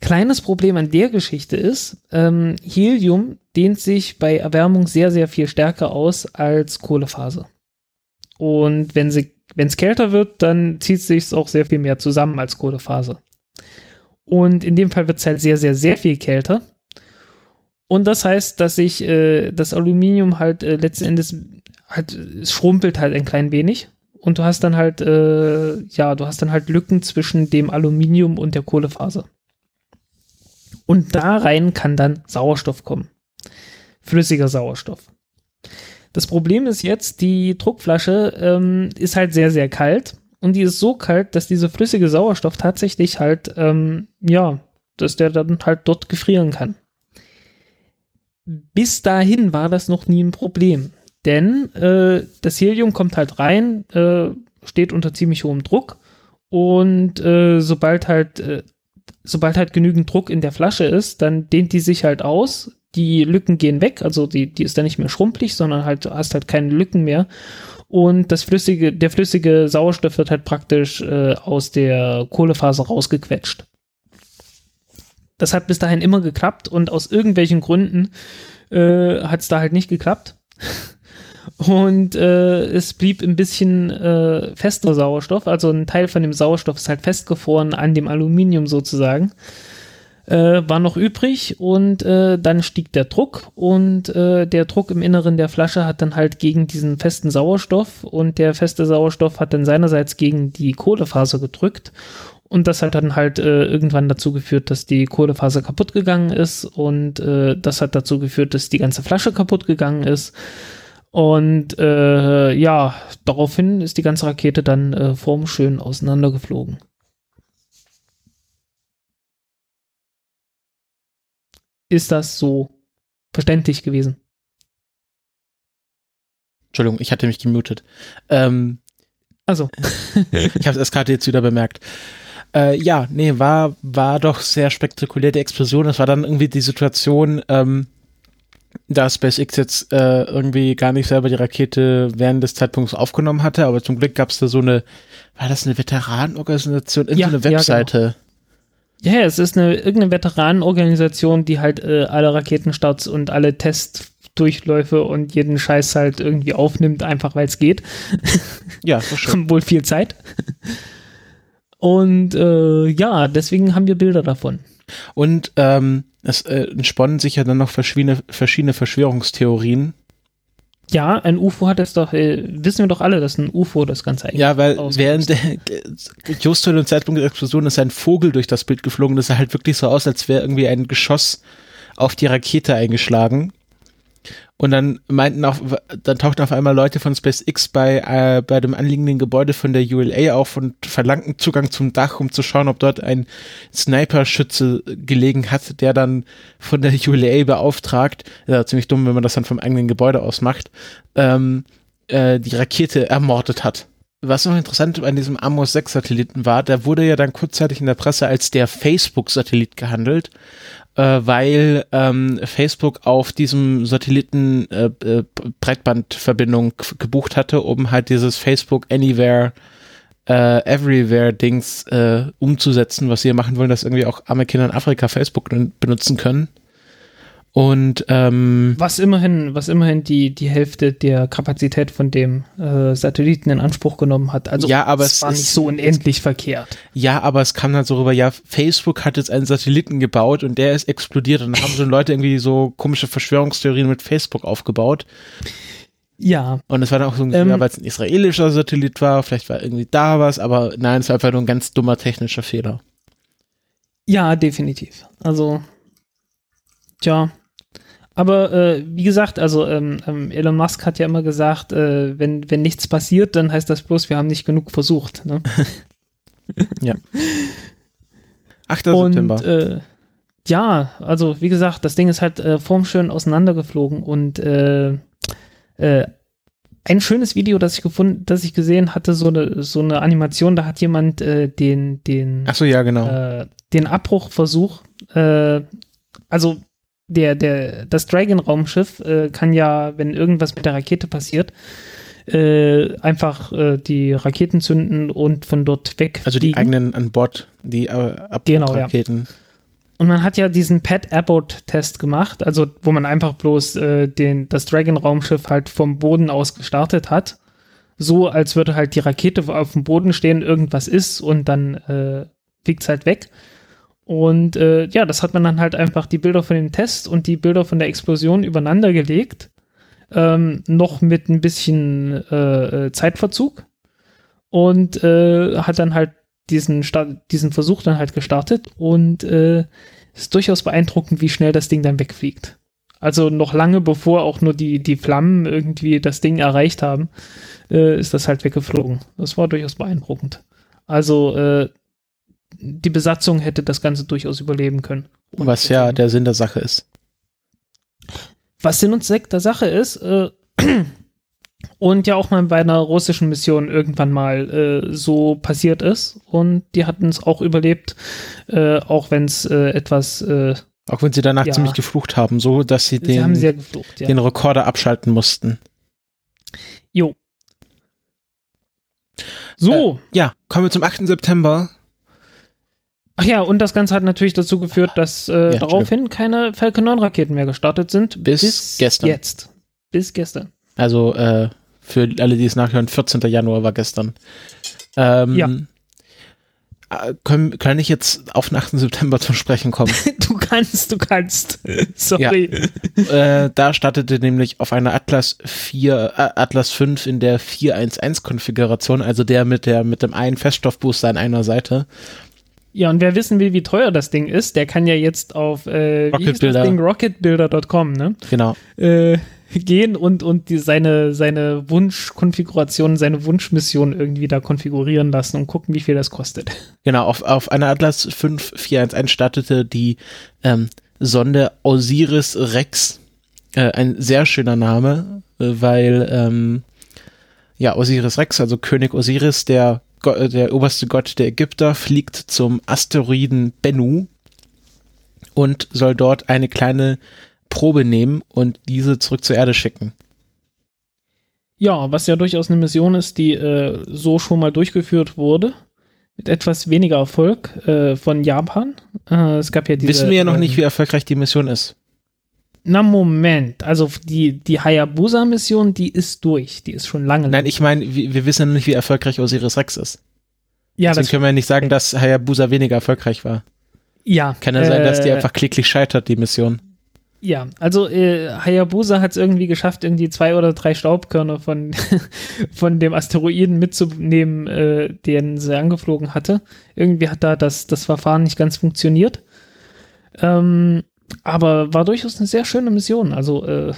Kleines Problem an der Geschichte ist, ähm, Helium dehnt sich bei Erwärmung sehr, sehr viel stärker aus als Kohlefaser. Und wenn es kälter wird, dann zieht es sich auch sehr viel mehr zusammen als Kohlefaser. Und in dem Fall wird es halt sehr, sehr, sehr viel kälter. Und das heißt, dass sich äh, das Aluminium halt äh, letzten Endes halt es schrumpelt halt ein klein wenig. Und du hast dann halt, äh, ja, du hast dann halt Lücken zwischen dem Aluminium und der Kohlefaser. Und da rein kann dann Sauerstoff kommen. Flüssiger Sauerstoff. Das Problem ist jetzt, die Druckflasche ähm, ist halt sehr, sehr kalt und die ist so kalt, dass dieser flüssige Sauerstoff tatsächlich halt, ähm, ja, dass der dann halt dort gefrieren kann. Bis dahin war das noch nie ein Problem, denn äh, das Helium kommt halt rein, äh, steht unter ziemlich hohem Druck. Und äh, sobald halt äh, sobald halt genügend Druck in der Flasche ist, dann dehnt die sich halt aus, die Lücken gehen weg, also die, die ist dann nicht mehr schrumpelig, sondern halt, du hast halt keine Lücken mehr und das flüssige, der flüssige Sauerstoff wird halt praktisch äh, aus der Kohlefaser rausgequetscht. Das hat bis dahin immer geklappt und aus irgendwelchen Gründen äh, hat es da halt nicht geklappt. (laughs) Und äh, es blieb ein bisschen äh, fester Sauerstoff, also ein Teil von dem Sauerstoff ist halt festgefroren an dem Aluminium sozusagen äh, war noch übrig und äh, dann stieg der Druck und äh, der Druck im Inneren der Flasche hat dann halt gegen diesen festen Sauerstoff und der feste Sauerstoff hat dann seinerseits gegen die Kohlefaser gedrückt und das hat dann halt äh, irgendwann dazu geführt, dass die Kohlefaser kaputt gegangen ist und äh, das hat dazu geführt, dass die ganze Flasche kaputt gegangen ist. Und äh, ja, daraufhin ist die ganze Rakete dann äh, formschön auseinandergeflogen. Ist das so verständlich gewesen. Entschuldigung, ich hatte mich gemutet. Ähm, also. (laughs) ich habe es erst gerade jetzt wieder bemerkt. Äh, ja, nee, war, war doch sehr spektakulär die Explosion. Das war dann irgendwie die Situation, ähm, da SpaceX jetzt äh, irgendwie gar nicht selber die Rakete während des Zeitpunkts aufgenommen hatte, aber zum Glück gab es da so eine, war das eine Veteranenorganisation, irgendeine ja, Webseite? Ja, genau. Ja, es ist eine irgendeine Veteranenorganisation, die halt äh, alle Raketenstarts und alle Testdurchläufe und jeden Scheiß halt irgendwie aufnimmt, einfach weil es geht. (laughs) Ja, so schön. (laughs) Wohl viel Zeit. Und äh, ja, deswegen haben wir Bilder davon. Und ähm, es äh, entsponnen sich ja dann noch verschiedene, verschiedene Verschwörungstheorien, ja, ein UFO hat es doch, äh, wissen wir doch alle, dass ein UFO das Ganze eigentlich Ja, weil während der, just zu dem Zeitpunkt der Explosion ist ein Vogel durch das Bild geflogen. Das sah halt wirklich so aus, als wäre irgendwie ein Geschoss auf die Rakete eingeschlagen. Und dann meinten auch, dann tauchten auf einmal Leute von SpaceX bei, äh, bei dem anliegenden Gebäude von der ULA auf und verlangten Zugang zum Dach, um zu schauen, ob dort ein Sniper-Schütze gelegen hat, der dann von der ULA beauftragt, ja, ziemlich dumm, wenn man das dann vom eigenen Gebäude aus macht, ähm, äh, die Rakete ermordet hat. Was noch interessant an diesem Amos 6 Satelliten war, der wurde ja dann kurzzeitig in der Presse als der Facebook-Satellit gehandelt äh, weil ähm, Facebook auf diesem Satelliten äh, äh, Breitbandverbindung gebucht hatte, um halt dieses Facebook Anywhere äh, Everywhere-Dings äh, umzusetzen, was sie machen wollen, dass irgendwie auch arme Kinder in Afrika Facebook benutzen können. Und ähm, was immerhin, was immerhin die, die Hälfte der Kapazität von dem äh, Satelliten in Anspruch genommen hat. Also ja, aber es war nicht so unendlich verkehrt. Ja, aber es kam dann so rüber, ja, Facebook hat jetzt einen Satelliten gebaut und der ist explodiert und dann haben so Leute irgendwie so komische Verschwörungstheorien mit Facebook aufgebaut. Ja. Und es war dann auch so, ähm, ja, weil es ein israelischer Satellit war, vielleicht war irgendwie da was, aber nein, es war einfach nur ein ganz dummer technischer Fehler. Ja, definitiv. Also, tja, aber äh, wie gesagt, also ähm, ähm, Elon Musk hat ja immer gesagt, äh, wenn, wenn nichts passiert, dann heißt das bloß, wir haben nicht genug versucht. Ne? (laughs) ja. 8. Und, September. Äh, ja, also wie gesagt, das Ding ist halt äh, formschön auseinandergeflogen und äh, äh, ein schönes Video, das ich gefunden, das ich gesehen hatte, so eine so eine Animation, da hat jemand äh, den den Ach so, ja genau äh, den Abbruchversuch, äh, also der, der, das Dragon-Raumschiff äh, kann ja, wenn irgendwas mit der Rakete passiert, äh, einfach äh, die Raketen zünden und von dort weg. Also die eigenen an Bord, die äh, genau, Raketen. Ja. Und man hat ja diesen Pat Abbott-Test gemacht, also wo man einfach bloß äh, den, das Dragon-Raumschiff halt vom Boden aus gestartet hat. So, als würde halt die Rakete auf dem Boden stehen, irgendwas ist und dann äh, fliegt es halt weg. Und äh, ja, das hat man dann halt einfach die Bilder von dem Test und die Bilder von der Explosion übereinander gelegt. Ähm, noch mit ein bisschen äh, äh, Zeitverzug. Und äh, hat dann halt diesen, diesen Versuch dann halt gestartet. Und äh, ist durchaus beeindruckend, wie schnell das Ding dann wegfliegt. Also noch lange bevor auch nur die, die Flammen irgendwie das Ding erreicht haben, äh, ist das halt weggeflogen. Das war durchaus beeindruckend. Also äh, die Besatzung hätte das Ganze durchaus überleben können. Was ja der Sinn der Sache ist. Was Sinn und Zweck der Sache ist, äh, (clears throat) und ja auch mal bei einer russischen Mission irgendwann mal äh, so passiert ist. Und die hatten es auch überlebt, äh, auch wenn es äh, etwas. Äh, auch wenn sie danach ja, ziemlich geflucht haben, so dass sie, sie den, geflucht, ja. den Rekorder abschalten mussten. Jo. So. Äh, ja, kommen wir zum 8. September. Ach ja, und das Ganze hat natürlich dazu geführt, dass äh, ja, daraufhin keine Falcon 9 Raketen mehr gestartet sind. Bis, bis gestern. Jetzt. Bis gestern. Also äh, für alle, die es nachhören, 14. Januar war gestern. Ähm, ja. Äh, können, kann ich jetzt auf den 8. September zum Sprechen kommen? (laughs) du kannst, du kannst. (laughs) Sorry. Ja. Äh, da startete nämlich auf einer Atlas 4, äh, Atlas 5 in der 411 Konfiguration, also der mit der mit dem einen Feststoffbooster an einer Seite, ja, und wer wissen will, wie teuer das Ding ist, der kann ja jetzt auf äh, Rocketbuilder. rocketbuilder.com, ne? Genau. Äh, gehen und, und die, seine, seine Wunschkonfiguration, seine Wunschmission irgendwie da konfigurieren lassen und gucken, wie viel das kostet. Genau, auf, auf einer Atlas 5411 startete die ähm, Sonde Osiris Rex. Äh, ein sehr schöner Name, äh, weil ähm, ja, Osiris Rex, also König Osiris, der der oberste Gott der Ägypter, fliegt zum Asteroiden Bennu und soll dort eine kleine Probe nehmen und diese zurück zur Erde schicken. Ja, was ja durchaus eine Mission ist, die äh, so schon mal durchgeführt wurde. Mit etwas weniger Erfolg äh, von Japan. Äh, es gab ja diese, Wissen wir ja noch nicht, ähm, wie erfolgreich die Mission ist. Na Moment, also die, die Hayabusa-Mission, die ist durch, die ist schon lange. Nein, ich meine, wir, wir wissen ja nicht, wie erfolgreich Osiris Rex ist. Ja, Deswegen können wir ja nicht sagen, dass Hayabusa weniger erfolgreich war. Ja. Kann ja äh, sein, dass die äh, einfach klicklich scheitert, die Mission. Ja, also äh, Hayabusa hat es irgendwie geschafft, irgendwie zwei oder drei Staubkörner von, (laughs) von dem Asteroiden mitzunehmen, äh, den sie angeflogen hatte. Irgendwie hat da das, das Verfahren nicht ganz funktioniert. Ähm, Aber war durchaus eine sehr schöne Mission. Also äh,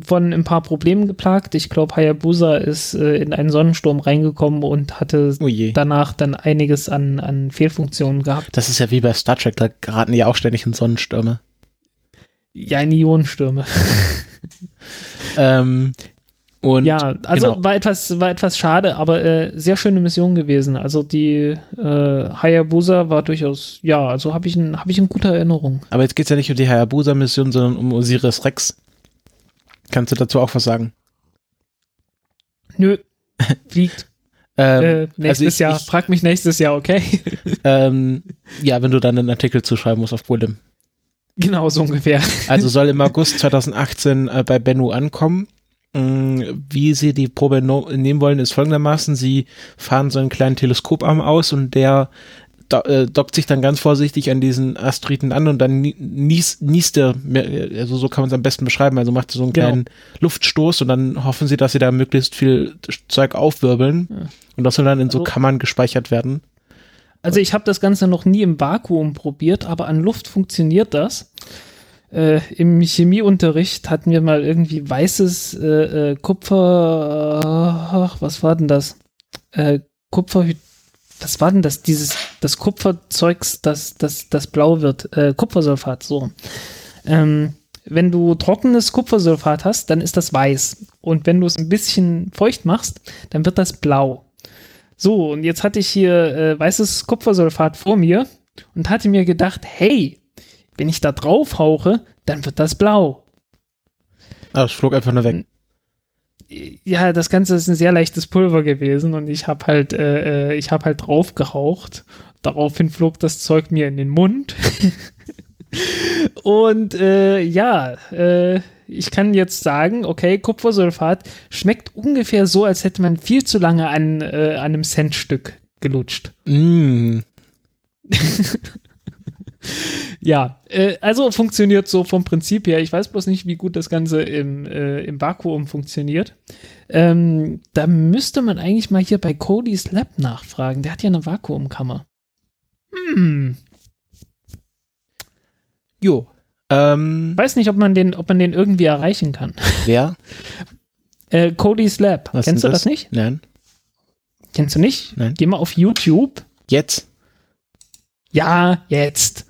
von ein paar Problemen geplagt. Ich glaube, Hayabusa ist äh, in einen Sonnensturm reingekommen und hatte Oh danach dann einiges an, an Fehlfunktionen gehabt. Das ist ja wie bei Star Trek, da geraten die auch ständig in Sonnenstürme. Ja, in Ionenstürme. Ähm, und ja, also genau. war etwas, war etwas schade, aber äh, sehr schöne Mission gewesen. Also die äh, Hayabusa war durchaus, ja, also habe ich, ein, hab ich in guter Erinnerung. aber jetzt geht's ja nicht um die Hayabusa-Mission, sondern um Osiris Rex. Kannst du dazu auch was sagen? Nö, (laughs) fliegt. Ähm, äh, also nächstes ich, Jahr. Ich, Frag mich nächstes Jahr, okay? (laughs) ähm, ja, wenn du dann einen Artikel zuschreiben musst auf Bullim. genau so ungefähr. Also soll im (laughs) August 2018 äh, bei Bennu ankommen. Mm, Wie sie die Probe no nehmen wollen, ist folgendermaßen. Sie fahren so einen kleinen Teleskoparm aus und der do äh, dockt sich dann ganz vorsichtig an diesen Asteroiden an und dann nie- nies niest er, mehr- also so kann man es am besten beschreiben, also macht er so einen Genau. kleinen Luftstoß und dann hoffen sie, dass sie da möglichst viel Zeug aufwirbeln Ja. und das soll dann in so Also- Kammern gespeichert werden. Also ich habe das Ganze noch nie im Vakuum probiert, aber an Luft funktioniert das. Äh, Im Chemieunterricht hatten wir mal irgendwie weißes äh, äh, Kupfer, ach, was war denn das? Äh, Kupfer, was war denn das? Dieses, das Kupferzeugs, das, das, das blau wird, äh, Kupfersulfat, so. Ähm, wenn du trockenes Kupfersulfat hast, dann ist das weiß. Und wenn du es ein bisschen feucht machst, dann wird das blau. So, und jetzt hatte ich hier äh, weißes Kupfersulfat vor mir und hatte mir gedacht, hey, wenn ich da drauf hauche, dann wird das blau. Ah, es flog einfach nur weg. Ja, das Ganze ist ein sehr leichtes Pulver gewesen und ich habe halt, äh, äh, ich habe halt drauf gehaucht. Daraufhin flog das Zeug mir in den Mund. (laughs) und äh, ja, äh, ich kann jetzt sagen, okay, Kupfersulfat schmeckt ungefähr so, als hätte man viel zu lange an, äh, an einem Centstück gelutscht. Mm. (laughs) Ja, äh, also funktioniert so vom Prinzip her. Ich weiß bloß nicht, wie gut das Ganze im, äh, im Vakuum funktioniert. Ähm, da müsste man eigentlich mal hier bei Cody's Lab nachfragen. Der hat ja eine Vakuumkammer. Hm. Jo. Ähm, Weiß nicht, ob man den, ob man den irgendwie erreichen kann. wer? (laughs) Äh, Cody's Lab. Was Kennst du denn das? nicht? Nein. Kennst du nicht? Nein. Geh mal auf YouTube. Jetzt? Ja, jetzt.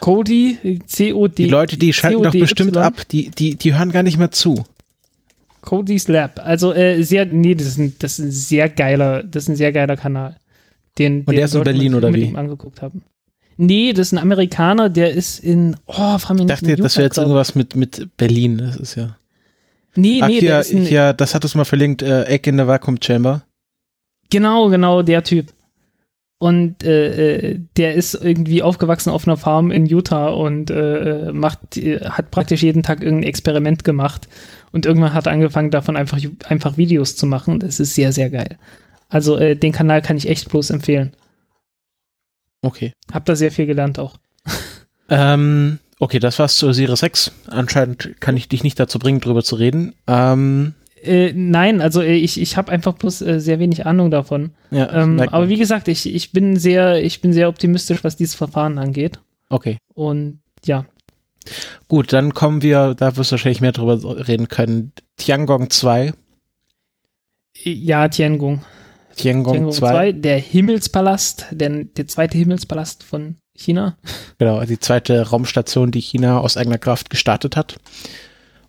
Cody, C-O-D. Die Leute, die schalten doch bestimmt ab. Die, die, die hören gar nicht mehr zu. Cody's Lab. Also äh, sehr, nee, das ist, ein, das ist ein sehr geiler, das ist ein sehr geiler Kanal. Den, Und der ist in Berlin oder wie? angeguckt haben. Nee, das ist ein Amerikaner, der ist in, oh, frag mich Ich dachte, das wäre jetzt irgendwas mit, mit Berlin. Das ist ja. Nee, Ach, nee, der hier, ist ein, hier, das hat es mal verlinkt. Äh, Egg in the Vacuum Chamber. genau, genau, der Typ. Und äh, äh, der ist irgendwie aufgewachsen auf einer Farm in Utah und äh, äh, macht, äh, hat praktisch jeden Tag irgendein Experiment gemacht. Und irgendwann hat er angefangen, davon einfach, einfach Videos zu machen. Das ist sehr, sehr geil. Also äh, den Kanal kann ich echt bloß empfehlen. Okay. Hab da sehr viel gelernt auch. (laughs) Ähm, okay, das war's zu Osiris 6. Anscheinend kann ich dich nicht dazu bringen, drüber zu reden. Ähm, Äh, nein, also äh, ich, ich habe einfach bloß äh, sehr wenig Ahnung davon. ja, Ähm, aber wie gesagt, ich, ich bin sehr, ich bin sehr optimistisch, was dieses Verfahren angeht. okay. Und ja, Gut, dann kommen wir, da wirst du wahrscheinlich mehr drüber reden können. Tiangong 2. ja, Tiangong. Tiangong, Tiangong 2. 2, der Himmelspalast, der, der zweite Himmelspalast von China. Genau, die zweite Raumstation, die China aus eigener Kraft gestartet hat.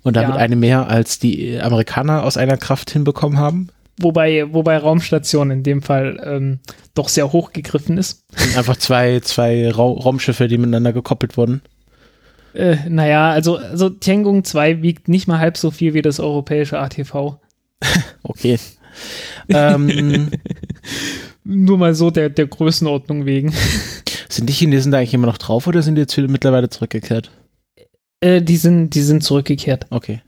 Und damit Ja. eine mehr als die Amerikaner aus eigener Kraft hinbekommen haben. Wobei, wobei Raumstation in dem Fall ähm, doch sehr hoch gegriffen ist. Und einfach zwei, zwei Ra Raumschiffe, die miteinander gekoppelt wurden. Äh, naja, also, also Tiangong 2 wiegt nicht mal halb so viel wie das europäische ATV. (laughs) Okay. ähm, (laughs) Nur mal so der, der Größenordnung wegen. sind die Chinesen da eigentlich immer noch drauf oder sind die jetzt mittlerweile zurückgekehrt? Äh, die, sind, die sind zurückgekehrt. Okay.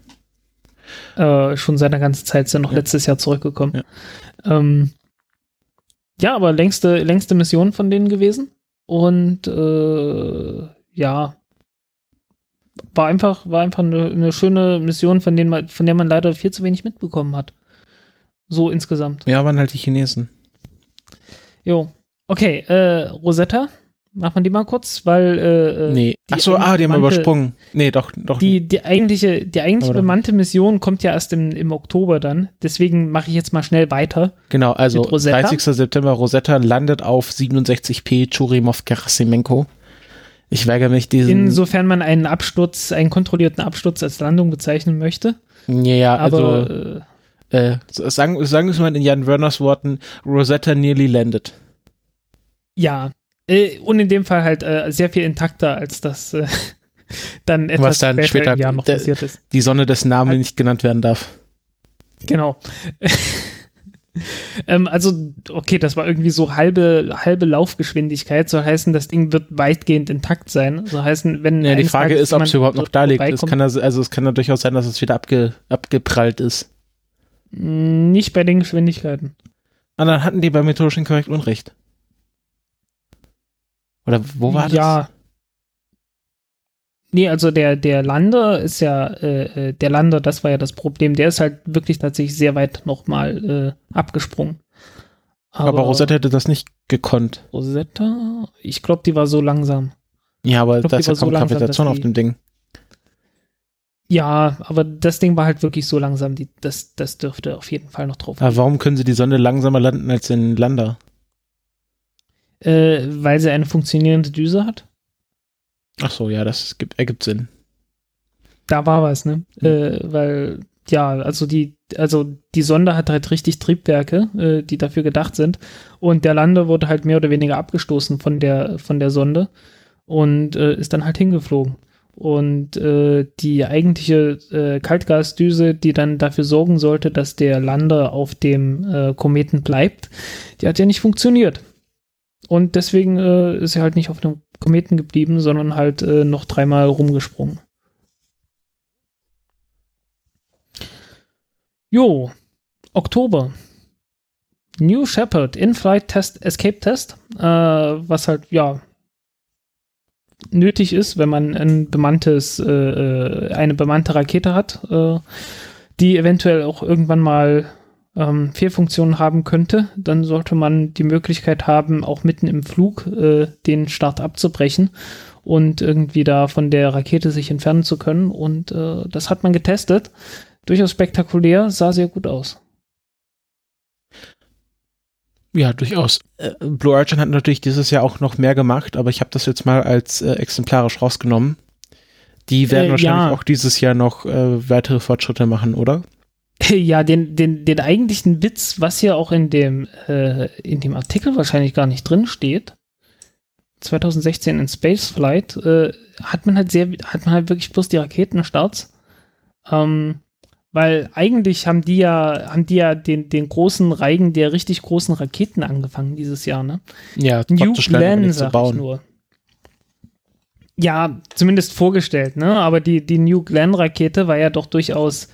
Äh, schon seit einer ganzen Zeit sind noch Ja. letztes Jahr zurückgekommen. Ja, ähm, ja aber längste, längste Mission von denen gewesen. Und äh, ja, war einfach, war einfach eine, eine schöne Mission, von, denen man, von der man leider viel zu wenig mitbekommen hat. So insgesamt. Ja, waren halt die Chinesen. Jo. Okay, äh, Rosetta, Macht man die mal kurz, weil äh, Nee. die Achso, ah, die haben wir übersprungen. Nee, doch, doch. Die, die eigentliche, die doch. bemannte Mission kommt ja erst im, im Oktober dann. Deswegen mache ich jetzt mal schnell weiter. Genau, also Mit Rosetta? 30. September Rosetta landet auf 67p Churimov Gerasimenko. Ich weigere mich diesen. Insofern man einen Absturz, einen kontrollierten Absturz als Landung bezeichnen möchte. ja, ja, also Aber äh, äh, sagen, sagen wir es mal in Jan Werners Worten, Rosetta nearly landed. ja. Äh, und in dem Fall halt äh, sehr viel intakter, als das äh, (laughs) dann etwas dann später, später- im Jahr noch der- passiert ist. Die Sonne, dessen Name Halt- nicht genannt werden darf. Genau. (laughs) ähm, also, okay, das war irgendwie so halbe, halbe Laufgeschwindigkeit. Soll heißen, das Ding wird weitgehend intakt sein. Soll heißen, wenn. Ja, die Frage Tages ist, ob es überhaupt noch da liegt. Es kann also, also es kann ja durchaus sein, dass es wieder abge, abgeprallt ist. Nicht bei den Geschwindigkeiten. Und dann hatten die bei methodisch inkorrekt Unrecht. Oder wo war das? Ja. Nee, also der, der Lander ist ja, äh, äh, der Lander, das war ja das Problem. Der ist halt wirklich tatsächlich sehr weit nochmal äh, abgesprungen. Aber, Rosetta hätte das nicht gekonnt. Rosetta, ich glaube, die war so langsam. Ja, aber glaub, da die ist ja war so kaum langsam, Gravitation auf dem Ding. Ja, aber das Ding war halt wirklich so langsam, die, das, das dürfte auf jeden Fall noch drauf. Aber warum können sie die Sonne langsamer landen als den Lander? Äh, weil sie eine funktionierende Düse hat. Ach so, ja, das gibt, ergibt Sinn. Da war was, ne? Äh, weil, ja, also die, also die Sonde hat halt richtig Triebwerke, äh, die dafür gedacht sind. Und der Lander wurde halt mehr oder weniger abgestoßen von der, von der Sonde und äh, ist dann halt hingeflogen. Und äh, die eigentliche äh, Kaltgasdüse, die dann dafür sorgen sollte, dass der Lander auf dem äh, Kometen bleibt, die hat ja nicht funktioniert. Und deswegen äh, ist er halt nicht auf dem Kometen geblieben, sondern halt äh, noch dreimal rumgesprungen. Jo, Oktober. New Shepard In-Flight Test Escape Test, äh, was halt, ja, nötig ist, wenn man ein bemanntes, äh, äh, eine bemannte Rakete hat, äh, die eventuell auch irgendwann mal ähm, Fehlfunktionen haben könnte, dann sollte man die Möglichkeit haben, auch mitten im Flug äh, den Start abzubrechen und irgendwie da von der Rakete sich entfernen zu können. Und äh, das hat man getestet. Durchaus spektakulär, sah sehr gut aus. Ja, durchaus. Äh, Blue Origin hat natürlich dieses Jahr auch noch mehr gemacht, aber ich habe das jetzt mal als äh, exemplarisch rausgenommen. Die werden Äh, wahrscheinlich ja. auch dieses Jahr noch äh, weitere Fortschritte machen, oder? (laughs) Ja, den, den, den eigentlichen Witz, was hier auch in dem, äh, in dem Artikel wahrscheinlich gar nicht drin steht, 2016 in Spaceflight, äh, hat man halt sehr, hat man halt wirklich bloß die Raketenstarts. Ähm, weil eigentlich haben die ja, haben die ja den, den großen Reigen der richtig großen Raketen angefangen dieses Jahr, ne? Ja, New Glenn, sag ich bauen. nur. Ja, zumindest vorgestellt, ne? Aber die, die New Glenn Rakete war ja doch durchaus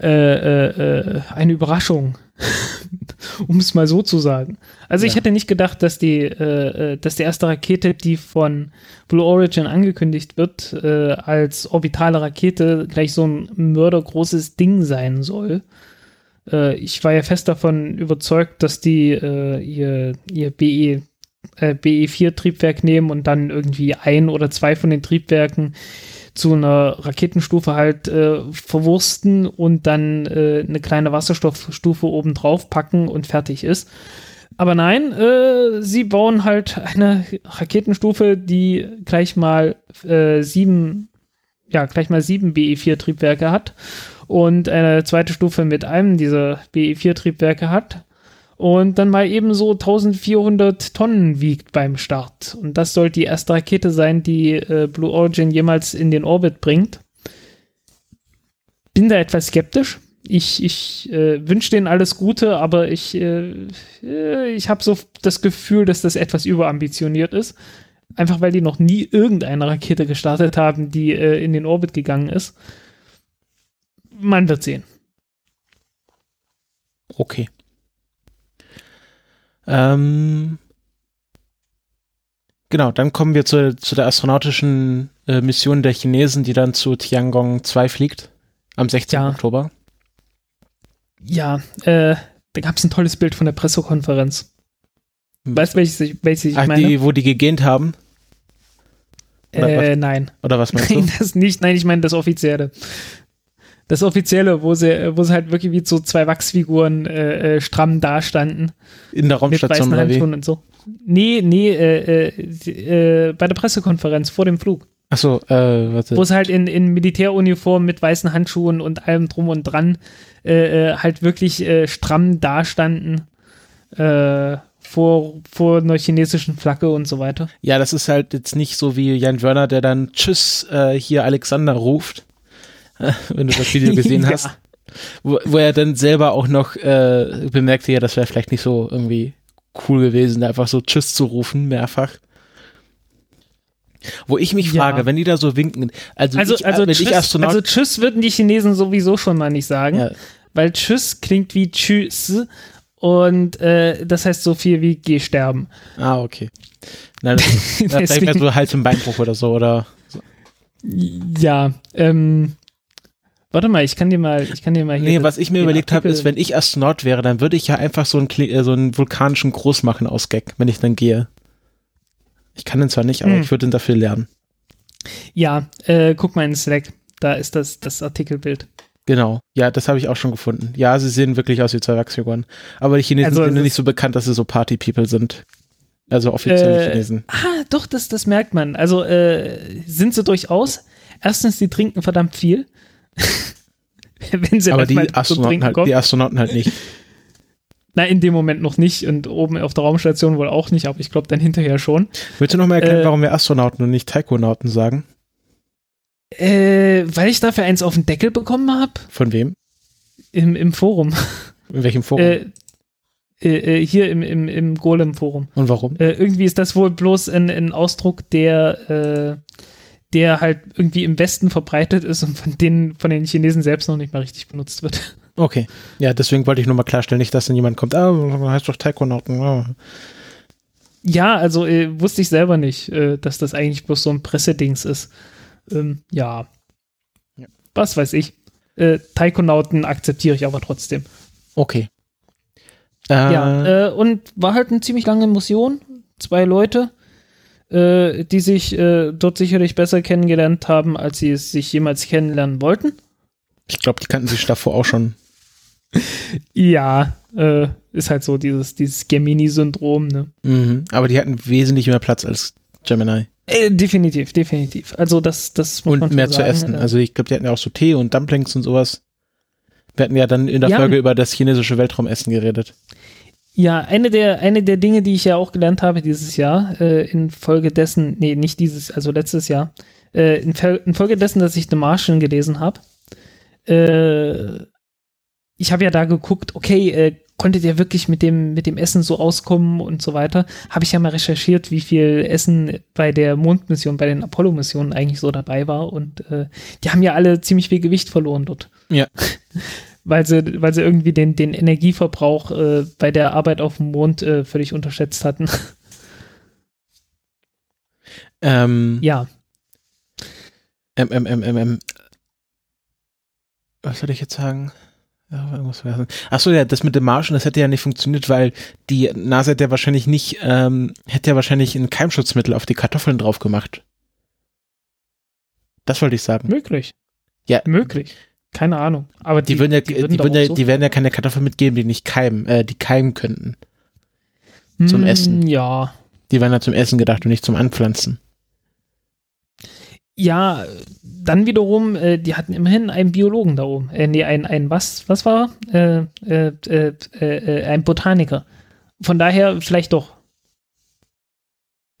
äh, äh, äh, eine Überraschung, (laughs) um es mal so zu sagen. Also ich Ja. hätte nicht gedacht, dass die, äh, äh, dass die erste Rakete, die von Blue Origin angekündigt wird, als orbitale Rakete gleich so ein mördergroßes Ding sein soll. Ich war ja fest davon überzeugt, dass die ihr, ihr BE äh, BE4-Triebwerk nehmen und dann irgendwie ein oder zwei von den Triebwerken zu einer Raketenstufe halt äh, verwursten und dann äh, eine kleine Wasserstoffstufe oben drauf packen und fertig ist. Aber nein, äh, sie bauen halt eine Raketenstufe, die gleich mal äh, sieben, ja, gleich mal sieben BE4-Triebwerke hat und eine zweite Stufe mit einem dieser BE4-Triebwerke hat und dann mal eben so 1400 Tonnen wiegt beim Start. Und das soll die erste Rakete sein, die äh, Blue Origin jemals in den Orbit bringt. Bin da etwas skeptisch. Ich, ich äh, wünsche denen alles Gute, aber ich, äh, äh, ich habe so das Gefühl, dass das etwas überambitioniert ist. Einfach weil die noch nie irgendeine Rakete gestartet haben, die äh, in den Orbit gegangen ist. Man wird sehen. Okay. Ähm, genau, dann kommen wir zu, zu der astronautischen äh, Mission der Chinesen, die dann zu Tiangong 2 fliegt. Am 16. Ja. Oktober. Ja, äh, da gab es ein tolles Bild von der Pressekonferenz. Weißt du, welches, ich- welches ich Ach, meine? die, wo die gegähnt haben? oder äh, nein. Oder was meinst du? (laughs) Nein, das nicht. Nein, ich meine das Offizielle. Das Offizielle, wo sie, wo sie halt wirklich wie so zwei Wachsfiguren äh, äh, stramm dastanden. In der Mit Raumstation weißen oder wie? Handschuhen und so. Nee, nee, äh, äh, äh, bei der Pressekonferenz vor dem Flug. Achso, äh, warte. Wo sie halt in, in Militäruniform mit weißen Handschuhen und allem drum und dran äh, äh, halt wirklich äh, stramm dastanden. Äh, vor, vor einer chinesischen Flagge und so weiter. Ja, das ist halt jetzt nicht so wie Jan Wörner, der dann Tschüss, äh, hier Alexander ruft, (laughs) wenn du das Video gesehen (laughs) Ja. hast. Wo, wo er dann selber auch noch äh, bemerkte, ja, das wäre vielleicht nicht so irgendwie cool gewesen, einfach so Tschüss zu rufen, mehrfach. Wo ich mich Ja. frage, wenn die da so winken, also, Also, ich, also, tschüss, also Tschüss würden die Chinesen sowieso schon mal nicht sagen, ja, weil Tschüss klingt wie Tschüss und äh, das heißt so viel wie Geh sterben. ah, okay. Na, das, das vielleicht mehr so Hals- und Beinbruch oder so, oder Ja, ähm, warte mal, ich kann dir mal, ich kann dir mal hier. Nee, was ich mir überlegt habe, ist, wenn ich Astronaut wäre, dann würde ich ja einfach so einen, äh, so einen vulkanischen Gruß machen aus Gag, wenn ich dann gehe. Ich kann den zwar nicht, aber Hm. ich würde den dafür lernen. Ja, äh, guck mal in Slack, da ist das, das Artikelbild. Genau. Ja, das habe ich auch schon gefunden. Ja, sie sehen wirklich aus wie zwei Wachsfiguren. Aber die Chinesen Also, sind nicht so bekannt, dass sie so Party-People sind. Also offizielle Äh, Chinesen. Ah, doch, das, das merkt man. Also äh, sind sie durchaus. Erstens, die trinken verdammt viel. (laughs) wenn sie Aber die Astronauten, halt, kommen. die Astronauten halt nicht. (laughs) Na, in dem Moment noch nicht und oben auf der Raumstation wohl auch nicht, aber ich glaube dann hinterher schon. Willst du noch mal erklären, Äh, warum wir Astronauten und nicht Taikonauten sagen? Äh, weil ich dafür eins auf den Deckel bekommen habe Von wem? im, im Forum. In welchem Forum? Äh, äh, äh, hier im, im, im Golem-Forum. und warum? Äh, irgendwie ist das wohl bloß ein, ein Ausdruck, der, der halt irgendwie im Westen verbreitet ist und von den, von den Chinesen selbst noch nicht mal richtig benutzt wird. (laughs) Okay. Ja, deswegen wollte ich nur mal klarstellen, nicht, dass dann jemand kommt, ah, heißt doch Taikonauten. Ah. Ja, also äh, wusste ich selber nicht, äh, dass das eigentlich bloß so ein Pressedings ist. Ähm, ja. Ja. Was weiß ich. Äh, Taikonauten akzeptiere ich aber trotzdem. Okay. Äh, Ja, äh, und war halt eine ziemlich lange Mission. Zwei Leute, äh, die sich äh, dort sicherlich besser kennengelernt haben, als sie es sich jemals kennenlernen wollten. ich glaube, die kannten sich davor auch schon. (laughs) Ja, äh, ist halt so dieses, dieses Gemini-Syndrom, ne? Mhm. Aber die hatten wesentlich mehr Platz als Gemini. Äh, definitiv, definitiv. Also das, das muss man Und mehr zu sagen, essen. Also ich glaube, die hatten ja auch so Tee und Dumplings und sowas. Wir hatten ja dann in der Ja. Folge über das chinesische Weltraumessen geredet. Ja, eine der, eine der Dinge, die ich ja auch gelernt habe dieses Jahr, äh, in Folge dessen, nee, nicht dieses, also letztes Jahr, äh, in, Fel- in Folge dessen, dass ich The Martian gelesen habe, äh, ich habe ja da geguckt, okay, äh, konnte der wirklich mit dem, mit dem Essen so auskommen und so weiter, habe ich ja mal recherchiert, wie viel Essen bei der Mondmission, bei den Apollo-Missionen eigentlich so dabei war und äh, die haben ja alle ziemlich viel Gewicht verloren dort Ja. (laughs) weil sie, weil sie irgendwie den, den Energieverbrauch äh, bei der Arbeit auf dem Mond äh, völlig unterschätzt hatten. Ähm, ja, ähm, ähm, ähm, ähm, ähm. Was soll ich jetzt sagen? Ja, irgendwas vergessen. Achso, ja, das mit dem Marschen, das hätte ja nicht funktioniert, weil die NASA hätte ja wahrscheinlich nicht, ähm, hätte ja wahrscheinlich ein Keimschutzmittel auf die Kartoffeln drauf gemacht. Das wollte ich sagen. möglich. Ja. Möglich. Keine Ahnung. Aber Die, würden ja, die, würden würden doch ja, so- die werden ja keine Kartoffeln mitgeben, die nicht keimen, äh, die keimen könnten. zum Hm, Essen. Ja. Die waren ja zum Essen gedacht und nicht zum Anpflanzen. Ja, dann wiederum, äh, die hatten immerhin einen Biologen da oben. Äh, nee, ein, ein was, was war? er? Äh, äh, äh, äh, äh, ein Botaniker. Von daher vielleicht doch.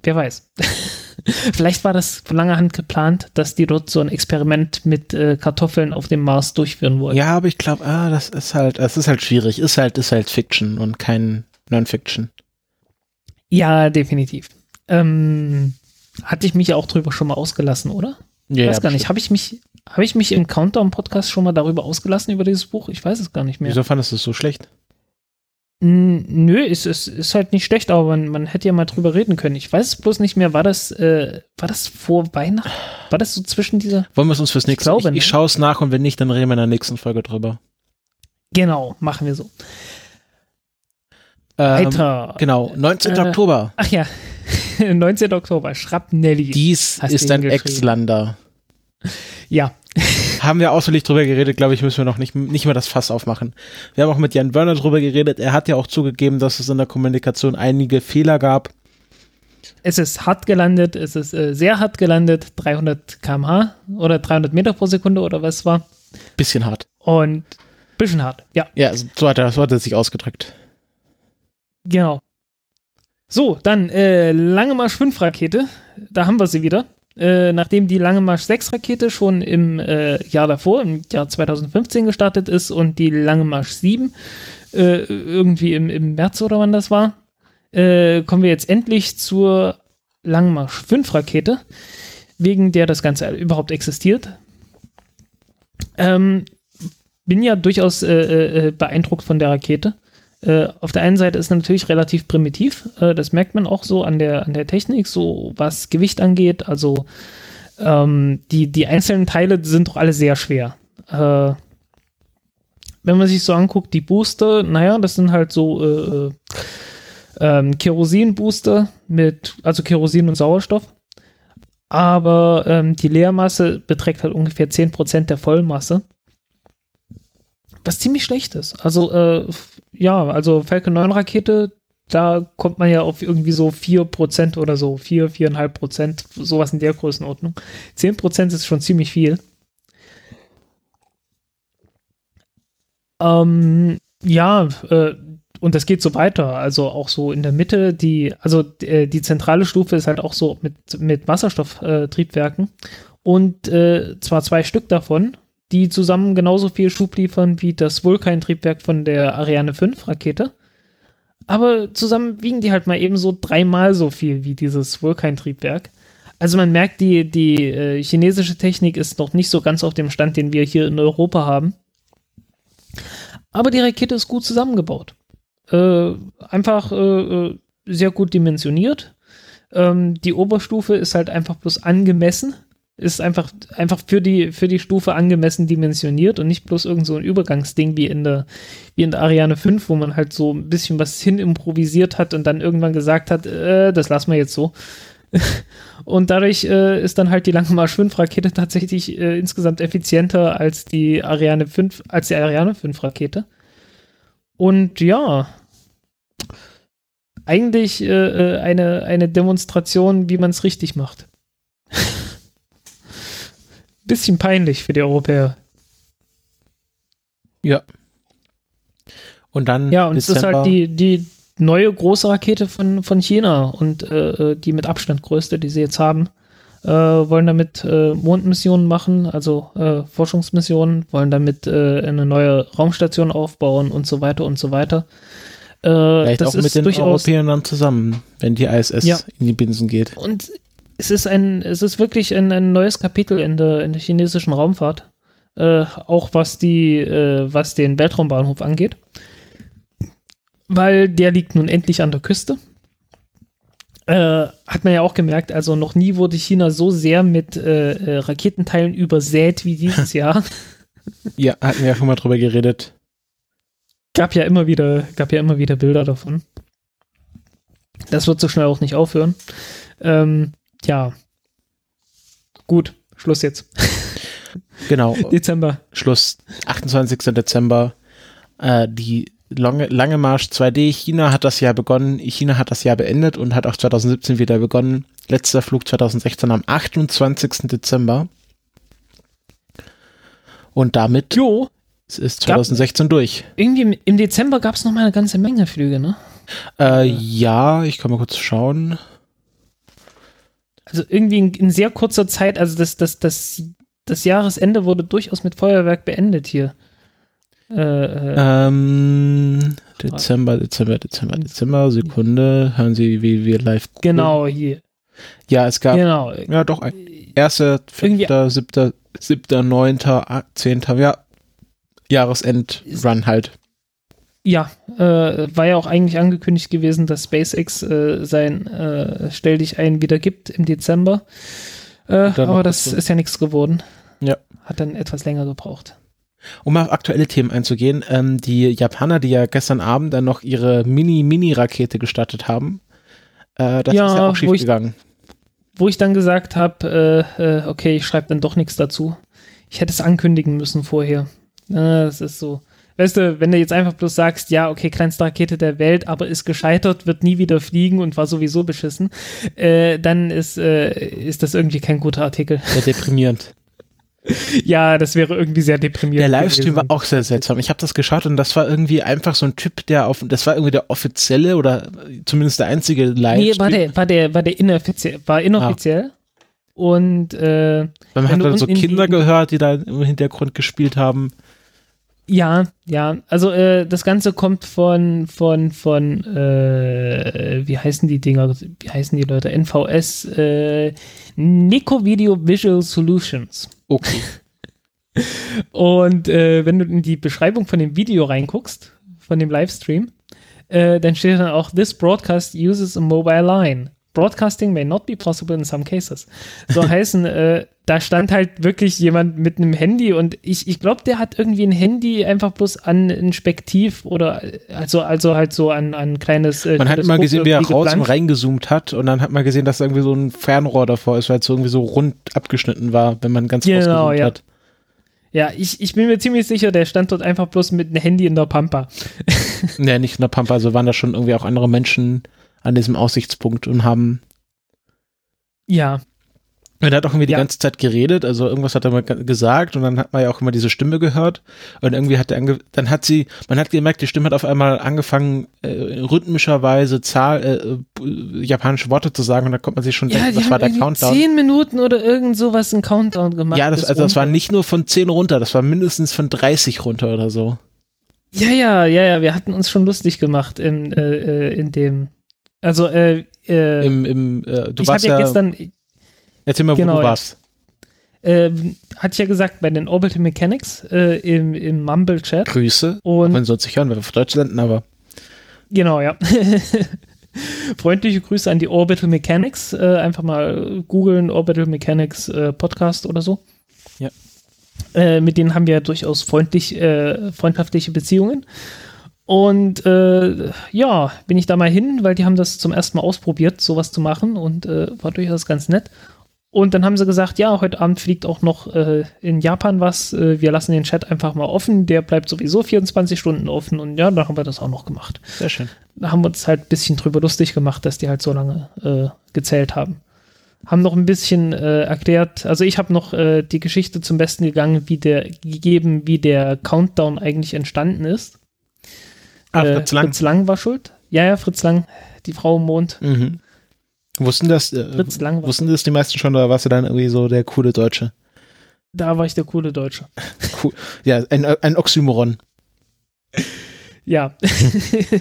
Wer weiß. (laughs) vielleicht war das von langer Hand geplant, dass die dort so ein Experiment mit äh, Kartoffeln auf dem Mars durchführen wollten. Ja, aber ich glaube, ah, das ist halt, das ist halt schwierig. Ist halt, ist halt Fiction und kein Non-Fiction. Ja, definitiv. Ähm, hatte ich mich auch drüber schon mal ausgelassen, oder? Ja, weiß gar nicht. Habe ich mich, habe ich mich im Countdown-Podcast schon mal darüber ausgelassen über dieses Buch? Ich weiß es gar nicht mehr. Wieso fandest du es so schlecht? Nö, es ist, ist halt nicht schlecht, aber man, man hätte ja mal drüber reden können. Ich weiß es bloß nicht mehr. War das, äh, war das vor Weihnachten? War das so zwischen dieser? Wollen wir es uns fürs nächste glaube, Ich, ne? ich schaue es nach und wenn nicht, dann reden wir in der nächsten Folge drüber. Genau, machen wir so. Ähm, Weiter. Genau, 19. Äh, Oktober. Ach ja, (laughs) 19. Oktober, Schrapnelli. Dies ist ein. Ex-Lander. ja, Haben wir ausführlich drüber geredet, glaube ich, müssen wir noch nicht, nicht mehr das Fass aufmachen. Wir haben auch mit Jan Wörner drüber geredet. Er hat ja auch zugegeben, dass es in der Kommunikation einige Fehler gab. es ist hart gelandet, es ist äh, sehr hart gelandet, 300 km/h oder 300 Meter pro Sekunde oder was war. Bisschen hart. Und bisschen hart, ja, Ja, so hat er, so hat er sich ausgedrückt. genau. So, dann äh, Lange Marsch 5 Rakete, da haben wir sie wieder. Äh, nachdem die Lange Marsch 6 Rakete schon im äh, Jahr davor, im Jahr 2015 gestartet ist und die Lange Marsch 7 äh, irgendwie im, im März oder wann das war, äh, kommen wir jetzt endlich zur Lange Marsch 5 Rakete, wegen der das Ganze überhaupt existiert. Ähm, bin ja durchaus äh, beeindruckt von der Rakete. Äh, auf der einen Seite ist natürlich relativ primitiv. Äh, das merkt man auch so an der, an der Technik, so was Gewicht angeht. Also ähm, die, die einzelnen Teile sind doch alle sehr schwer. Äh, wenn man sich so anguckt, die Booster, naja, das sind halt so äh, äh, ähm, Kerosin-Booster mit, also Kerosin und Sauerstoff. Aber ähm, die Leermasse beträgt halt ungefähr 10% der Vollmasse. Was ziemlich schlecht ist. Also, äh, ja, also Falcon 9 Rakete, da kommt man ja auf irgendwie so 4% oder so, 4, 4,5%, sowas in der Größenordnung. 10% ist schon ziemlich viel. Ähm, ja, äh, und das geht so weiter. Also auch so in der Mitte, die, also äh, die zentrale Stufe ist halt auch so mit, mit Wasserstofftriebwerken. und äh, zwar zwei Stück davon, die zusammen genauso viel Schub liefern wie das Vulkan-Triebwerk von der Ariane 5 Rakete. Aber zusammen wiegen die halt mal eben so dreimal so viel wie dieses Vulkan-Triebwerk. Also man merkt, die, die äh, chinesische Technik ist noch nicht so ganz auf dem Stand, den wir hier in Europa haben. Aber die Rakete ist gut zusammengebaut. Äh, einfach äh, äh, sehr gut dimensioniert. Ähm, die Oberstufe ist halt einfach bloß angemessen. Ist einfach, einfach für die, für die Stufe angemessen dimensioniert und nicht bloß irgend so ein Übergangsding wie in der, wie in der Ariane 5, wo man halt so ein bisschen was hin improvisiert hat und dann irgendwann gesagt hat, äh, das lassen wir jetzt so. (laughs) Und dadurch äh, ist dann halt die Lange Marsch 5 Rakete tatsächlich äh, insgesamt effizienter als die Ariane 5, als die Ariane 5 Rakete. Und ja, eigentlich äh, äh, eine, eine Demonstration, wie man es richtig macht. (laughs) Bisschen peinlich für die Europäer. Ja. Und dann Ja, und es ist Dezember, halt die, die neue große Rakete von, von China und äh, die mit Abstand größte, die sie jetzt haben. Äh, wollen damit äh, Mondmissionen machen, also äh, Forschungsmissionen, wollen damit äh, eine neue Raumstation aufbauen und so weiter und so weiter. Äh, vielleicht das auch mit ist den durchaus Europäern dann zusammen, wenn die ISS Ja. in die Binsen geht. und es ist ein, es ist wirklich ein, ein neues Kapitel in der, in der chinesischen Raumfahrt. Äh, auch was die, äh, was den Weltraumbahnhof angeht. Weil der liegt nun endlich an der Küste. Äh, hat man ja auch gemerkt, also noch nie wurde China so sehr mit äh, äh, Raketenteilen übersät wie dieses (laughs) Jahr. Ja, hatten wir ja schon mal drüber geredet. gab ja immer wieder, gab ja immer wieder Bilder davon. Das wird so schnell auch nicht aufhören. Ähm, ja. Gut, Schluss jetzt. (laughs) Genau. Dezember. Schluss 28. Dezember. Äh, die lange, lange Marsch 2D. China hat das Jahr begonnen. China hat das Jahr beendet und hat auch 2017 wieder begonnen. Letzter Flug 2016 am 28. Dezember. Und damit Jo, ist 2016 durch. irgendwie im, im Dezember gab es noch mal eine ganze Menge Flüge, ne? Äh, ja, ich kann mal kurz schauen. Also irgendwie in, in sehr kurzer Zeit, also das, das, das, das Jahresende wurde durchaus mit Feuerwerk beendet hier. Äh, äh, Ähm, Dezember, Dezember, Dezember, Dezember, Sekunde. Hören Sie, wie wir live gucken. genau, hier. Ja, es gab, Genau. ja doch, erster, fünfter, siebter, siebter, neunter, zehnter, ja. Jahresend-Run halt. Ja, äh, war ja auch eigentlich angekündigt gewesen, dass SpaceX äh, sein äh, Stell dich ein wieder gibt im Dezember. Äh, aber das ist ja nichts geworden. Ja. Hat dann etwas länger gebraucht. Um auf aktuelle Themen einzugehen, ähm, die Japaner, die ja gestern Abend dann noch ihre Mini-Mini-Rakete gestartet haben, äh, das Ja, ist ja auch schief wo ich- gegangen. Wo ich dann gesagt habe, äh, okay, ich schreibe dann doch nichts dazu. Ich hätte es ankündigen müssen vorher. Das ist so. Weißt du, wenn du jetzt einfach bloß sagst, ja, okay, kleinste Rakete der Welt, aber ist gescheitert, wird nie wieder fliegen und war sowieso beschissen, äh, dann ist, äh, ist das irgendwie kein guter Artikel. Sehr deprimierend. (laughs) ja, das wäre irgendwie sehr Der deprimierend. Livestream war gewesen. auch sehr seltsam. Ich habe das geschaut und das war irgendwie einfach so ein Typ, der auf, das war irgendwie der offizielle oder zumindest der einzige Livestream. Nee, war der, war der, war der inoffiziell, war inoffiziell. Und äh, Man hat dann so die- Kinder gehört, die da im Hintergrund gespielt haben. Ja, ja. Also äh, das Ganze kommt von von von äh, wie heißen die Dinger? Wie heißen die Leute? NVS äh, Nico Video Visual Solutions. Okay. (laughs) Und äh, wenn du in die Beschreibung von dem Video reinguckst, von dem Livestream, äh, dann steht dann auch This broadcast uses a mobile line. Broadcasting may not be possible in some cases. So (laughs) heißen, äh, da stand halt wirklich jemand mit einem Handy und ich, ich glaube, der hat irgendwie ein Handy einfach bloß an ein Spektiv oder also, also halt so an ein kleines. Äh, Man hat Teleskop gesehen, wie er raus und reingezoomt hat und dann hat man gesehen, dass da irgendwie so ein Fernrohr davor ist, weil es so irgendwie so rund abgeschnitten war, wenn man ganz Genau, rausgezoomt ja. hat. Ja, ich, ich bin mir ziemlich sicher, der stand dort einfach bloß mit einem Handy in der Pampa. (laughs) Nee, nicht in der Pampa, also waren da schon irgendwie auch andere Menschen an diesem Aussichtspunkt und haben Ja, Und er hat auch irgendwie die Ja. ganze Zeit geredet, also irgendwas hat er mal ge- gesagt und dann hat man ja auch immer diese Stimme gehört und irgendwie hat er ange dann hat sie, man hat gemerkt, die Stimme hat auf einmal angefangen äh, rhythmischerweise Zahl, äh, äh, japanische Worte zu sagen und da konnte man sich schon ja denken, die das war der Countdown. zehn Minuten oder irgend sowas einen Countdown gemacht. Ja, das, also das war nicht nur von 10 runter, das war mindestens von 30 runter oder so. Ja, ja, ja, ja, wir hatten uns schon lustig gemacht in, äh, äh, in dem. Also, äh, äh, Im, im, äh, du ich warst ja ja, gestern, erzähl mal, wo genau, du ja. warst. äh, hatte ich ja gesagt, bei den Orbital Mechanics äh, im, im Mumble-Chat. Grüße, Und man soll sich hören, wenn wir von Deutschland senden, aber Genau, ja. (laughs) Freundliche Grüße an die Orbital Mechanics. Äh, einfach mal googeln, Orbital Mechanics äh, Podcast oder so. Ja. Äh, mit denen haben wir durchaus freundlich, äh, freundschaftliche Beziehungen. Und äh, ja, bin ich da mal hin, weil die haben das zum ersten Mal ausprobiert, sowas zu machen und äh, war durchaus ganz nett. Und dann haben sie gesagt, ja, heute Abend fliegt auch noch äh, in Japan was. Äh, wir lassen den Chat einfach mal offen. Der bleibt sowieso 24 Stunden offen. Und ja, dann haben wir das auch noch gemacht sehr schön. da haben wir uns halt ein bisschen drüber lustig gemacht, dass die halt so lange äh, gezählt haben. Haben noch ein bisschen äh, erklärt, also ich habe noch äh, die Geschichte zum Besten gegangen, wie der gegeben, wie der Countdown eigentlich entstanden ist. Ah, Fritz Lang. Fritz Lang war schuld. Ja, ja, Fritz Lang, die Frau im Mond. Mhm. Wussten das, äh, Fritz Lang wussten das die meisten schon oder warst du dann irgendwie so der coole Deutsche? Da war ich der coole Deutsche. (laughs) Cool. Ja, ein, ein Oxymoron. Ja. (laughs)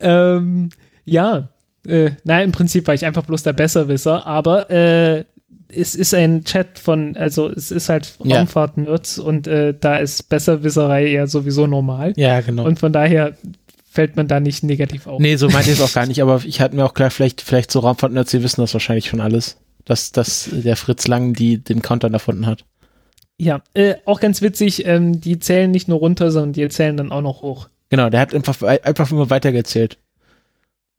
ähm, ja. Äh, na, im Prinzip war ich einfach bloß der Besserwisser, aber äh, es ist ein Chat von, also es ist halt Ja. Raumfahrt-Nerds und äh, da ist Besserwisserei eher sowieso normal. Ja, genau. Und von daher fällt man da nicht negativ auf. nee, so meinte ich es auch (laughs) gar nicht, aber ich hatte mir auch klar, vielleicht, vielleicht so Raumfahrtnerds, die wissen das wahrscheinlich schon alles. Dass, dass der Fritz Lang die den Countdown erfunden hat. Ja, äh, auch ganz witzig, ähm, die zählen nicht nur runter, sondern die zählen dann auch noch hoch. Genau, der hat einfach, einfach immer weitergezählt.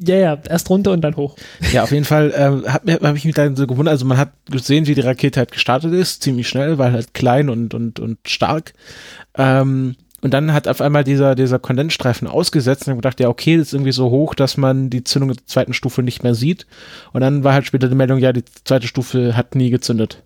Ja, ja, erst runter und dann hoch. Ja, auf jeden Fall ähm, habe ich mich dann so gewundert. Also man hat gesehen, wie die Rakete halt gestartet ist, ziemlich schnell, weil halt klein und und und stark. Ähm, und dann hat auf einmal dieser dieser Kondensstreifen ausgesetzt und gedacht, ja okay, das ist irgendwie so hoch, dass man die Zündung der zweiten Stufe nicht mehr sieht. Und dann war halt später die Meldung, ja, die zweite Stufe hat nie gezündet.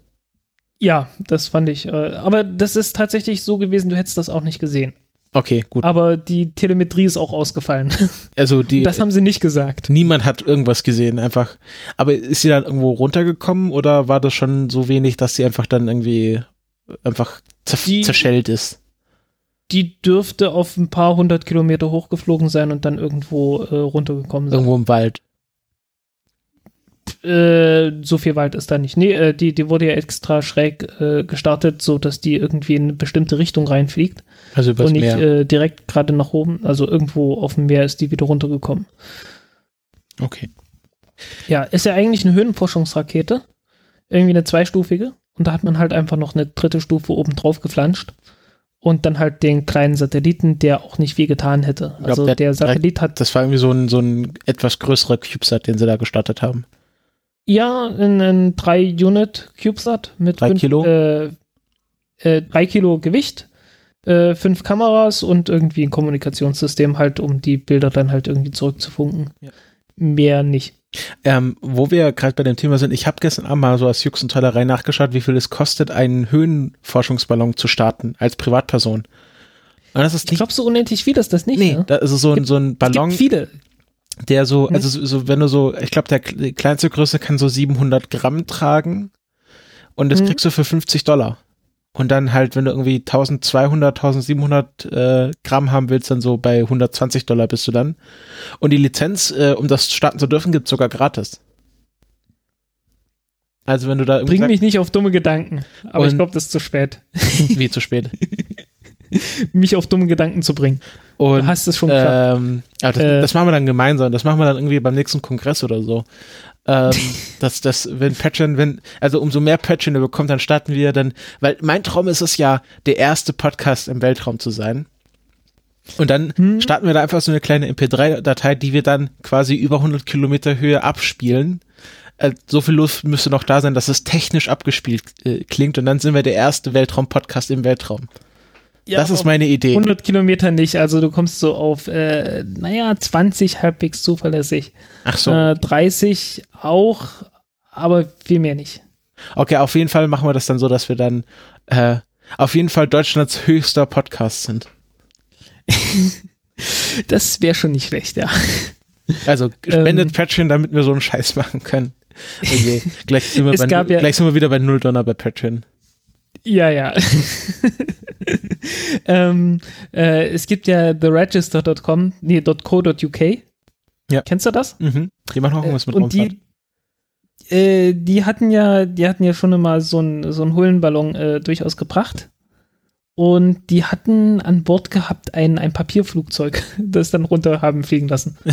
Ja, das fand ich. Äh, aber das ist tatsächlich so gewesen, du hättest das auch nicht gesehen. Okay, gut. Aber die Telemetrie ist auch ausgefallen. (laughs) Also die Das haben sie nicht gesagt. niemand hat irgendwas gesehen, einfach. Aber ist sie dann irgendwo runtergekommen oder war das schon so wenig, dass sie einfach dann irgendwie einfach zer Die- zerschellt ist? Die dürfte auf ein paar hundert Kilometer hochgeflogen sein und dann irgendwo äh, runtergekommen sein. Irgendwo im Wald. Äh, so viel Wald ist da nicht. Nee, äh, die, die wurde ja extra schräg äh, gestartet, so dass die irgendwie in eine bestimmte Richtung reinfliegt Also übers und nicht Meer. äh, direkt gerade nach oben. Also irgendwo auf dem Meer ist die wieder runtergekommen. okay. Ja, ist ja eigentlich eine Höhenforschungsrakete. Irgendwie eine zweistufige. Und da hat man halt einfach noch eine dritte Stufe oben drauf geflanscht. und dann halt den kleinen Satelliten, der auch nicht viel getan hätte. glaub, Also der der, hat Satellit hat Das war irgendwie so ein, so ein etwas größerer CubeSat, den sie da gestartet haben. Ja einen 3-Unit CubeSat mit Drei fünf, Kilo? Äh, äh, drei Kilo Gewicht, äh, fünf Kameras und irgendwie ein Kommunikationssystem halt, um die Bilder dann halt irgendwie zurückzufunken. Ja. Mehr nicht. Ähm, wo wir gerade bei dem Thema sind, ich habe gestern Abend mal so als Jux und Tollerei nachgeschaut, wie viel es kostet, einen Höhenforschungsballon zu starten als Privatperson. Und das ist Ich glaube, so unendlich viel ist das nicht. nee, ne? da ist es so ein, so ein Es Ballon, gibt viele. Der so, also so, so, wenn du so, ich glaube, der kleinste Größe kann so 700 Gramm tragen und das Hm. kriegst du für 50 Dollar. Und dann halt, wenn du irgendwie 1200, 1700 äh, Gramm haben willst, dann so bei 120 Dollar bist du dann. Und die Lizenz, äh, um das starten zu dürfen, gibt's sogar gratis. Also wenn du da irgendwie Bring mich nicht auf dumme Gedanken. Aber ich glaube, das ist zu spät, (laughs) wie zu spät. (laughs) (laughs) mich auf dumme Gedanken zu bringen. Und du hast es schon geschafft. ähm, das, Äh. das machen wir dann gemeinsam. Das machen wir dann irgendwie beim nächsten Kongress oder so. Ähm, (laughs) dass das, wenn Patreon, wenn, also umso mehr Patreon ihr bekommt, dann starten wir dann, weil mein Traum ist es ja, der erste Podcast im Weltraum zu sein. Und dann Hm. starten wir da einfach so eine kleine MP3-Datei, die wir dann quasi über 100 Kilometer Höhe abspielen. Äh, so viel Luft müsste noch da sein, dass es technisch abgespielt äh, klingt und dann sind wir der erste Weltraum-Podcast im Weltraum. Ja, das ist meine Idee. 100 Kilometer nicht. Also du kommst so auf, äh, naja, 20 halbwegs zuverlässig. Ach so. Äh, 30 auch, aber viel mehr nicht. Okay, auf jeden Fall machen wir das dann so, dass wir dann äh, auf jeden Fall Deutschlands höchster Podcast sind. (laughs) Das wäre schon nicht schlecht, ja. Also spendet Ähm. Patreon, damit wir so einen Scheiß machen können. Okay, gleich, sind wir bei, ja- gleich sind wir wieder bei null Dollar bei Patreon. Ja, ja. (laughs) ähm, äh, es gibt ja theregister.com, nee, .co.uk. Ja. Kennst du das? Mhm. Die machen auch irgendwas mit und Raumfahrt. die, äh, die hatten ja, die hatten ja schon immer so einen so einen Hullenballon äh, durchaus gebracht. Und die hatten an Bord gehabt ein, ein Papierflugzeug, (laughs) das dann runter haben fliegen lassen. (laughs)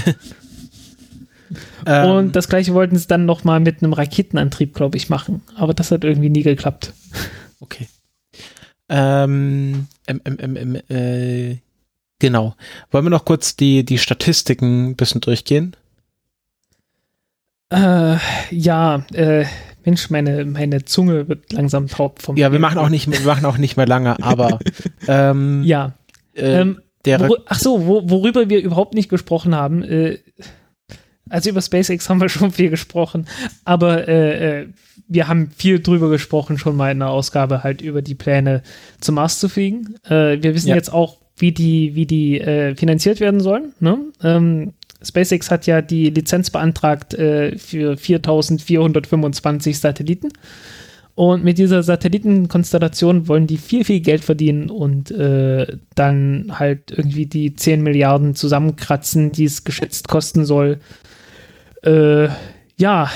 Ähm, Und das gleiche wollten sie dann noch mal mit einem Raketenantrieb, glaube ich, machen. Aber das hat irgendwie nie geklappt. Okay. Ähm, ähm, ähm, ähm, ähm, äh, genau. Wollen wir noch kurz die, die Statistiken ein bisschen durchgehen? Äh, ja, äh, Mensch, meine, meine Zunge wird langsam taub vom. Ja, wir machen auch nicht, wir machen auch nicht mehr lange, aber (laughs) ähm, Ja. äh, ähm, ach so, wo, worüber wir überhaupt nicht gesprochen haben. Äh, also über SpaceX haben wir schon viel gesprochen, aber äh, äh, wir haben viel drüber gesprochen schon mal in der Ausgabe halt über die Pläne zum Mars zu fliegen. Äh, wir wissen Ja. jetzt auch, wie die, wie die äh, finanziert werden sollen. Ne? Ähm, SpaceX hat ja die Lizenz beantragt äh, für 4425 Satelliten. Und mit dieser Satellitenkonstellation wollen die viel, viel Geld verdienen und äh, dann halt irgendwie die 10 Milliarden zusammenkratzen, die es geschätzt kosten soll. Äh, ja,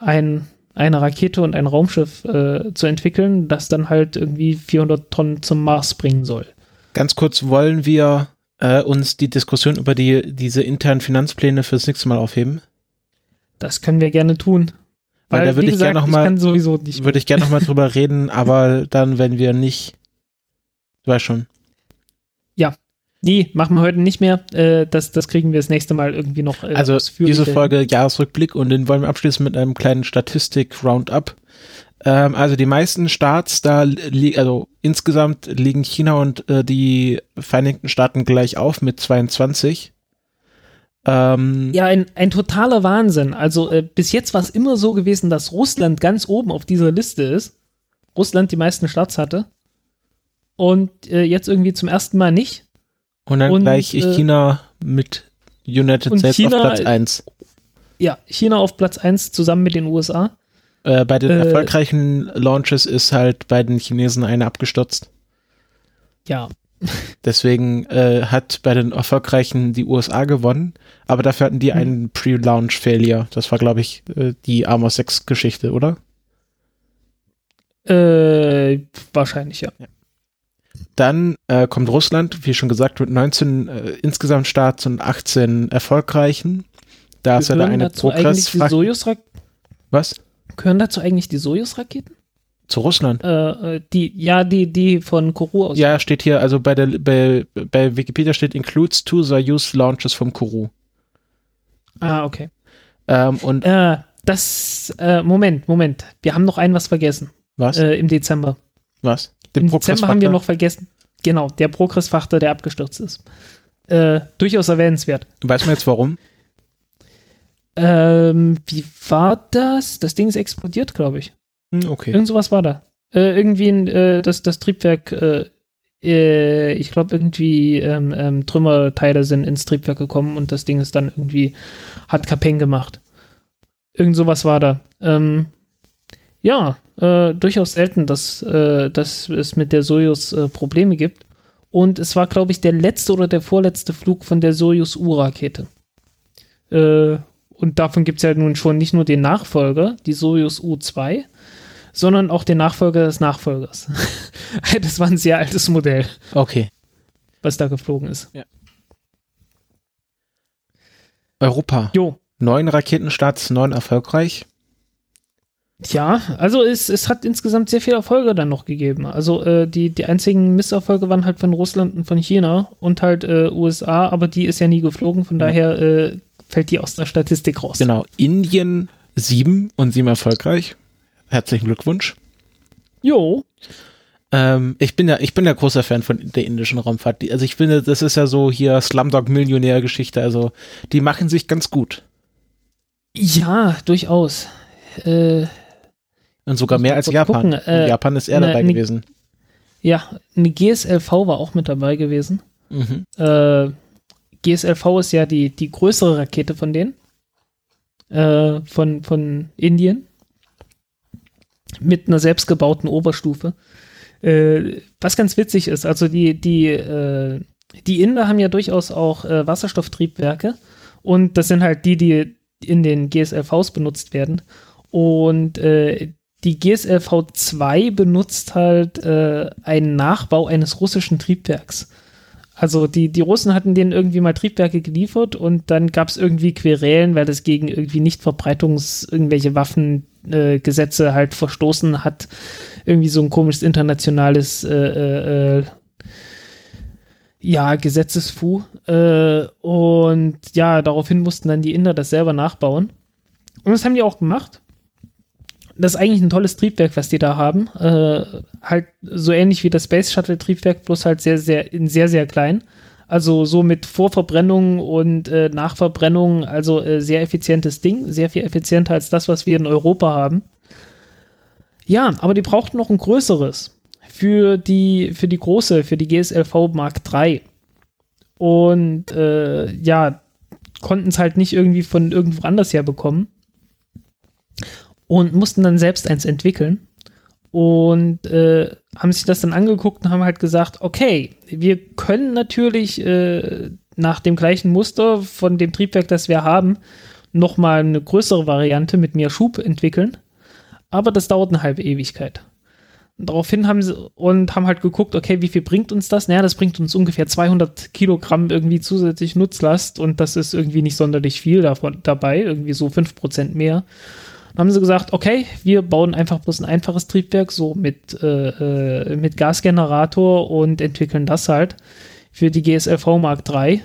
ein, eine Rakete und ein Raumschiff äh, zu entwickeln, das dann halt irgendwie 400 Tonnen zum Mars bringen soll. Ganz kurz, wollen wir äh, uns die Diskussion über die, diese internen Finanzpläne fürs nächste Mal aufheben? Das können wir gerne tun. Weil da würde ich gerne gesagt, noch mal- Ich kann sowieso nicht. Würde ich gerne nochmal drüber reden, (laughs) aber dann, wenn wir nicht, du weißt schon. Nee, machen wir heute nicht mehr. Äh, das, das kriegen wir das nächste Mal irgendwie noch. Äh, Also diese Folge Jahresrückblick und den wollen wir abschließen mit einem kleinen Statistik-Roundup. Ähm, also die meisten Starts da, also insgesamt liegen China und äh, die Vereinigten Staaten gleich auf mit 22. Ähm, Ja, ein, ein totaler Wahnsinn. Also äh, bis jetzt war es immer so gewesen, dass Russland ganz oben auf dieser Liste ist. Russland die meisten Starts hatte. Und äh, jetzt irgendwie zum ersten Mal nicht. Und dann und, gleich äh, China mit United States China- auf Platz 1. Ja, China auf Platz 1 zusammen mit den USA. Äh, bei den äh, erfolgreichen Launches ist halt bei den Chinesen eine abgestürzt. Ja, (laughs) Deswegen äh, hat bei den erfolgreichen die USA gewonnen, aber dafür hatten die Hm. einen Pre-Launch-Failure. Das war, glaube ich, äh, die Amos 6-Geschichte, oder? äh, wahrscheinlich ja. Dann äh, kommt Russland, wie schon gesagt, mit 19 äh, insgesamt Starts und 18 erfolgreichen. Da ist ja da eine Progress. Was? Gehören dazu eigentlich die Sojus-Raketen? Zu Russland? Äh, äh, die, ja, die, die von Kourou aus. Ja, steht hier, also bei der bei, bei Wikipedia steht includes two Soyuz launches vom Kourou. Ah, okay. Ähm, und Äh, das, äh, Moment, Moment. Wir haben noch ein was vergessen. was? Äh, Im Dezember. was? Im Dezember haben wir noch vergessen. Genau, der Progress-Faktor, der abgestürzt ist. Äh, durchaus erwähnenswert. Weiß man jetzt warum? Ähm, wie war das? Das Ding ist explodiert, glaube ich. Hm, okay. Irgend sowas war da. Äh, irgendwie ein, äh, das, das Triebwerk, äh, äh, ich glaube irgendwie ähm, ähm, Trümmerteile sind ins Triebwerk gekommen und das Ding ist dann irgendwie, hat Kapeng gemacht. Irgend sowas war da. Ähm, ja, äh, durchaus selten, dass, äh, dass es mit der Soyuz äh, Probleme gibt. Und es war, glaube ich, der letzte oder der vorletzte Flug von der Soyuz U-Rakete. Äh, und davon gibt es ja nun schon nicht nur den Nachfolger, die Soyuz U-2, sondern auch den Nachfolger des Nachfolgers. (laughs) das war ein sehr altes Modell, Okay. was da geflogen ist. Europa. Jo. Neun Raketenstarts, neun erfolgreich. Ja, also es, es hat insgesamt sehr viele Erfolge dann noch gegeben. Also äh, die, die einzigen Misserfolge waren halt von Russland und von China und halt äh, USA, aber die ist ja nie geflogen, von Ja. daher äh, fällt die aus der Statistik raus. Genau. Indien sieben und sieben erfolgreich. Herzlichen Glückwunsch. Jo, Ähm, ich bin ja, ich bin ja großer Fan von der indischen Raumfahrt. Also ich finde, das ist ja so hier Slumdog Millionär Geschichte. Also die machen sich ganz gut ja, durchaus. Äh, und sogar mehr als Japan. äh, Japan ist eher ne- dabei ne- gewesen. ja, eine GSLV war auch mit dabei gewesen. Mhm. Äh, GSLV ist ja die, die größere Rakete von denen. Äh, von, von Indien. Mit einer selbstgebauten Oberstufe. Äh, was ganz witzig ist, also die, die, äh, die Inder haben ja durchaus auch äh, Wasserstofftriebwerke. Und das sind halt die, die in den GSLVs benutzt werden. Und äh, die GSLV 2 benutzt halt äh, einen Nachbau eines russischen Triebwerks. Also die, die Russen hatten denen irgendwie mal Triebwerke geliefert und dann gab es irgendwie Querelen, weil das gegen irgendwie Nichtverbreitungs irgendwelche Waffengesetze äh, halt verstoßen hat. Irgendwie so ein komisches internationales äh, äh, äh, ja, Gesetzesfu. Äh, und ja, daraufhin mussten dann die Inder das selber nachbauen. Und das haben die auch gemacht. Das ist eigentlich ein tolles Triebwerk, was die da haben. Äh, halt so ähnlich wie das Space Shuttle Triebwerk, bloß halt sehr, sehr, in sehr, sehr klein. Also so mit Vorverbrennung und äh, Nachverbrennung, also äh, sehr effizientes Ding, sehr viel effizienter als das, was wir in Europa haben. Ja, aber die brauchten noch ein größeres für die, für die große, für die GSLV Mark III. Und äh, ja, konnten es halt nicht irgendwie von irgendwo anders her bekommen und mussten dann selbst eins entwickeln und äh, haben sich das dann angeguckt und haben halt gesagt, okay, wir können natürlich äh, nach dem gleichen Muster von dem Triebwerk, das wir haben, nochmal eine größere Variante mit mehr Schub entwickeln, aber das dauert eine halbe Ewigkeit. Daraufhin haben sie und haben halt geguckt, okay, wie viel bringt uns das? Naja, das bringt uns ungefähr 200 Kilogramm irgendwie zusätzlich Nutzlast und das ist irgendwie nicht sonderlich viel davon dabei, irgendwie so 5% mehr. Dann haben sie gesagt, okay, wir bauen einfach bloß ein einfaches Triebwerk, so mit, äh, äh, mit Gasgenerator und entwickeln das halt für die GSLV Mark III.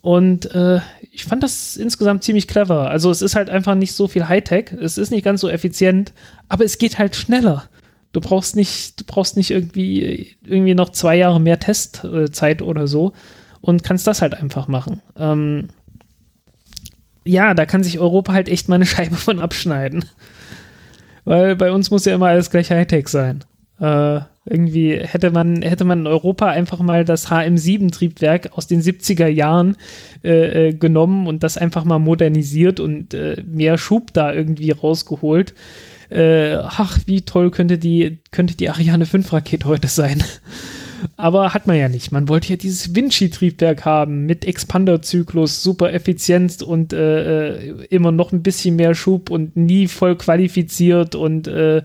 Und äh, ich fand das insgesamt ziemlich clever. Also es ist halt einfach nicht so viel Hightech, es ist nicht ganz so effizient, aber es geht halt schneller. Du brauchst nicht, du brauchst nicht irgendwie, irgendwie noch zwei Jahre mehr Testzeit oder so und kannst das halt einfach machen. Ähm, ja, da kann sich Europa halt echt mal eine (laughs) Scheibe von abschneiden. Weil bei uns muss ja immer alles gleich Hightech sein. Äh, irgendwie hätte man, hätte man in Europa einfach mal das HM7-Triebwerk aus den 70er Jahren äh, äh, genommen und das einfach mal modernisiert und äh, mehr Schub da irgendwie rausgeholt. Äh, ach, wie toll könnte die, könnte die Ariane 5 Rakete heute sein. Aber hat man ja nicht. Man wollte ja dieses Vinci-Triebwerk haben mit Expanderzyklus, super effizient und äh, äh, immer noch ein bisschen mehr Schub und nie voll qualifiziert und äh,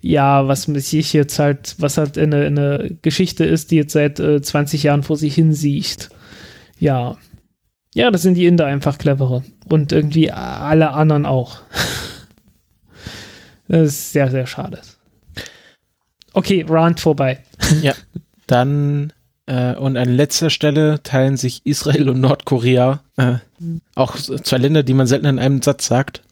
ja, was sich jetzt halt, was halt eine, eine Geschichte ist, die jetzt seit äh, 20 Jahren vor sich hin siecht. Ja. Ja, das sind die Inder einfach cleverer. Und irgendwie alle anderen auch. (laughs) das ist sehr, sehr schade. Okay, Rand vorbei. Ja. (laughs) Dann äh, und an letzter Stelle teilen sich Israel und Nordkorea, äh, auch zwei Länder, die man selten in einem Satz sagt.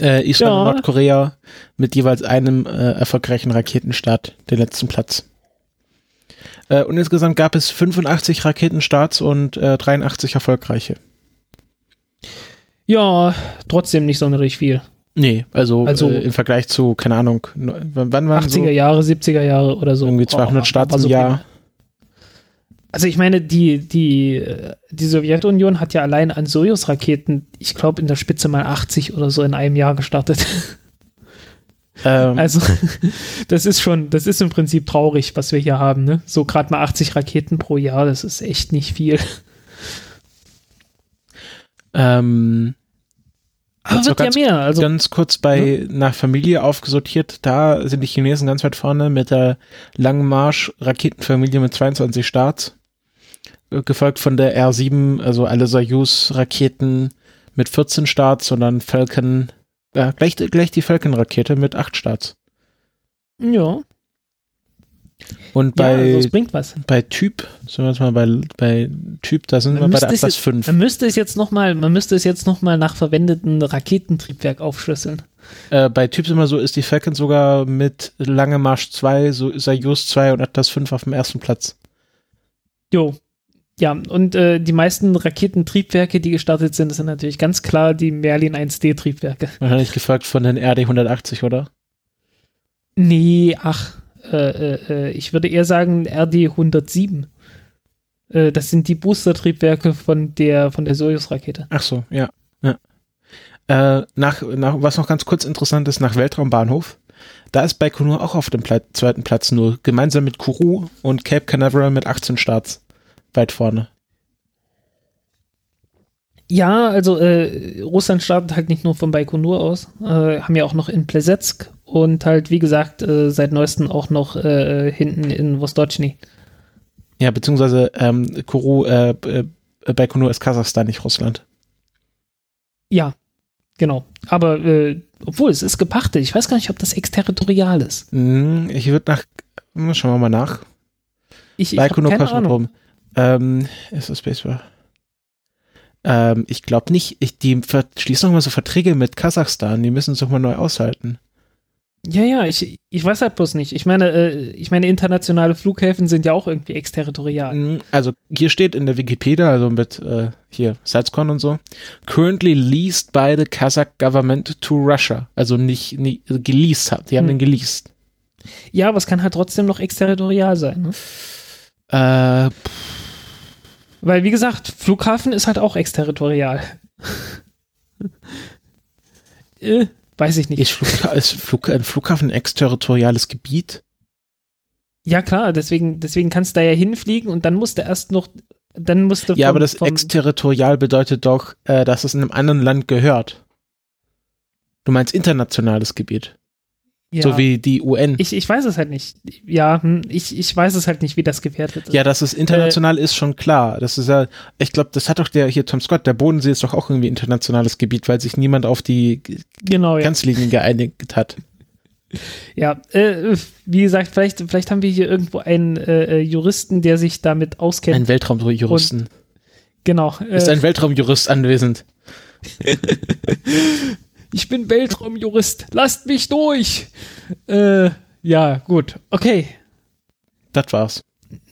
Äh, Israel Ja. und Nordkorea mit jeweils einem äh, erfolgreichen Raketenstart, den letzten Platz. Äh, und insgesamt gab es 85 Raketenstarts und äh, 83 erfolgreiche. Ja, trotzdem nicht sonderlich viel. Nee, also, Also- äh, im Vergleich zu, keine Ahnung, ne- wann waren 80er so Jahre, 70er Jahre oder so. irgendwie 200 Oh, Starts aber im Jahr? Also ich meine, die, die, äh, die Sowjetunion hat ja allein an Sojus-Raketen, ich glaube in der Spitze mal 80 oder so in einem Jahr gestartet. (laughs) Ähm, Also (laughs) das ist schon, das ist im Prinzip traurig, was wir hier haben. Ne? So gerade mal 80 Raketen pro Jahr, das ist echt nicht viel. ähm, Aber Also wird ja ganz- mehr. Also ganz kurz bei nach Familie aufgesortiert, da sind die Chinesen ganz weit vorne mit der Langen Marsch Raketenfamilie mit 22 Starts, äh, gefolgt von der R7, also alle Soyuz Raketen mit 14 Starts und dann Falcon, ja, gleich, gleich die Falcon Rakete mit 8 Starts. ja, Und ja bei, also es bringt was. bei Typ, sind wir jetzt mal bei, bei Typ, da sind Man wir bei der Atlas jetzt- 5. Man müsste es jetzt noch mal, man müsste es jetzt noch mal nach verwendeten Raketentriebwerk aufschlüsseln. Äh, bei Typs immer so ist die Falcon sogar mit Lange Marsch 2, so Soyuz 2 und Atlas 5 auf dem ersten Platz. Jo. Ja, und äh, die meisten Raketentriebwerke, die gestartet sind, sind natürlich ganz klar die Merlin 1D-Triebwerke. Wahrscheinlich gefolgt von den RD 180, oder? Nee, ach, äh, äh, ich würde eher sagen RD 107. Äh, das sind die Booster-Triebwerke von der, von der Soyuz-Rakete. Ach so, ja. ja. Äh, nach, nach, was noch ganz kurz interessant ist, nach Weltraumbahnhof, da ist Baikonur auch auf dem Pla zweiten Platz nur, gemeinsam mit Kourou und Cape Canaveral mit 18 Starts weit vorne. Ja, also äh, Russland startet halt nicht nur von Baikonur aus, äh, haben ja auch noch in Plesetsk und halt, wie gesagt, äh, seit neuestem auch noch äh, hinten in Vostochny. Ja, beziehungsweise ähm, Kourou, äh, äh, Baikonur ist Kasachstan, nicht Russland. Ja, genau. Aber obwohl, es ist gepachtet. Ich weiß gar nicht, ob das exterritorial ist. Hm, ich würde nach, hm, schauen wir mal nach. Ich, ich Baikonur keine Ahnung. Kosmodrom. Ähm, ist das Space War? Ähm, ich glaube nicht. Ich, die schließen noch mal so Verträge mit Kasachstan. Die müssen es doch mal neu aushalten. Ja, ja, ich, ich weiß halt bloß nicht. Ich meine, äh, ich meine, internationale Flughäfen sind ja auch irgendwie exterritorial. Mm, Also hier steht in der Wikipedia, also mit äh, hier Salzkorn und so, currently leased by the Kazakh government to Russia. Also nicht, nicht also geleased hat. Die haben Hm. den geleased. Ja, aber es kann halt trotzdem noch exterritorial sein. Ne? Äh, Weil, wie gesagt, Flughafen ist halt auch exterritorial. (laughs) äh, weiß ich nicht. ist, Flug, ist Flug, ein Flughafen ein exterritoriales Gebiet? ja, klar, deswegen, deswegen kannst du da ja hinfliegen und dann musst du erst noch, dann musst du Ja, vom- aber das exterritorial bedeutet doch, äh, dass es in einem anderen Land gehört. Du meinst internationales Gebiet. Ja. So wie die UN. ich, ich weiß es halt nicht. Ja, hm, ich, ich weiß es halt nicht, wie das gewertet ist. Ja, dass es international ist, schon klar. Das ist ja, ich glaube, das hat doch der hier Tom Scott, der Bodensee ist doch auch irgendwie internationales Gebiet, weil sich niemand auf die genau, ja. Grenzlinien geeinigt hat. (laughs) Ja, äh, wie gesagt, vielleicht, vielleicht haben wir hier irgendwo einen äh, äh, Juristen, der sich damit auskennt. Ein Weltraumjuristen. genau. Ist Äh, ein Weltraumjurist anwesend? (laughs) ich bin Weltraumjurist. Lasst mich durch. Äh, ja, gut. Okay. Das war's.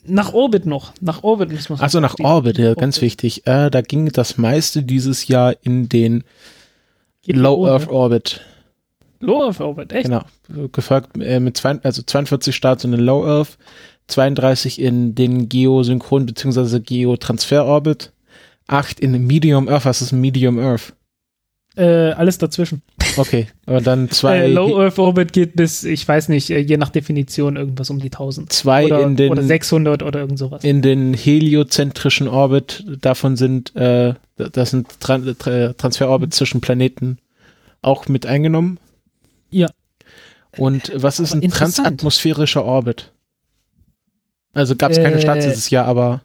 Nach Orbit noch. Nach Orbit müssen wir Also nach Orbit, ja, ganz wichtig. Äh, da ging das meiste dieses Jahr in den Geht Low Earth Orbit. Orbit. Low Earth Orbit, echt? Genau. Gefolgt äh, mit zwei, also 42 Starts in den Low Earth, 32 in den Geosynchron- bzw. Geotransfer-Orbit, 8 in Medium Earth. Was ist Medium Earth? Äh, alles dazwischen. Okay, aber dann zwei, Äh, Low Earth Orbit geht bis, ich weiß nicht, äh, je nach Definition irgendwas um die 1000. zwei Oder, in den oder 600 oder irgend sowas. in den heliozentrischen Orbit. Davon sind äh, das sind Tran Tra Transferorbit zwischen Planeten auch mit eingenommen. Ja. Und was ist Aber ein transatmosphärischer Orbit? Also gab es keine Äh, Starts dieses Jahr, aber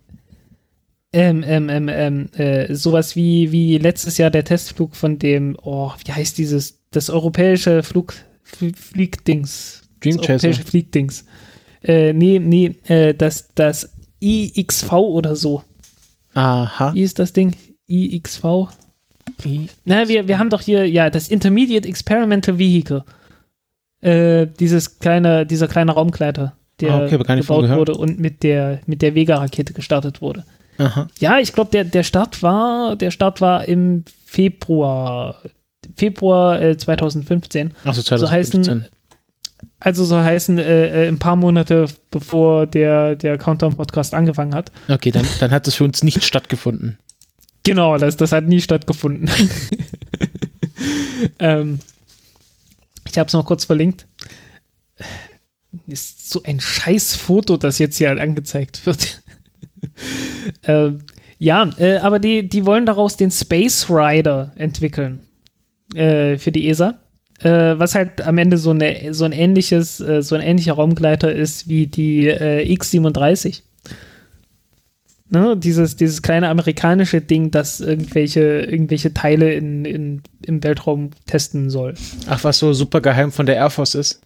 Ähm, ähm, ähm, ähm, äh, sowas wie, wie letztes Jahr der Testflug von dem, oh, wie heißt dieses, das europäische Flug, Fl- Fliegdings, Dream das europäische Fliegdings. Äh, nee, nee, äh, das, das IXV oder so. Aha. Wie ist das Ding? IXV? Na, wir, wir haben doch hier, ja, das Intermediate Experimental Vehicle. Äh, dieses kleine, dieser kleine Raumgleiter, der Ah, okay, gebaut wurde und mit der, mit der Vega-Rakete gestartet wurde. Aha. Ja, ich glaube, der, der Start war, der Start war im Februar, Februar äh, 2015. Achso, So heißen, 2015. also so heißen, äh, äh, ein paar Monate bevor der, der Countdown-Podcast angefangen hat. Okay, dann, dann hat es für uns nicht stattgefunden. Genau, das, das hat nie stattgefunden. (laughs) ähm, ich habe es noch kurz verlinkt. Ist so ein scheiß Foto, das jetzt hier halt angezeigt wird. (laughs) ähm, ja, äh, aber die, die wollen daraus den Space Rider entwickeln äh, für die ESA. Äh, was halt am Ende so, eine, so ein ähnliches, äh, so ein ähnlicher Raumgleiter ist wie die äh, X-37. Ne, dieses, dieses kleine amerikanische Ding, das irgendwelche, irgendwelche Teile in, in, im Weltraum testen soll. Ach, was so super geheim von der Air Force ist?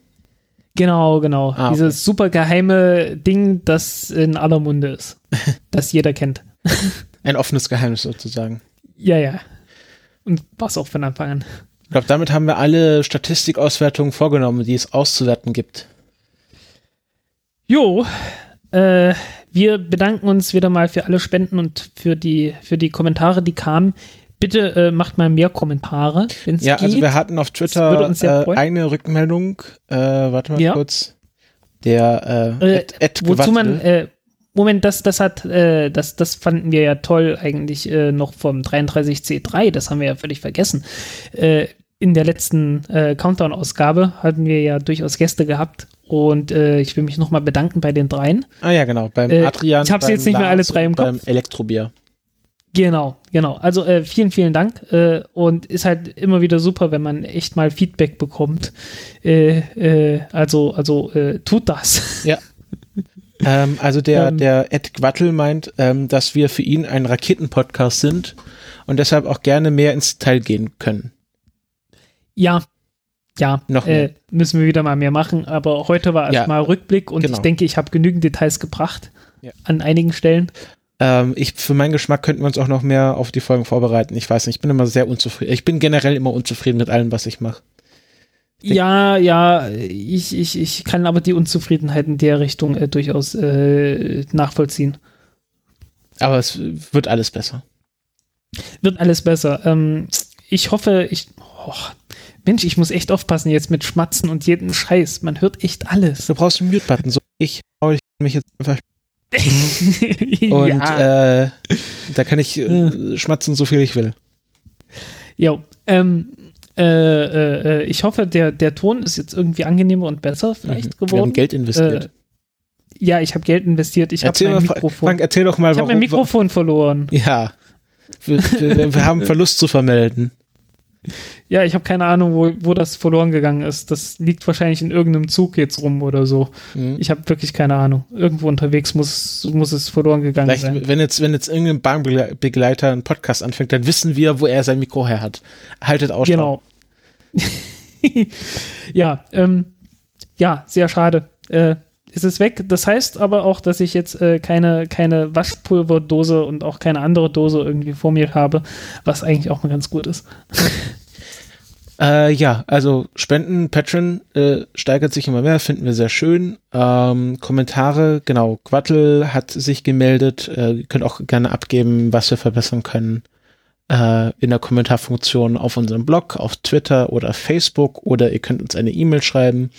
Genau, genau. Ah, okay. Dieses super geheime Ding, das in aller Munde ist. (laughs) das jeder kennt. (laughs) Ein offenes Geheimnis sozusagen. Ja, ja. Und was auch von Anfang an. Ich glaube, damit haben wir alle Statistikauswertungen vorgenommen, die es auszuwerten gibt. Jo, äh, wir bedanken uns wieder mal für alle Spenden und für die, für die Kommentare, die kamen. Bitte äh, macht mal mehr Kommentare, Ja, geht. also wir hatten auf Twitter äh, eine Rückmeldung. Äh, warte mal Ja. kurz. Der äh, Äh, Ed Wozu man, äh, Moment, das, das hat, äh, das, das fanden wir ja toll eigentlich noch vom 33C3, das haben wir ja völlig vergessen. In der letzten Countdown-Ausgabe hatten wir ja durchaus Gäste gehabt und ich will mich nochmal bedanken bei den dreien. ah ja, genau. Beim Adrian. ich hab's beim jetzt nicht mehr alle drei im und Beim Kopf. Elektrobier. Genau, genau. Also äh, vielen, vielen Dank äh, und ist halt immer wieder super, wenn man echt mal Feedback bekommt. Äh, äh, also, also äh, tut das. Ja. (laughs) ähm, also der, Ähm. der Ed Gwattel meint, ähm, dass wir für ihn ein Raketenpodcast sind und deshalb auch gerne mehr ins Detail gehen können. Ja, ja, Noch äh, müssen wir wieder mal mehr machen. Aber heute war Ja, erstmal Rückblick und genau. ich denke, ich habe genügend Details gebracht Ja. an einigen Stellen. Ähm, ich, für meinen Geschmack könnten wir uns auch noch mehr auf die Folgen vorbereiten. Ich weiß nicht, ich bin immer sehr unzufrieden. Ich bin generell immer unzufrieden mit allem, was ich mache. Ja, ja, ich, ich, ich kann aber die Unzufriedenheit in der Richtung äh, durchaus äh, nachvollziehen. Aber es wird alles besser. Wird alles besser. Ähm, ich hoffe, ich. Oh, Mensch, ich muss echt aufpassen jetzt mit Schmatzen und jedem Scheiß. Man hört echt alles. Du brauchst einen Mute-Button. So, ich dich mich jetzt einfach. (laughs) Und ja. äh, da kann ich äh, schmatzen, so viel ich will. Jo, ähm, äh, äh, ich hoffe, der, der Ton ist jetzt irgendwie angenehmer und besser vielleicht Mhm. Wir haben geworden. Geld investiert. Äh, ja, ich habe Geld investiert. Ich habe mein Mikrofon. Frank, erzähl doch mal, ich habe mein Mikrofon verloren. Ja. Wir, wir, wir haben (laughs) Verlust zu vermelden. Ja, ich habe keine Ahnung, wo, wo das verloren gegangen ist. Das liegt wahrscheinlich in irgendeinem Zug jetzt rum oder so. Mhm. Ich habe wirklich keine Ahnung. Irgendwo unterwegs muss, muss es verloren gegangen Vielleicht, sein. wenn jetzt, wenn jetzt irgendein Bahnbegleiter einen Podcast anfängt, dann wissen wir, wo er sein Mikro her hat. Haltet Ausschau. Genau. (laughs) ja, ähm, ja, sehr schade. Äh, ist es weg. Das heißt aber auch, dass ich jetzt äh, keine, keine Waschpulverdose und auch keine andere Dose irgendwie vor mir habe, was eigentlich auch mal ganz gut ist. (laughs) Äh, ja, also Spenden, Patreon äh, steigert sich immer mehr, finden wir sehr schön. Ähm, Kommentare, genau, Quattel hat sich gemeldet. Äh, ihr könnt auch gerne abgeben, was wir verbessern können äh, in der Kommentarfunktion auf unserem Blog, auf Twitter oder Facebook oder ihr könnt uns eine E-Mail schreiben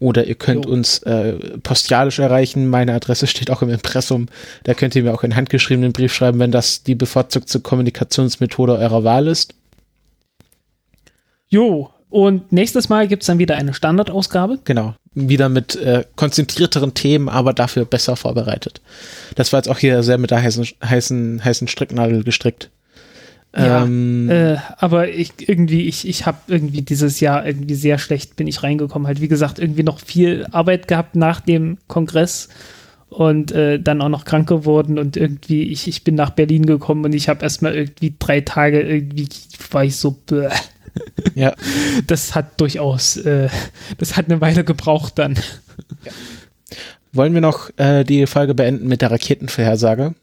oder ihr könnt Jo. uns äh, postialisch erreichen. Meine Adresse steht auch im Impressum. Da könnt ihr mir auch einen handgeschriebenen Brief schreiben, wenn das die bevorzugte Kommunikationsmethode eurer Wahl ist. Jo, und nächstes Mal gibt es dann wieder eine Standardausgabe. Genau. Wieder mit äh, konzentrierteren Themen, aber dafür besser vorbereitet. Das war jetzt auch hier sehr mit der heißen, heißen, heißen Stricknadel gestrickt. Ja, ähm, Äh, aber ich irgendwie, ich, ich habe irgendwie dieses Jahr irgendwie sehr schlecht bin ich reingekommen. Halt, wie gesagt, irgendwie noch viel Arbeit gehabt nach dem Kongress und äh, dann auch noch krank geworden und irgendwie, ich, ich bin nach Berlin gekommen und ich habe erstmal irgendwie drei Tage irgendwie war ich so, bäh. Ja. (laughs) Das hat durchaus, äh, das hat eine Weile gebraucht dann. Wollen wir noch äh, die Folge beenden mit der Raketenvorhersage?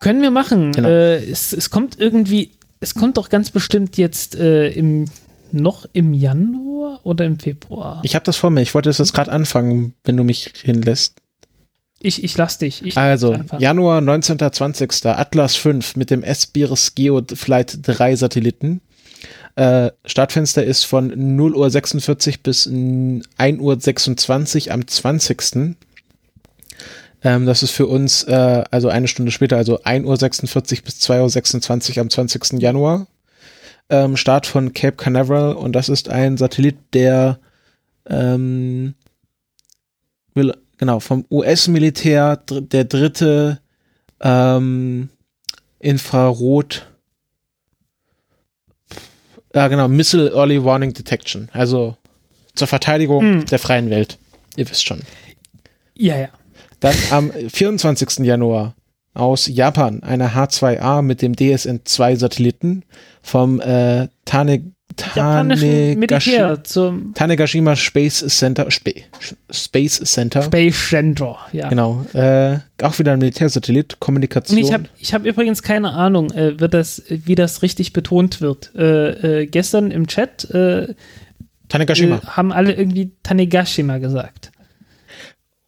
Können wir machen. Genau. Äh, es, es kommt irgendwie, es kommt doch ganz bestimmt jetzt äh, im noch im Januar oder im Februar? Ich habe das vor mir. Ich wollte das jetzt gerade anfangen, wenn du mich hinlässt. Ich, ich lass dich. Ich Also. Januar 19. 20. Atlas 5 mit dem S-Biris Geo Flight 3 Satelliten. Äh, Startfenster ist von 0 Uhr 46 bis n- 1 Uhr 26 am 20. Ähm, das ist für uns, äh, also eine Stunde später, also 1 Uhr 46 bis 2 Uhr 26 am 20. Januar. Ähm, Start von Cape Canaveral und das ist ein Satellit, der ähm, will, genau, vom US-Militär dr der dritte ähm, Infrarot ja genau, Missile Early Warning Detection, also zur Verteidigung Hm. der freien Welt. Ihr wisst schon. Ja, ja. Dann am 24. Januar aus Japan eine H2A mit dem DSN-2 Satelliten vom äh, Tane, Tanegashi, Militär zum Tanegashima Space Center, Spe, Space Center. Space Center, ja. Genau. Äh, auch wieder ein Militärsatellit, Kommunikation. Und ich habe ich hab übrigens keine Ahnung, äh, wird das, wie das richtig betont wird. Äh, äh, gestern im Chat äh, Tanegashima. haben alle irgendwie Tanegashima gesagt.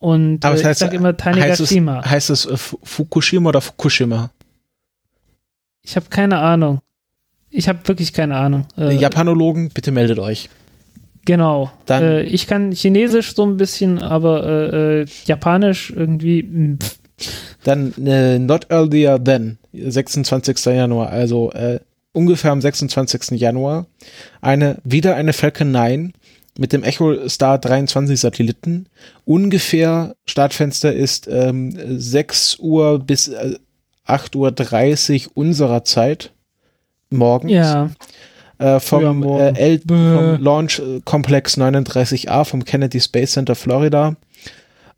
Und Aber äh, heißt, ich sag immer heißt es, Tanegashima. heißt es äh, Fu- Fukushima oder Fukushima? Ich habe keine Ahnung. Ich habe wirklich keine Ahnung. Äh, Japanologen, bitte meldet euch. Genau. Dann- äh, ich kann Chinesisch so ein bisschen, aber äh, äh, Japanisch irgendwie. mh, pff. Dann äh, Not Earlier Than, 26. Januar, also äh, ungefähr am 26. Januar, eine, wieder eine Falcon 9 mit dem Echo Star 23 Satelliten. Ungefähr Startfenster ist ähm, 6 Uhr bis äh, 8.30 Uhr unserer Zeit morgens. Ja. äh, vom, morgen. äh, vom Launch äh, Komplex 39A vom Kennedy Space Center Florida.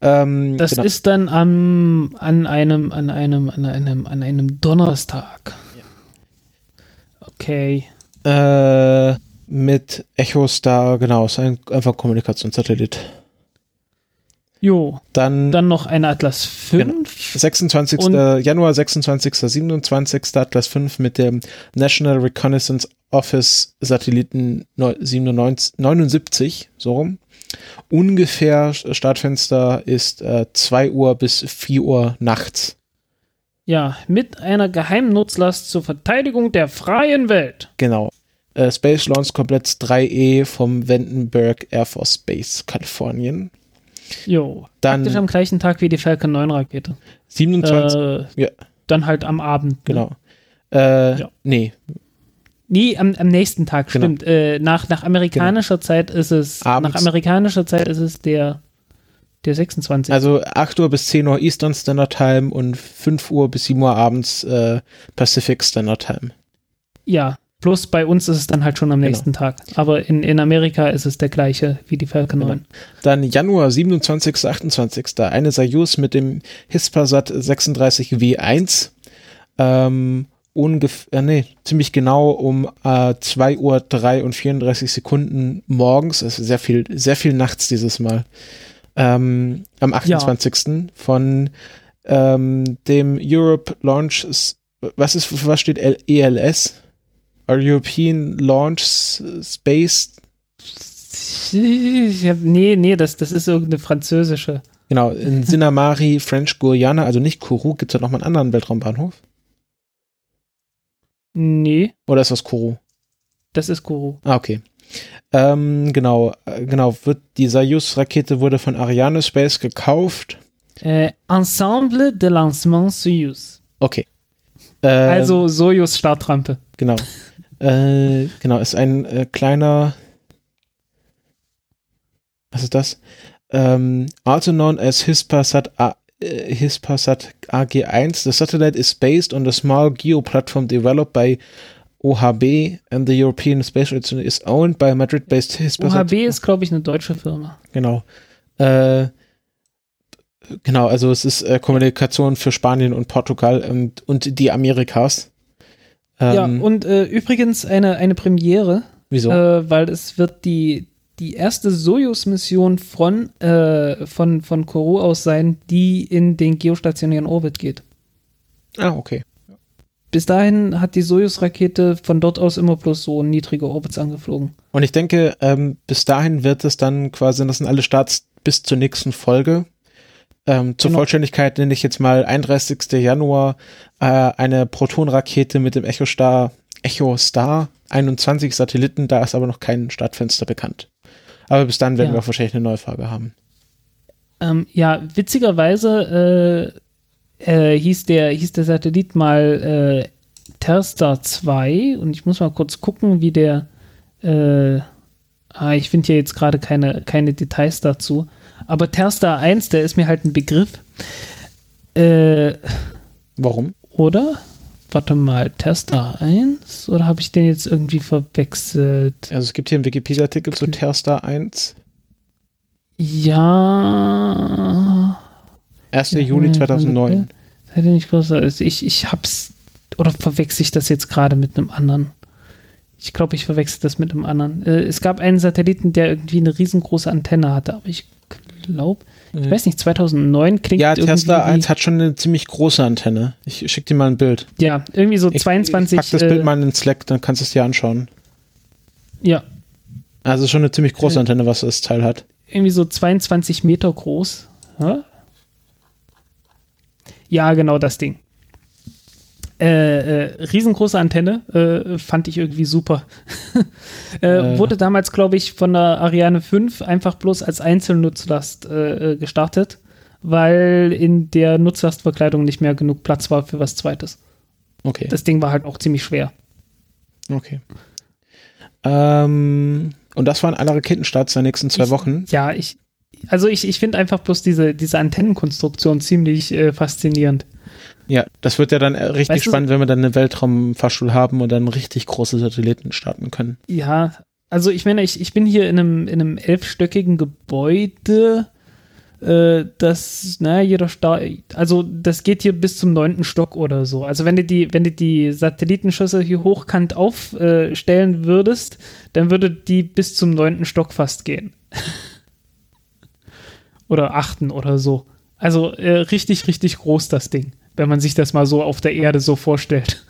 Ähm, Das genau. ist dann am, an einem, an einem, an einem, an einem Donnerstag. Okay. Äh, mit Echostar, genau, ist ein, einfach Kommunikationssatellit. Jo. Dann, Dann noch ein Atlas 5. 26. und- Januar, 26. 27. Atlas 5 mit dem National Reconnaissance Office Satelliten neu- 97, 79, so rum. Ungefähr Startfenster ist äh, 2 Uhr bis 4 Uhr nachts. Ja, mit einer Geheimnutzlast zur Verteidigung der freien Welt. Genau. Äh, Space Launch Complex 3E vom Vandenberg Air Force Base, Kalifornien. Jo. Dann Praktisch am gleichen Tag wie die Falcon 9 Rakete. 27, Äh, ja. Dann halt am Abend. ne? genau. Äh, Ja. Nee, Nee, am, am nächsten Tag, Genau. stimmt. Äh, nach, nach amerikanischer Zeit ist es, Abends. nach amerikanischer Zeit ist es der, der 26. also 8 Uhr bis 10 Uhr Eastern Standard Time und 5 Uhr bis 7 Uhr abends äh, Pacific Standard Time. ja, plus bei uns ist es dann halt schon am Genau. nächsten Tag. Aber in, in Amerika ist es der gleiche wie die Falcon Genau. 9. Dann Januar 27. 28. Eine Soyuz mit dem Hispasat 36W1. Ähm, ungefähr, nee, ziemlich genau um äh, 2 Uhr 3 und 34 Sekunden morgens, also sehr viel, sehr viel nachts dieses Mal, ähm, am 28. von ähm, dem Europe Launch, was ist, was steht ELS? European Launch Space hab, nee, nee, das, das ist irgendeine französische. Genau, in Sinnamari, French Guiana, also nicht Kourou, gibt es da nochmal einen anderen Weltraumbahnhof? Nee, Oder ist das Kourou? das ist Kourou. Ah, okay. Ähm, genau, äh, genau, wird, die Soyuz-Rakete wurde von Ariane Space gekauft. Äh, Ensemble de Lancement Soyuz. Okay. Ähm, Also Soyuz Startrampe. Genau. Äh, genau, ist ein äh, kleiner. Was ist das? Ähm, also known as Hispasat, A, äh, Hispasat AG1. The satellite is based on the small geo platform developed by OHB and the European Space Agency is owned by Madrid-based Hispasat. OHB ist, glaube ich, eine deutsche Firma. Genau. Äh, genau, also es ist äh, Kommunikation für Spanien und Portugal und, und die Amerikas. Ja, Ähm, und äh, übrigens eine, eine Premiere, wieso? äh, weil es wird die, die erste Soyuz-Mission von, äh, von, von Kourou aus sein, die in den geostationären Orbit geht. ah, okay. Bis dahin hat die Soyuz-Rakete von dort aus immer bloß so niedrige Orbits angeflogen. Und ich denke, ähm, bis dahin wird es dann quasi, das sind alle Starts bis zur nächsten Folge. Ähm, zur Genau. Vollständigkeit nenne ich jetzt mal 31. Januar äh, eine Protonrakete mit dem Echo Star, Echo Star 21 Satelliten, da ist aber noch kein Startfenster bekannt. Aber bis dann werden Ja. wir wahrscheinlich eine neue Frage haben. Ähm, ja, witzigerweise äh, äh, hieß, der, hieß der Satellit mal äh, Terstar 2 und ich muss mal kurz gucken, wie der. Äh, ah, ich finde hier jetzt gerade keine, keine Details dazu. Aber Terstar 1, der ist mir halt ein Begriff. Äh, Warum? oder? Warte mal, Terstar 1? Oder habe ich den jetzt irgendwie verwechselt? Also es gibt hier einen Wikipedia-Artikel zu Terstar 1. Ja. 1. Juli 2009. Hätte nicht größer. Also ich, ich hab's. Oder verwechsel ich das jetzt gerade mit einem anderen? Ich glaube, ich verwechsel das mit einem anderen. Äh, es gab einen Satelliten, der irgendwie eine riesengroße Antenne hatte, aber ich glaube, ich weiß nicht, 2009 klingt Ja. Tesla wie- 1 hat schon eine ziemlich große Antenne. Ich schick dir mal ein Bild. Ja, irgendwie so Ich, 22. Ich pack das äh, Bild mal in den Slack, dann kannst du es dir anschauen. Ja, Also schon eine ziemlich große Äh. Antenne, was das Teil hat. irgendwie so 22 Meter groß. Hä? Ja, genau das Ding. Äh, äh, riesengroße Antenne, äh, fand ich irgendwie super. (laughs) äh. Wurde damals, glaube ich, von der Ariane 5 einfach bloß als Einzelnutzlast äh, gestartet, weil in der Nutzlastverkleidung nicht mehr genug Platz war für was Zweites. Okay. Das Ding war halt auch ziemlich schwer. okay. Ähm, und das waren alle Raketenstarts der nächsten zwei Ich- Wochen. Ja, ich, also ich, ich finde einfach bloß diese, diese Antennenkonstruktion ziemlich faszinierend. Ja, das wird ja dann äh, richtig Weißt spannend, wenn wir dann eine Weltraumfahrstuhl haben und dann richtig große Satelliten starten können. Ja, also ich meine, ich, ich bin hier in einem, in einem elfstöckigen Gebäude, äh, das, na, jeder Star, also das geht hier bis zum neunten Stock oder so. Also wenn du die, wenn du die Satellitenschüssel hier hochkant aufstellen würdest, dann würde die bis zum neunten Stock fast gehen. (laughs) oder achten oder so. Also äh, richtig, richtig groß das Ding, wenn man sich das mal so auf der Erde so vorstellt.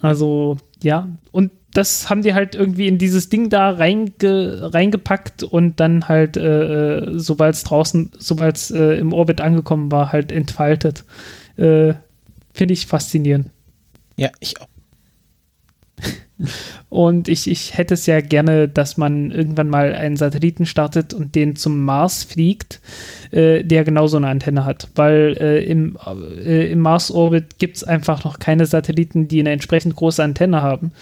Also, ja. Und das haben die halt irgendwie in dieses Ding da reinge reingepackt und dann halt, äh, äh, sobald es draußen, sobald es äh, im Orbit angekommen war, halt entfaltet. Äh, Finde ich faszinierend. Ja, ich auch. (laughs) Und ich, ich hätte es ja gerne, dass man irgendwann mal einen Satelliten startet und den zum Mars fliegt, äh, der genauso eine Antenne hat. Weil äh, im, äh, im Mars-Orbit gibt es einfach noch keine Satelliten, die eine entsprechend große Antenne haben.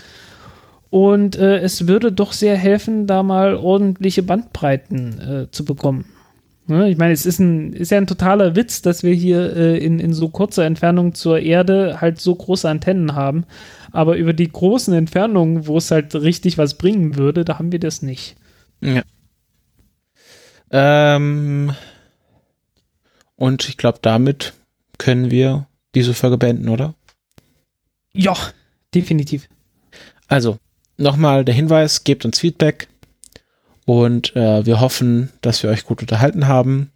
Und äh, es würde doch sehr helfen, da mal ordentliche Bandbreiten äh, zu bekommen. Ne, Ich meine, es ist, ein, ist ja ein totaler Witz, dass wir hier äh, in, in so kurzer Entfernung zur Erde halt so große Antennen haben. Aber über die großen Entfernungen, wo es halt richtig was bringen würde, da haben wir das nicht. Ja. Ähm, und ich glaube, damit können wir diese Folge beenden, oder? Ja, definitiv. Also, nochmal der Hinweis, gebt uns Feedback und äh, wir hoffen, dass wir euch gut unterhalten haben.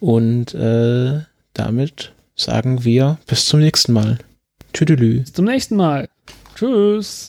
Und äh, damit sagen wir bis zum nächsten Mal. Tüdelü. Bis zum nächsten Mal. Tschüss.